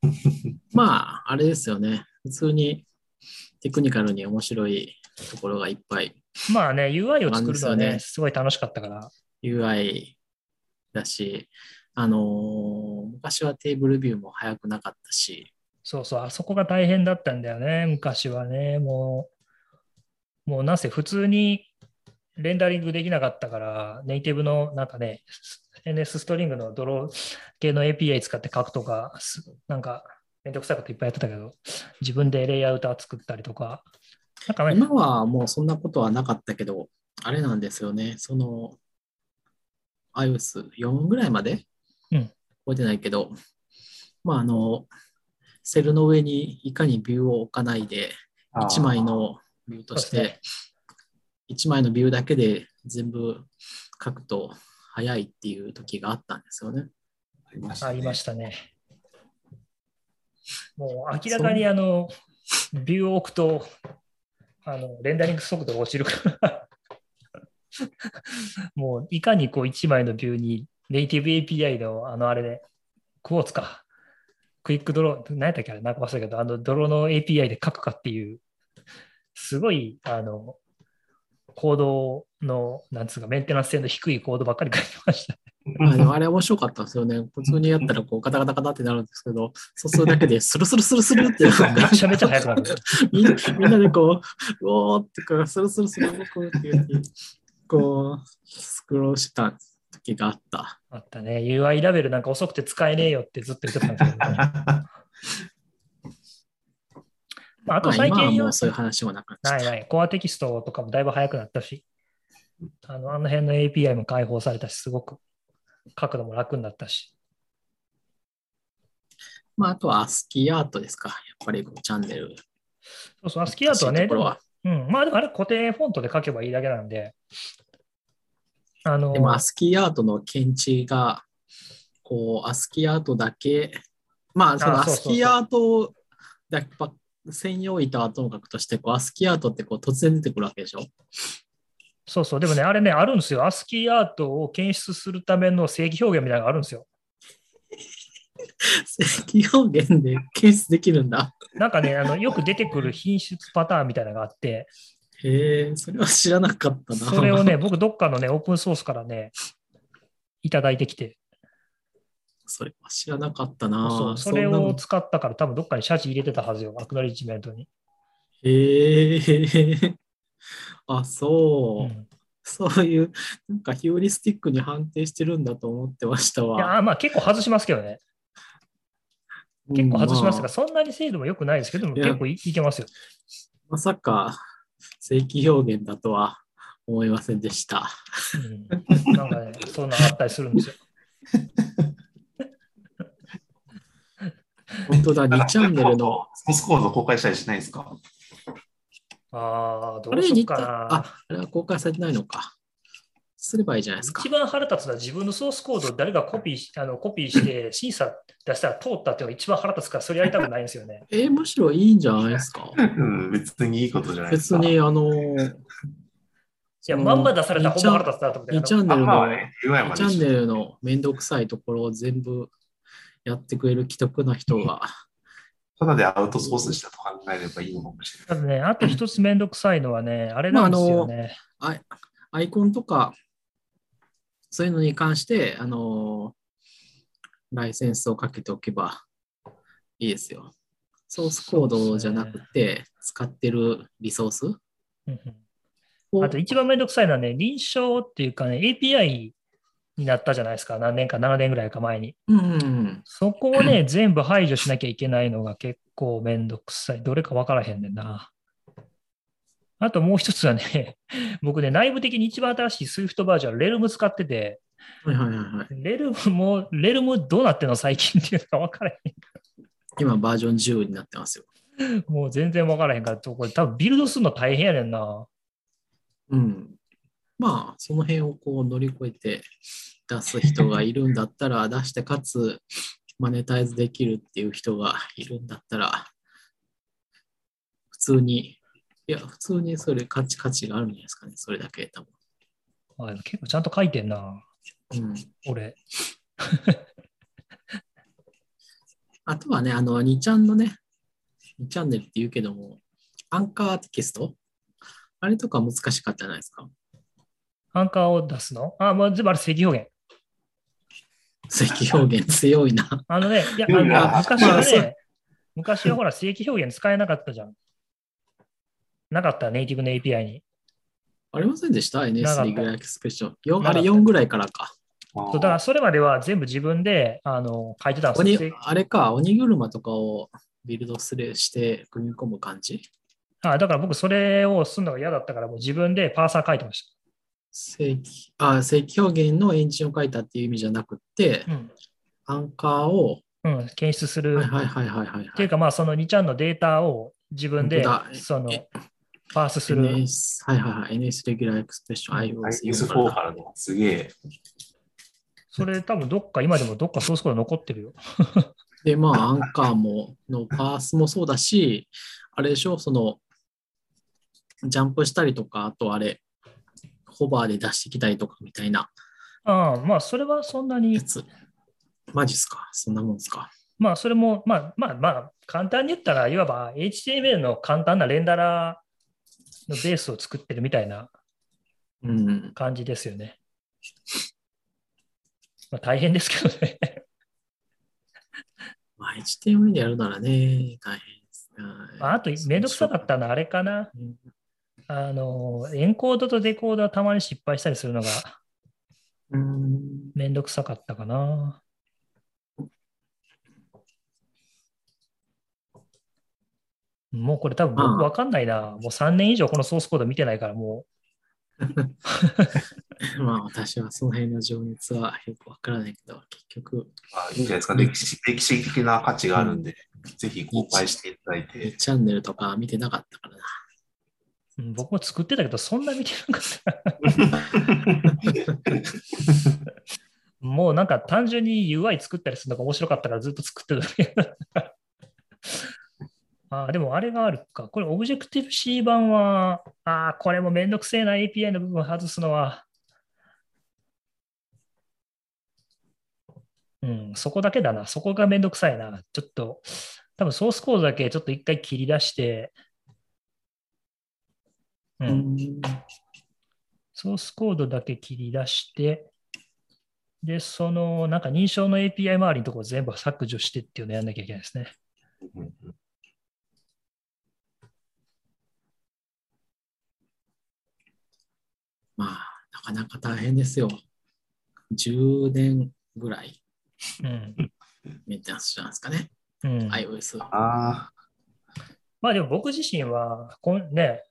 まあ、あれですよね。普通にテクニカルに面白いところがいっぱいまあね、UI を作るのはね、すごい楽しかったから。UI だし、あのー昔はテーブルビューも早くなかったし、そうそう、あそこが大変だったんだよね、昔はね。もう、もうなぜ普通にレンダリングできなかったから、ネイティブのなんかね、NS ストリングのドロー系の API 使って書くとか、すなんかめんどくさいこといっぱいやってたけど、自分でレイアウター作ったりとか、なんかね、今はもうそんなことはなかったけど、あれなんですよね。その iOS4 ぐらいまで、うん。覚えてないけど、まああの、セルの上にいかにビューを置かないで、1枚のビューとして、1枚のビューだけで全部書くと早いっていう時があったんですよね。ありましたね。もう明らかにあの、ビューを置くと、あの、レンダリング速度が落ちるから、もういかにこう1枚のビューにネイティブ API のあのあれで、クォーツか、 QuickDraw、何やったっけあれ、なんか忘れたけど、あの draw の API で書くかっていう、すごい、あの、コードの、なんつうか、メンテナンス性の低いコードばっかり書いてました。まああれ面白かったですよね。普通にやったらこうガタガタガタってなるんですけど、そうするだけでスルスルスルスルって めちゃめちゃ速くなる。みんなでこう、うおーってこうスルスルスル動くっていうふうに、こう、スクロールした時があった。あったね。UI ラベルなんか遅くて使えねえよってずっと言ってたんですけどね。まあ、あとまあ最近今はもうそういう話もなくなっちゃった。ないない。コアテキストとかもだいぶ早くなったし、あのあの辺の API も開放されたし、すごく書くのも楽になったし。まああとはアスキーアートですか。やっぱりチャンネル。そうそう、アスキーアートはね、は、うん、まあでもあれ固定フォントで書けばいいだけなんで、あの、でもアスキーアートの検知が、こう、アスキーアートだけ、まあ、そのアスキーアートだけば専用板はともかくとして、こう、アスキーアートってこう突然出てくるわけでしょ？そうそう、でもね、あれね、あるんですよ。アスキーアートを検出するための正規表現みたいなのがあるんですよ。正規表現で検出できるんだ。なんかね、あのよく出てくる品質パターンみたいなのがあって、へえ、それは知らなかったな。それをね、僕、どっかのね、オープンソースからね、いただいてきて、それは知らなかったな。そうそれを使ったから、多分どっかにシャチ入れてたはずよ、アクノリッジメントに。へえ。あ、そうう。んそういう、なんかヒューリスティックに判定してるんだと思ってましたいわ。や、まあ結構外しますけどね。結構外しますが、うんまあそんなに精度も良くないですけど、でも結構いいけますよ。まさか正規表現だとは思いませんでした。うん、なんかね、そんなのあったりするんですよ。本当だ、2チャンネルの。ソースコード公開したりしないですか？ああ、どうしよう2あかな。、あれは公開されてないのか。すればいいじゃないですか一。番腹立つのは自分のソースコードを誰がコピーしあのコピーして 審査出したら通ったっていうのが一番腹立つから、それやりたくないんですよね。えーむしろいいんじゃないですか。うん、別にいいことじゃないですか。別に、あの、いや、まんま出されたらほんま腹立つなと思って。2チャンネあルの、まチャンネルのめんどくさいところを全部やってくれる既得な人が。ただでアウトソースしたと考えればいいのかもしれない。ただね、あと一つめんどくさいのはね、あれなんですよね。アイアイコンとかそういうのに関して、あのライセンスをかけておけばいいですよ。ソースコードじゃなくて、使ってるリソースうんうんをあと一番めんどくさいのはね、臨床っていうかね、API になったじゃないですか。何年か、7年ぐらいか前に。そこをね、全部排除しなきゃいけないのが結構めんどくさい。どれか分からへんねんな。あともう一つはね、僕ね、内部的に一番新しい Swift バージョン、レルム使ってて、はいはいはいはい。レルムも、レルムどうなってんの最近っていうのか分からへ今バージョン10になってますよ。ん。もう全然分からへんから、これ多分ビルドするの大変やねんな。うん。まあ、その辺をこう乗り越えて出す人がいるんだったら、出してかつマネタイズできるっていう人がいるんだったら、普通に、いや、普通にそれ価値価値があるんじゃないですかね、それだけ多分。あ結構ちゃんと書いてんな、うん、俺。あとはね、あの、2ちゃんのね、2チャンネルって言うけども、アンカーテキスト？あれとか難しかったじゃないですか。アンカーを出すの？あ、もう全部あれ正規表現。正規表現強いな。あのね、いや、あの昔はね、昔はほら正規表現使えなかったじゃん。なかった、ネイティブの API に。ありませんでした ?NS リグラエクスプレッション。4あれなかった4ぐらいからか。そうだからそれまでは全部自分であの書いてたんです鬼よ。正あれか、鬼車とかをビルドするして組み込む感じ？あだから僕それをするのが嫌だったからもう自分でパーサー書いてまし正規あ正規表現のエンジンを書いたっていう意味じゃなくて、た。うん。アンカーを、うん、検出する。はいはいはいはいはい、っていうかまあその2ちゃんのデータを自分でそのえパースする。NS、はいはいはい、NS レギュラーエクスプレッション iOS4 4からの、すげえ。それ多分どっか今でもどっかソースコード残ってるよ。で、まあ、アンカーも、のパースもそうだし、あれでしょ、その、ジャンプしたりとか、あとあれ、ホバーで出してきたりとかみたいなああまあそれはそんなに。マジっすか？そんなもんっすか？まあ、それも、まあ、まあ、まあ、簡単に言ったら、いわば HTML の簡単なレンダラーのベースを作ってるみたいなうん。感じですよね。まあ、大変ですけどね。まあ、HTML でやるならね、大変ですね。まああと、めんどくさかったのはあれかな。うんあの、エンコードとデコードはたまに失敗したりするのがうん。めんどくさかったかな。もうこれ多分僕まあわかんないな。もう3年以上このソースコード見てないからも まあ、私はその辺の情熱はよくわからないけど、結局、まあいいんじゃないですか。歴史歴史的な価値があるんで、ぜひ公開していただいて。チャンネルとか見てなかったからな。僕も作ってたけどそんな見てなかった。もうなんか単純に UI 作ったりするのが面白かったからずっと作ってただけ。あでもあれがあるか。これ Objective-C 版は、あーこれもめんどくせえな API の部分外すのは。うん、そこだけだな。そこがめんどくさいな。ちょっと、多分ソースコードだけちょっと一回切り出して、う、うんん。ソースコードだけ切り出して、で、その、なんか認証の API 周りのところ全部削除してっていうのをやんなきゃいけないですね。うんまあ、なかなか大変ですよ。10年ぐらいうん。メンテナンスじゃないですかね。うん、iOS。あまあでも僕自身はこん、ね、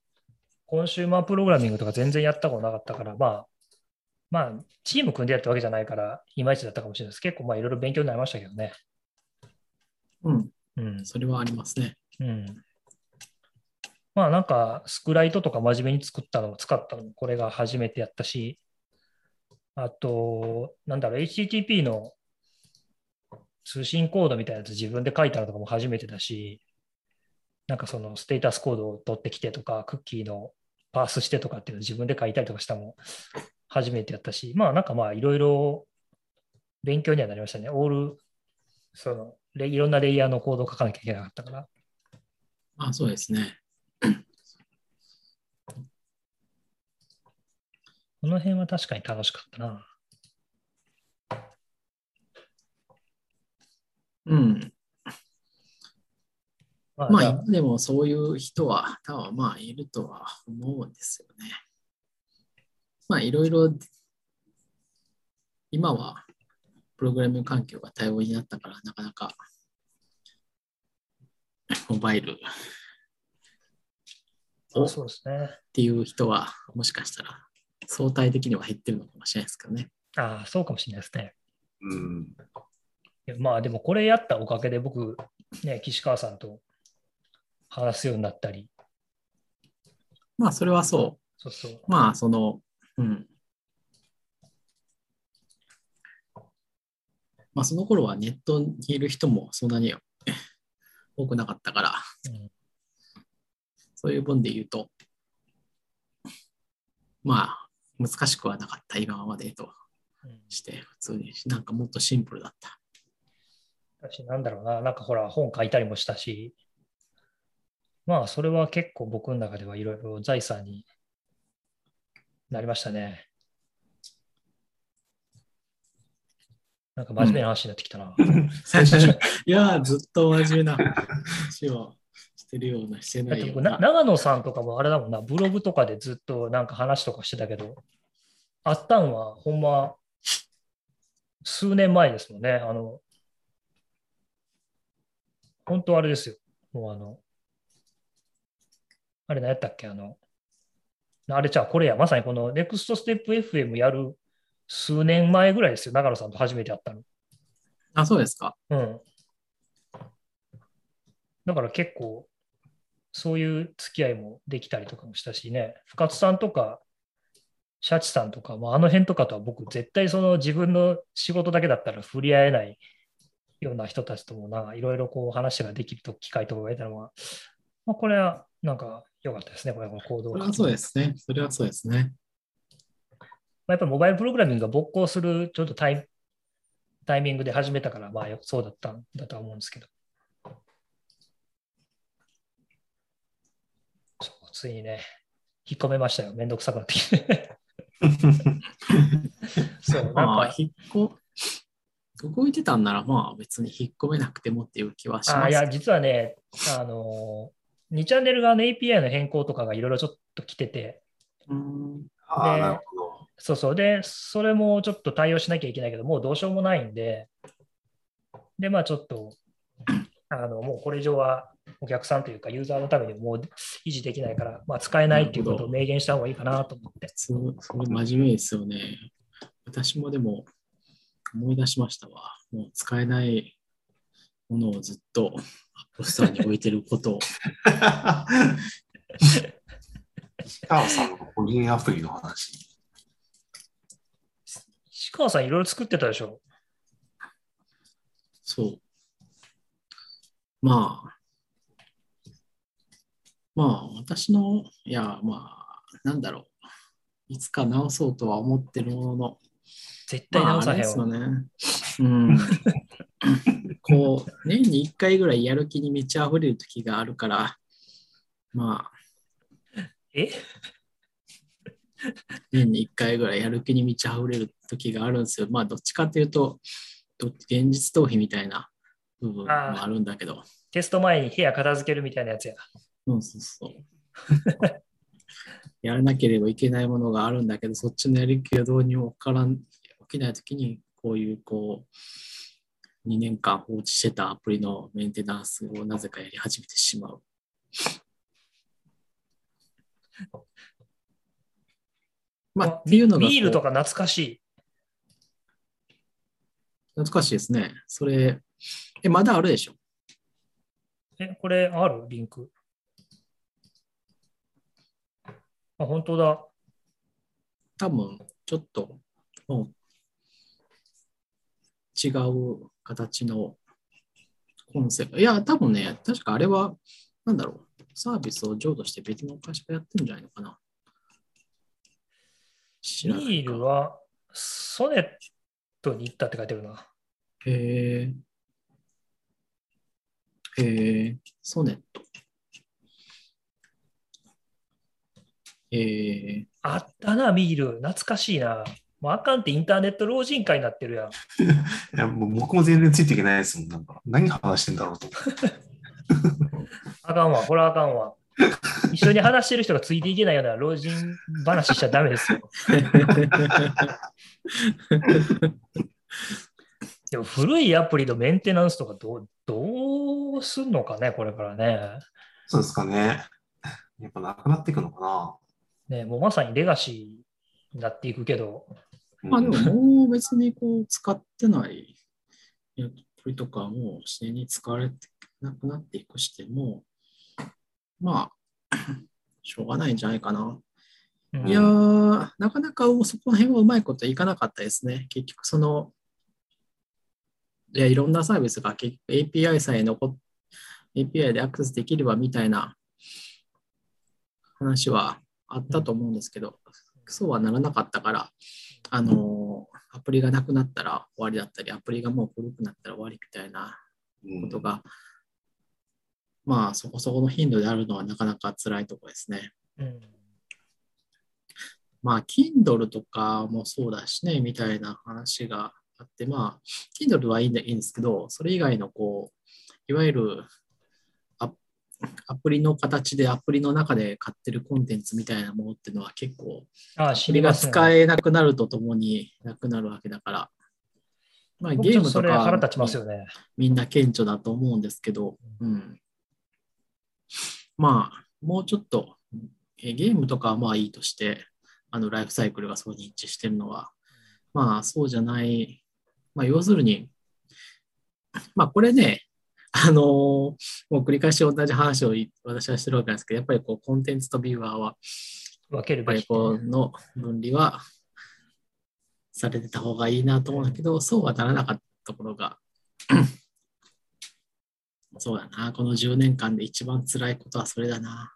コンシューマープログラミングとか全然やったことなかったから、まあ、まあ、チーム組んでやったわけじゃないから、いまいちだったかもしれないです。結構まあいろいろ勉強になりましたけどね。うん。うん。それはありますね。うん。まあなんか、スクライトとか真面目に作ったのを使ったのもこれが初めてやったし、あと、なんだろう、HTTP の通信コードみたいなやつ自分で書いたのとかも初めてだし、なんかそのステータスコードを取ってきてとか、クッキーのパースしてとかっていうのを自分で書いたりとかしたも初めてやったし、まあなんかまあいろいろ勉強にはなりましたね。オール、そのレいろんなレイヤーのコードを書かなきゃいけなかったから。あそうですね。この辺は確かに楽しかったな。うん。まあ、まあ、今でもそういう人は多分まあいるとは思うんですよね。まあいろいろ今はプログラミング環境が多様になったからなかなかモバイルをっそうですね。ていう人はもしかしたら相対的には減ってるのかもしれないですけどね。ああ、そうかもしれないですね。うん。まあでもこれやったおかげで僕、ね、岸川さんと話すようになったり、まあそれはそそうそう。う。まあその、うん。まあその頃はネットにいる人もそんなに 多くなかったから、うん。そういう分で言うと、まあ難しくはなかった。今までと。うん。して、普通に。なんかもっとシンプルだった。私なんだろうな、なんかほら本書いたりもしたし、まあそれは結構僕の中ではいろいろ財産になりましたね。なんか真面目な話になってきたな。最初、いやー、ずっと真面目な話をしてるような、してないような長野さんとかもあれだもんな、ブログとかでずっとなんか話とかしてたけど、あったんはほんま数年前ですもんね。あの、本当あれですよ。もうあの、あれ何やったっけ？あの、あれじゃあこれや、まさにこの NEXT STEP FM やる数年前ぐらいですよ。長野さんと初めて会ったの。あ、そうですか。うん。だから結構、そういう付き合いもできたりとかもしたしね、深津さんとか、シャチさんとか、まあ、あの辺とかとは僕、絶対その自分の仕事だけだったら触れ合えないような人たちともなんかいろいろこう話ができると機会とかが得たのは、まあ、これはなんか良かったですね、これこの行動それはそうですね。それはそうですね。まあ、やっぱりモバイルプログラミングが勃興するちょっとタイタイミングで始めたから、まあそうだったんだとは思うんですけど。そうついにね、引っ込めましたよ。めんどくさくなってきて。そう、なんまあ、か、引っこ、動いてたんなら、まあ別に引っ込めなくてもっていう気はします。あいや、実はね、あのー、2チャンネル側の API の変更とかがいろいろちょっと来てて、うんあ。そうそう。で、それもちょっと対応しなきゃいけないけど、もうどうしようもないんで、で、まあちょっと、あの、もうこれ以上はお客さんというかユーザーのためにもう維持できないから、まあ使えないっていうことを明言した方がいいかなと思って。そそれ真面目ですよね。私もでも思い出しましたわ。もう使えないものをずっと App Store に置いてることを。石川さんの個人アプリの話。石川さんいろいろ作ってたでしょそう。まあ、まあ私の、いや、まあ、なんだろう。いつか直そうとは思ってるものの、絶対直さへんまあ、あれです。ね。うん。こう、年に1回ぐらいやる気に満ち溢れる時があるから、まあ、え？年に1回ぐらいやる気に満ち溢れる時があるんですよ。まあ、どっちかっていうと、ど現実逃避みたいな部分もあるんだけど、テスト前に部屋片付けるみたいなやつや。そうそうそう。やらなければいけないものがあるんだけど、そっちのやる気がどうにもわからん、起きないときに、こういう、こう、2年間放置してたアプリのメンテナンスをなぜかやり始めてしまう。まあ、っていうのビールとか懐かしい。懐かしいですね。それ、え、まだあるでしょ？え、これある？リンク。あ、本当だ。多分、ちょっと、もう、違う形のコンセプト。いや、多分ね、確かあれは、なんだろう、サービスを譲渡して別の会社がやってるんじゃないのかな。知らないルはソネットに行ったって書いてるな。へえ。へえ、ソネット。へえ、あったな、ビール。懐かしいな。もうあかんってインターネット老人会になってるやん。いやもう僕も全然ついていけないですもん。なんか、何話してんだろうと。あかんわ、これはあかんわ。一緒に話してる人がついていけないような老人話しちゃダメですよ。でも古いアプリのメンテナンスとかどうどうすんのかね、これからね。そうですかね。やっぱなくなっていくのかねもうまさにレガシーになっていくけど、な。まあでうんももう別にこう使ってないアプリとかも自然に使われてなくなっていくしても、まあ、しょうがないんじゃないかな。うんいやー、なかなかそこら辺はうまいこといかなかったですね。結局その、いや、いろんなサービスが結局 API さえ残っ API でアクセスできればみたいな話はあったと思うんですけど、そうはならなかったから、あのーアプリがなくなったら終わりだったり、アプリがもう古くなったら終わりみたいなうんことが、まあそこそこの頻度であるのはなかなか辛いところですね。うんまあ、Kindle とかもそうだしね、みたいな話があって、まあ、Kindle はいいんだいいんですけど、それ以外のこう、いわゆるアアプリの形でアプリの中で買ってるコンテンツみたいなものっていうのは結構、ああ、それが知ります、ね。使えなくなるとともになくなるわけだから、まあ、ゲームとかれ腹立ちますよね。みんな顕著だと思うんですけど、うん。まあ、もうちょっと、えゲームとかはまあいいとして、あのライフサイクルがそうに一致してるのは、まあそうじゃない、まあ要するに、まあこれね、あのーもう繰り返し同じ話をい私はしてるわけなんですけど、やっぱりこうコンテンツとビューアーは、分けるべき。の分離はされてた方がいいなと思うんだけど、そうはならなかったところが、そうだな、この10年間で一番辛いことはそれだな。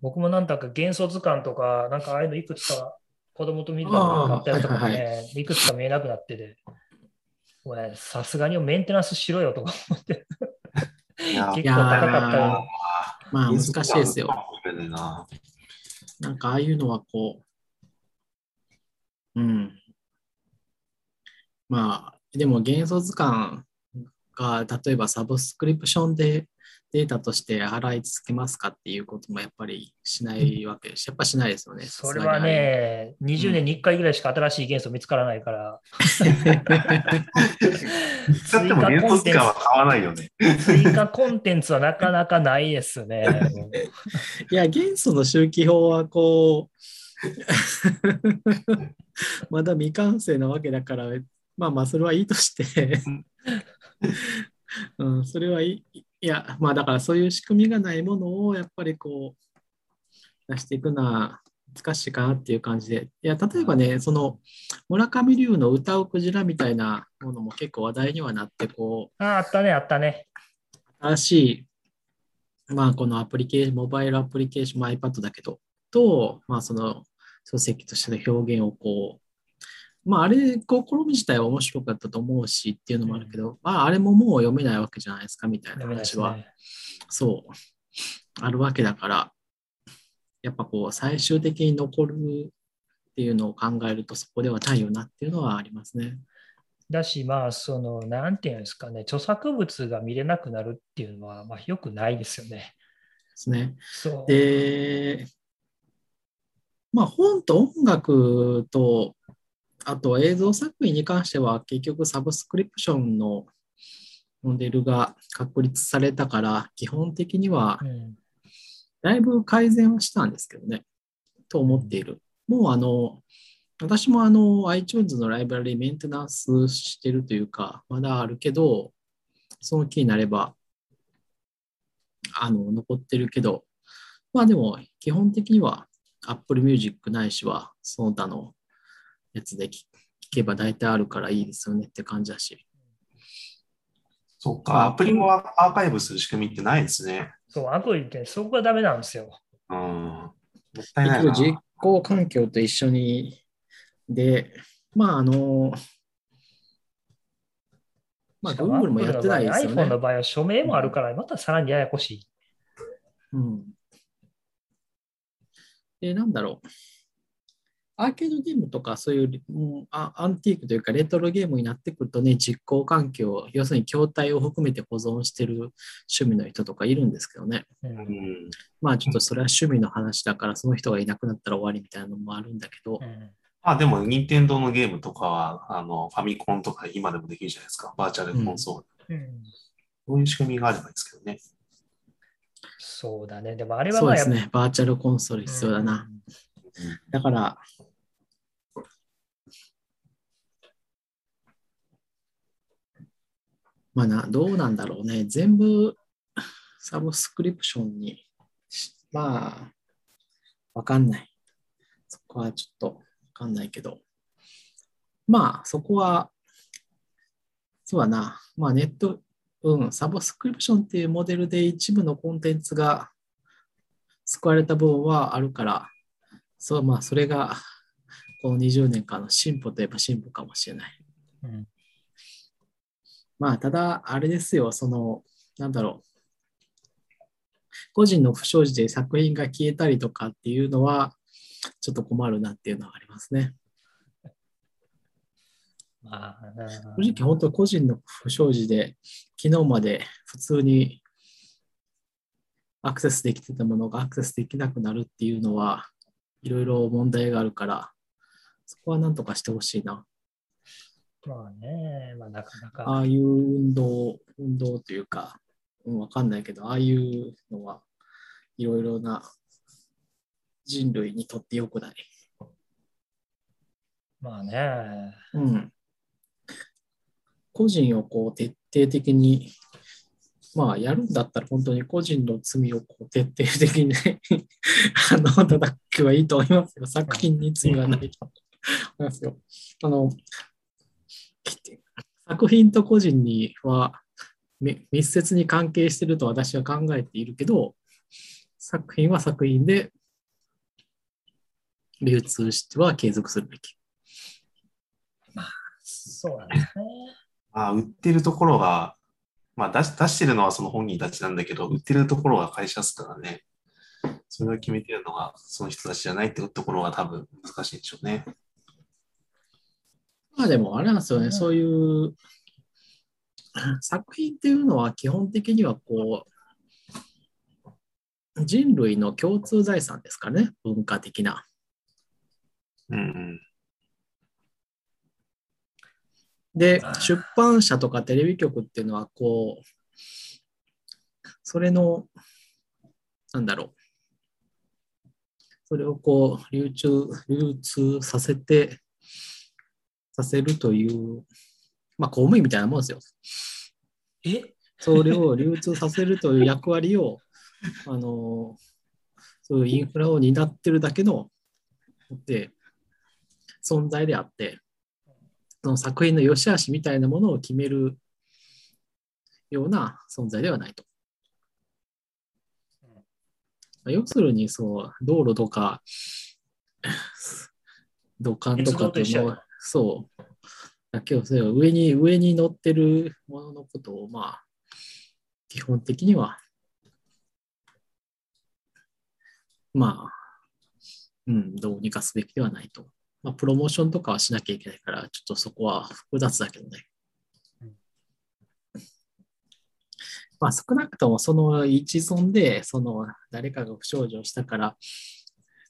僕もなんだか元素図鑑とか、なんかああいうのいくつか子供と見るああの買ったやつとかもはいね、いくつか見えなくなってて、もうねさすがにメンテナンスしろよとか思って、結構高かった。まあ難しいですよ。ななんかああいうのはこう、うん。まあ、でも元素図鑑が例えばサブスクリプションでデータとして払い続けますかっていうこともやっぱりしないわけです。やっぱしないですよね。それはね、20年に1回ぐらいしか新しい元素見つからないから、使っても元素は買わないよね。追加コンテンツはなかなかないですね。いや、元素の周期法はこう、まだ未完成なわけだから、まあまあ、それはいいとして、うん、それはいい。いや、まあだからそういう仕組みがないものをやっぱりこう、出していくのは難しいかなっていう感じで。いや、例えばね、その村上龍の歌うクジラみたいなものも結構話題にはなって、こう、ああったね、あったね。新しい、まあ、このアプリケーション、モバイルアプリケーション、まあ、iPad だけど、と、まあ、その書籍としての表現をこう、まあ、あれ、試み自体は面白かったと思うしっていうのもあるけど、まあ、あれももう読めないわけじゃないですかみたいな話は、ね。そう、あるわけだから、やっぱこう、最終的に残るっていうのを考えると、そこではないよなっていうのはありますね。だし、まあ、その、なんていうんですかね、著作物が見れなくなるっていうのは、まあ、よくないですよね。ですね。そう。で、まあ本と音楽と、あと映像作品に関しては結局サブスクリプションのモデルが確立されたから、基本的にはうん。だいぶ改善はしたんですけどね、と思っている。もうあの、私もあの iTunes のライブラリメンテナンスしてるというか、まだあるけど、その気になれば、あの、残ってるけど、まあでも、基本的には Apple Music ないしは、その他のやつで聞けば大体あるからいいですよねって感じだし。そうか、アプリもアーカイブする仕組みってないですね。そう、アプリってそこがダメなんですよ。うん。もったいないな。実行環境と一緒に、で、まああの、まあ Google もやってないですよ iPhone のね。場合は署名もあるから、またさらにややこしい。うん。で、なんだろう。アーケードゲームとかそういううんアアンティークというかレトロゲームになってくるとね、実行環境、要するに筐体を含めて保存してる趣味の人とかいるんですけどね。うんうん。まあちょっとそれは趣味の話だから、その人がいなくなったら終わりみたいなのもあるんだけど、うんまあでも、任天堂のゲームとかは、あの、ファミコンとか今でもできるじゃないですか。バーチャルコンソール。うんそういう仕組みがあればいいですけどね。そうだね。でもあれはまあやっぱそうですね、バーチャルコンソール必要だな。だから、まあな、どうなんだろうね。全部サブスクリプションに、まあ、わかんない。そこはちょっとわかんないけど。まあ、そこは、そうだな。まあ、ネット、うん、サブスクリプションっていうモデルで一部のコンテンツが救われた部分はあるから、そう、まあ、それが、この20年間の進歩といえば進歩かもしれない。うんまあ、ただ、あれですよ、その、なんだろう。個人の不祥事で作品が消えたりとかっていうのは、ちょっと困るなっていうのはありますね。正直、本当個人の不祥事で、昨日まで普通にアクセスできてたものがアクセスできなくなるっていうのは、いろいろ問題があるから、そこはなんとかしてほしいな。まあね、まあなかなか。ああいう運動、運動というか、うん、わかんないけど、ああいうのはいろいろな人類にとって良くない。まあね。うん。個人をこう徹底的に、まあやるんだったら本当に個人の罪をこう徹底的にねあの、叩くはいいと思いますよ。作品に罪はないと思いますよ。あの、作品と個人にはみ密接に関係していると私は考えているけど、作品は作品で流通しては継続するべき。そうなんですね。まあ、売ってるところが、まあ出し、出してるのはその本人たちなんだけど、売ってるところが会社ですからね。それを決めてるのがその人たちじゃないってところが多分難しいんでしょうね。まあでもあれなんですよね、うんそういう作品っていうのは基本的にはこう、人類の共通財産ですからね、文化的な。うんうん。で出版社とかテレビ局っていうのはこう、それの、なんだろう。それをこう、流通、流通させて、させるという、まあ公務員みたいなもんですよ。え？それを流通させるという役割を、あの、そういうインフラを担ってるだけの、で、存在であって、その作品の良し悪しみたいなものを決めるような存在ではないと。要するに、そう、道路とか、土管とか鉄道と一緒やの、そう、だけを、それを上に、上に乗ってるもののことを、まあ、基本的には、まあ、うん、どうにかすべきではないと。まあ、プロモーションとかはしなきゃいけないから、ちょっとそこは複雑だけどね。まあ、少なくともその一存で、その誰かが不祥事をしたから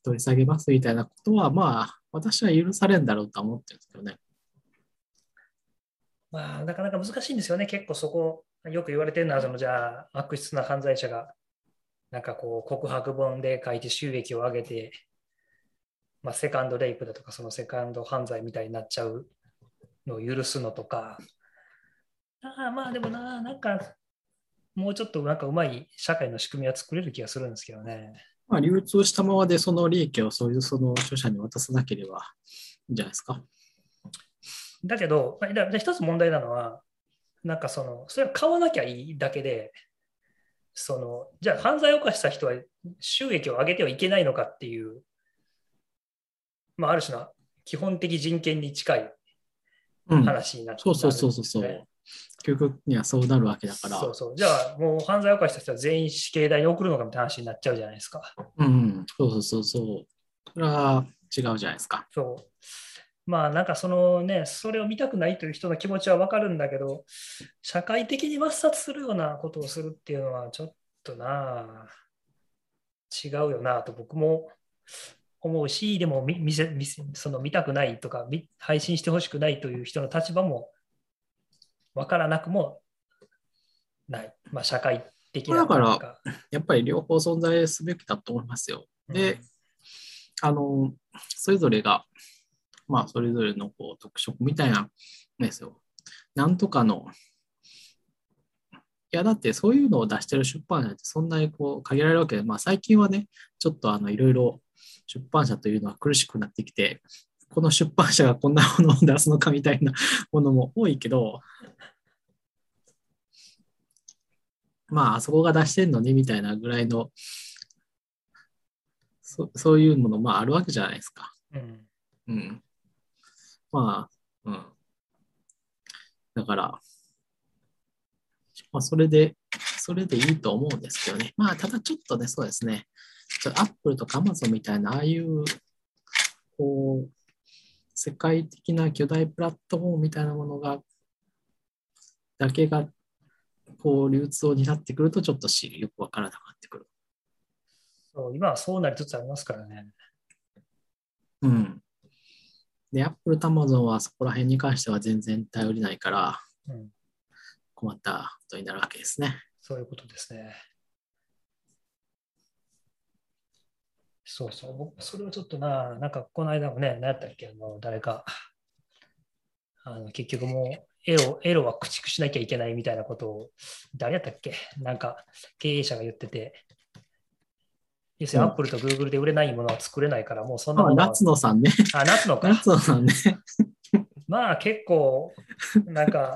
取り下げますみたいなことは、まあ、私は許されるんだろうとは思ってるんですけどね。まあ、なかなか難しいんですよね。結構そこ、よく言われてるのは、そのじゃあ、悪質な犯罪者が、なんかこう、告白本で書いて収益を上げて、まあ、セカンドレイプだとか、そのセカンド犯罪みたいになっちゃうのを許すのとか、ああまあでもな、なんか、もうちょっとなんかうまい社会の仕組みは作れる気がするんですけどね。まあ、流通したままでその利益をそういうその著者に渡さなければいいんじゃないですか。だけど、一つ問題なのは、なんかその、それは買わなきゃいいだけで、その、じゃあ犯罪を犯した人は収益を上げてはいけないのかっていう、まあ、ある種の基本的人権に近いうん。話になって、そうそうそうそうそう。究極にはそうなるわけだから。そうそう。じゃあ、もう犯罪を犯した人は全員死刑台に送るのかみたいな話になっちゃうじゃないですか。うん、そうそうそうそう。それは違うじゃないですか。そう。まあなんかそのね、それを見たくないという人の気持ちはわかるんだけど、社会的に抹殺するようなことをするっていうのはちょっとな、違うよなと僕も思うし、でも見見せ見せその見たくないとか、見配信してほしくないという人の立場もわからなくもない。まあ社会的なだからやっぱり両方存在すべきだと思いますよ。で、あの、それぞれが、まあ、それぞれのこう特色みたいなんですよ。なんとかの、いや、だってそういうのを出してる出版社ってそんなにこう限られるわけで、まあ最近はね、ちょっとあのいろいろ出版社というのは苦しくなってきて、この出版社がこんなものを出すのかみたいな ものも多いけど、まあ、あそこが出してんのねみたいなぐらいの、そそういうもの、まあ、あるわけじゃないですか。うんうん。まあ、うん。だから、まあ、それで、それでいいと思うんですけどね。まあ、ただちょっとね、そうですね。アップルとかアマゾンみたいな、ああいう、こう、世界的な巨大プラットフォームみたいなものが、だけが、こう、流通を担ってくると、ちょっとしよくわからなくなってくる。そう今はそうなりつつありますからね。うん。で、アップルとアマゾンはそこら辺に関しては全然頼りないから、うん、困ったことになるわけですね。そういうことですね。そうそう、僕、それはちょっとな、なんかこの間もね、何やったっけ、あの誰か、あの結局もうエロ、エロは駆逐しなきゃいけないみたいなことを、誰やったっけ、なんか経営者が言ってて、要するにうんアップルとグーグルで売れないものは作れないから、もうそんなのは夏野さんね。あ、夏のか。夏野さんね。まあ結構、なんか、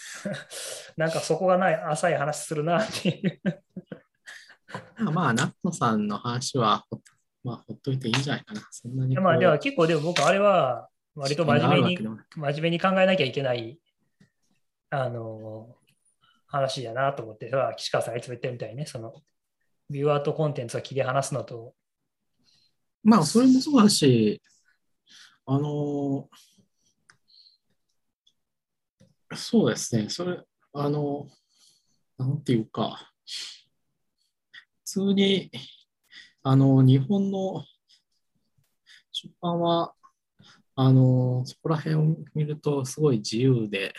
なんかそこがない浅い話するなっていう。ま あまあ、夏野さんの話はほ、まあ、ほっといていいんじゃないかな。そんなに。まあでは結構でも僕あれは割と真面目に真面目に考えなきゃいけないあの話やなと思って、岸川さんがいつも言ってるみたいにね、そのビューアートコンテンツを切り離すのと、まあ、それもそうだし、あのーそうですね、それ、あの、なんていうか、普通に、あの、日本の出版は、あの、そこら辺を見ると、すごい自由で、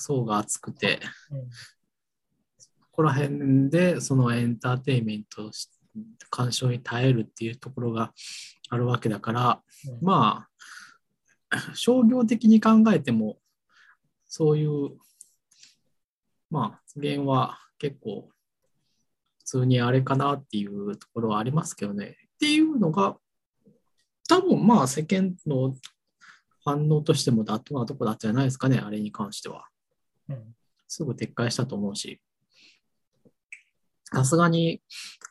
層が厚くて、うんここら辺でそのエンターテインメント鑑賞に耐えるっていうところがあるわけだから、うんまあ商業的に考えてもそういうまあ発言は結構通にあれかなっていうところはありますけどね。っていうのが多分まあ世間の反応としても妥当なとこだったんじゃないですかねあれに関しては。うん。すぐ撤回したと思うし。さすがに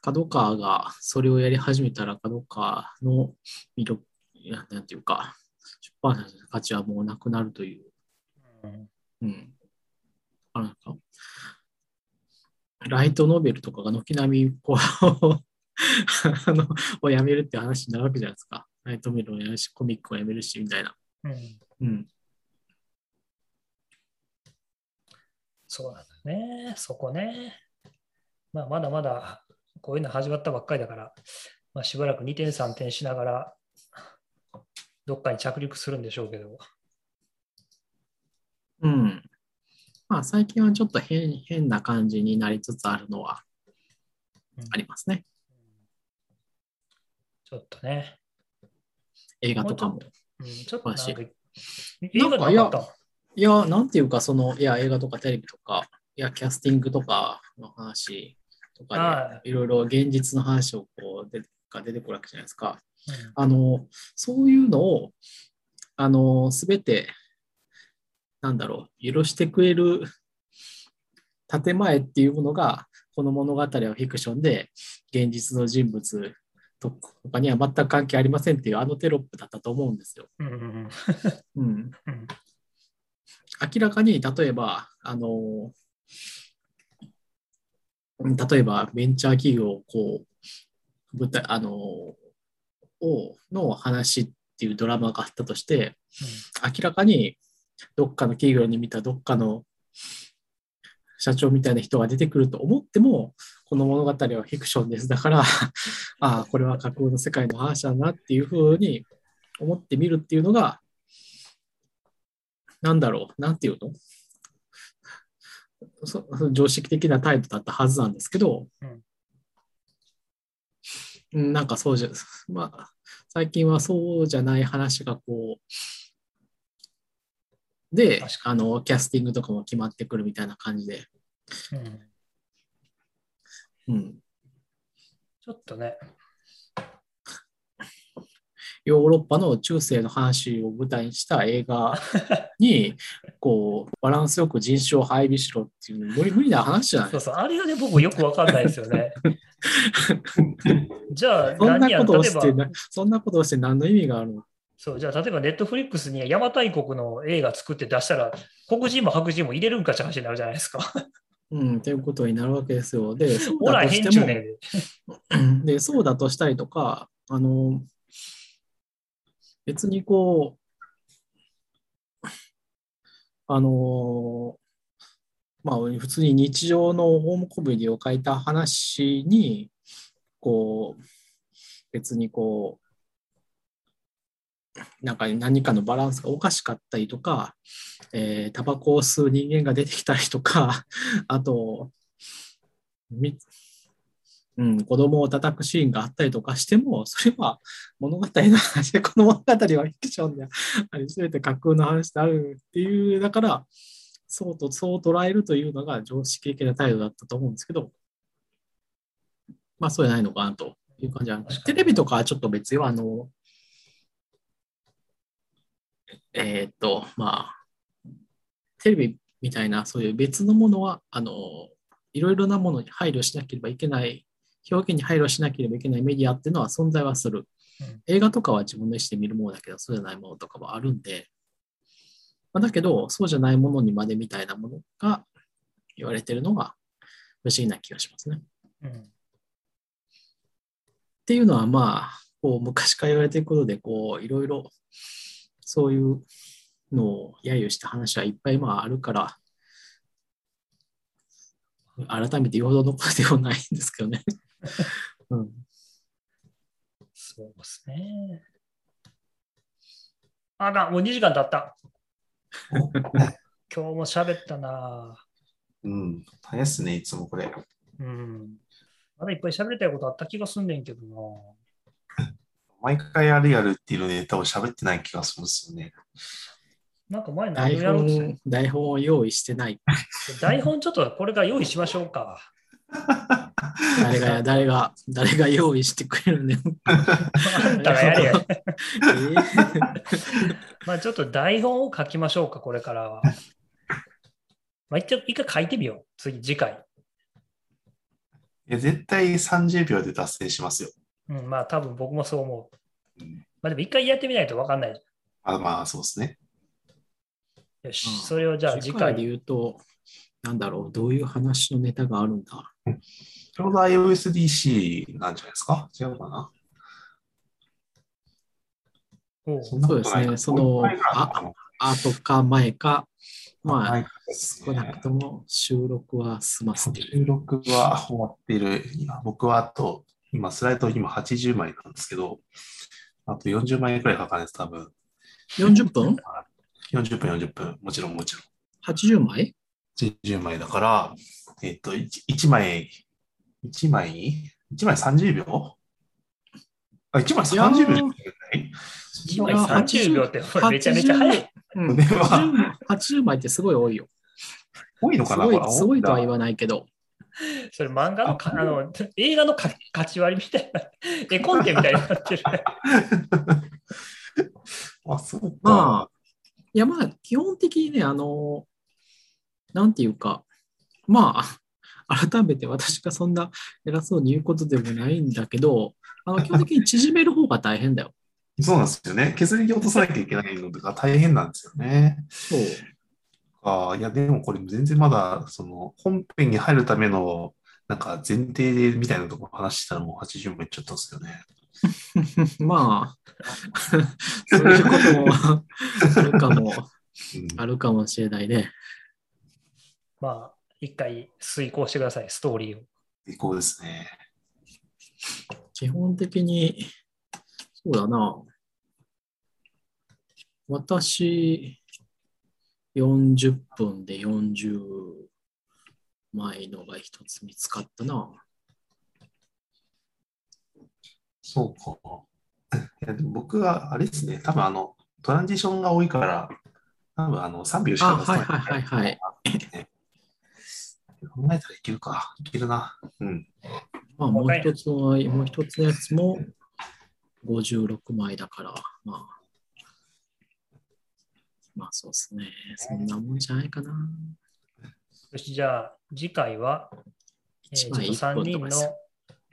角川がそれをやり始めたら角川の魅力、なんていうか、出版社の価値はもうなくなるという、うん。うん。あなんか、ライトノベルとかが軒並み、こうあの、をやめるって話になるわけじゃないですか。ライトノベルをやるし、コミックをやめるし、みたいな。うんうん。そうなんだね、そこね。まあ、まだまだこういうの始まったばっかりだから、まあ、しばらく2点3点しながら、どっかに着陸するんでしょうけど、うん。まあ、最近はちょっと変変な感じになりつつあるのはうん。ありますね。ちょっとね、映画とかも。うん、ちょっとなんか、マジ映画でなかった。いや、なんていうか、その、いや、映画とかテレビとか、いや、キャスティングとかの話とかはで、いろいろ現実の話をこう、でが出てくるわけじゃないですか。うん。あの、そういうのを、あの、すべて、なんだろう、許してくれる建前っていうものが、この物語はフィクションで、現実の人物とかには全く関係ありませんっていうあのテロップだったと思うんですよ。うん明らかに、例えば、あの、例えばベンチャー企業をこう、舞台、あの、をの話っていうドラマがあったとして、明らかにどっかの企業に見たどっかの社長みたいな人が出てくると思っても、この物語はフィクションです。だから、ああ、これは架空の世界の話だなっていうふうに思ってみるっていうのが、なんだろう、なんていうの？そそ常識的な態度だったはずなんですけど、うんなんかそうじゃ、まあ、最近はそうじゃない話がこう、で確、あの、キャスティングとかも決まってくるみたいな感じで、うん。うん、ちょっとね、ヨーロッパの中世の話を舞台にした映画に、こう、バランスよく人種を配備しろっていうの無理無理な話じゃない？そうそう、あれがね、僕よくわかんないですよね。じゃあ、そんなことをしてな、そんなことをして何の意味があるの？そう、じゃあ、例えば、ネットフリックスに邪馬台国の映画作って出したら、黒人も白人も入れるんかって話になるじゃないですか。うん、ということになるわけですよ。で、そうだとしね。で、そうだとしたりとか、あの、別にこう、あの、まあ、普通に日常のホームコメディを書いた話に、こう、別にこう、なんか何かのバランスがおかしかったりとか、えータバコを吸う人間が出てきたりとか、あと、みうん、子供を叩くシーンがあったりとかしても、それは物語の話で、この物語はフィクションであり、すべて架空の話であるっていう、だから、そうと、そう捉えるというのが常識的な態度だったと思うんですけど、まあ、そうじゃないのかなという感じはテレビとかはちょっと別よ、あの、えーっと、まあ、テレビみたいな、そういう別のものは、あの、いろいろなものに配慮しなければいけない、表現に配慮しなければいけないメディアっていうのは存在はする。うん映画とかは自分の意思で見るものだけど、そうじゃないものとかはあるんで、まあ、だけど、そうじゃないものにまでみたいなものが言われてるのが不思議な気がしますね。うんっていうのは、まあ、こう昔から言われていることで、こう、いろいろ、そういうのを揶揄した話はいっぱいまああるから、改めて言うほどのことではないんですけどね。うん、そうですね。あかん、もう2時間経った。今日も喋ったな。うん。大変っすね、いつもこれ。うん。まだいっぱい喋りたいことあった気がすんねんけどな。毎回あるやるっていうネタを喋ってない気がするんですよね。なんか前何台をやろうとして本、台本を用意してない。台本ちょっとこれから用意しましょうか。誰が、誰が、誰が用意してくれるねん。あんたがやれや。えー まあちょっと台本を書きましょうか、これからは。まあ一回一回書いてみよう。次、次回。いや絶対30秒で達成しますよ。うん、まあ多分僕もそう思う。うんまあでも一回やってみないと分かんない。あまあ、そうですね。よし、うんそれをじゃあ次回で。言うと、なんだろう、どういう話のネタがあるんだ。ちょうど iOSDC なんじゃないですか？違うかな？そうですねそのあ、あとか前か、まあ、はい少なくとも収録は済ませてる。収録は終わっている。今、僕はあと、今、スライド今80枚なんですけど、あと40枚くらいかかるんです、多分。40分？40分、40分。もちろん、もちろん。?80 枚？80枚だから、えっと、1, 枚、1枚 ?1 枚30秒？あ、1枚30秒じゃない？1枚いや30秒ってめちゃめちゃ早い。うん、では 80, 80枚ってすごい多いよ。多いのかな？すごいこれすごいとは言わないけど。それ漫画のかあの映画のか勝ち割りみたいな、絵コンテみたいになってる。あ、そうか。まあ、いやまあ、基本的にね、あの、なんていうか、まあ、改めて私がそんな偉そうに言うことでもないんだけど、あの基本的に縮める方が大変だよ。そうなんですよね。削り落とさなきゃいけないのが大変なんですよね。そう。あいや、でもこれ全然まだ、その、本編に入るための、なんか前提でみたいなところ話したらもう80もいっちゃったんですよね。まあ、そういうこともあるかも、うんあるかもしれないね。まあ、一回遂行してください、ストーリーを。最高ですね。基本的に、そうだな。私、40分で40枚のが一つ見つかったな。そうか。いやでも僕は、あれですね、多分あの、トランジションが多いから、多分あの、3秒しあ、か出さない。はいはいはいはい。考えたらいけるか。いけるな。うん。まあ、もう一つの、もう一つのやつも56枚だから、まあ、まあそうですね。そんなもんじゃないかな。よし、じゃあ、次回は、えーち1ょっと枚3 1分人の。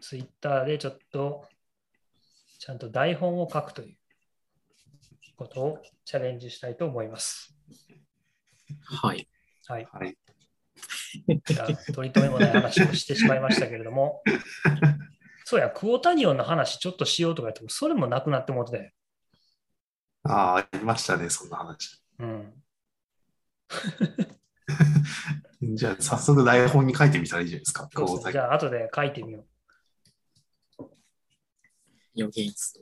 ツイッターでちょっと、ちゃんと台本を書くということをチャレンジしたいと思います。はい。はい。はい。じゃあ、取り留めもない話をしてしまいましたけれども、そうや、クオタニオンの話ちょっとしようとか言っても、それもなくなって思ってて、ああ、ありましたね、そんな話。うん。じゃあ、早速台本に書いてみたらいいじゃないですか。そうそうこうじゃあ、後で書いてみよ予言数。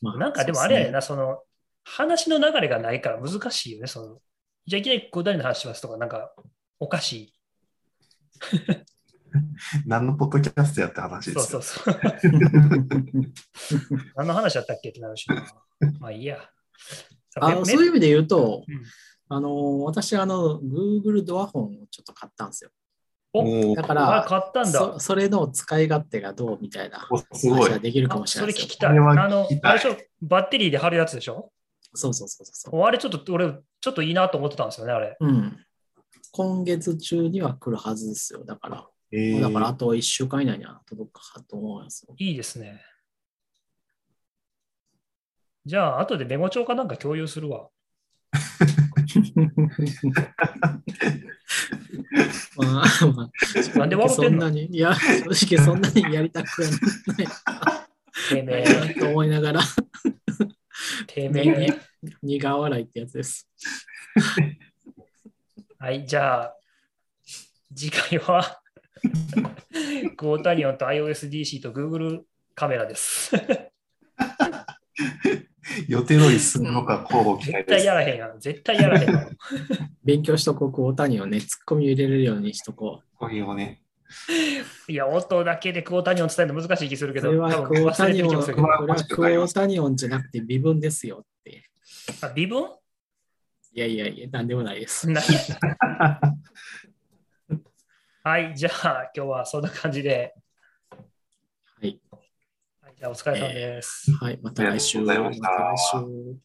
まう。なんかでもあれやな、その、話の流れがないから難しいよね、その、じゃあいきなりクオタニオンの話しますとか、なんか、おかしい。何のポッドキャストやって話でそうすよ。そうそう。何の話だったっけってなるしな。まあいいや。あのそういう意味で言うと、うんあの私あの Google ドアホンをちょっと買ったんですよ。だかあら買ったんだ。そそれの使い勝手がどうみたいなおすごい話が。できるかもあしれないですよ。それ聞きたい。あの聞き、たいあれでしょ？バッテリーで貼るやつでしょ？そうそうそうそう。おあれちょっと俺、ちょっといいなと思ってたんですよね、あれ。うん。今月中には来るはずですよ。だから、えーだからあと1週間以内には届くかと思いますよ。いいですね。じゃあ、後でメモ帳かなんか共有するわ。まあ、まあ、なんで笑ってんの？そんなに、いや、正直そんなにやりたくはてめないえ、と思いながら、てめえ。苦笑いってやつです。はい、じゃあ、次回は、クオータニオンと iOSDC と Google カメラです。予定通り進むのか、交互期絶待です。対やらへんやん。絶対やらへん。勉強しとこう、こう、大谷をね、ツッコミ入れれるようにしとこう。こういうのね。いや、音だけでクオータニオン伝えるの難しい気するけど、そクオータニオン。これはクオータニオンじゃなくて微分ですよって。あ、微分いやいやいや、なんでもないです。はい、じゃあ今日はそんな感じで。お疲れ様です。はい、また来週。ありがとうございましたた来週。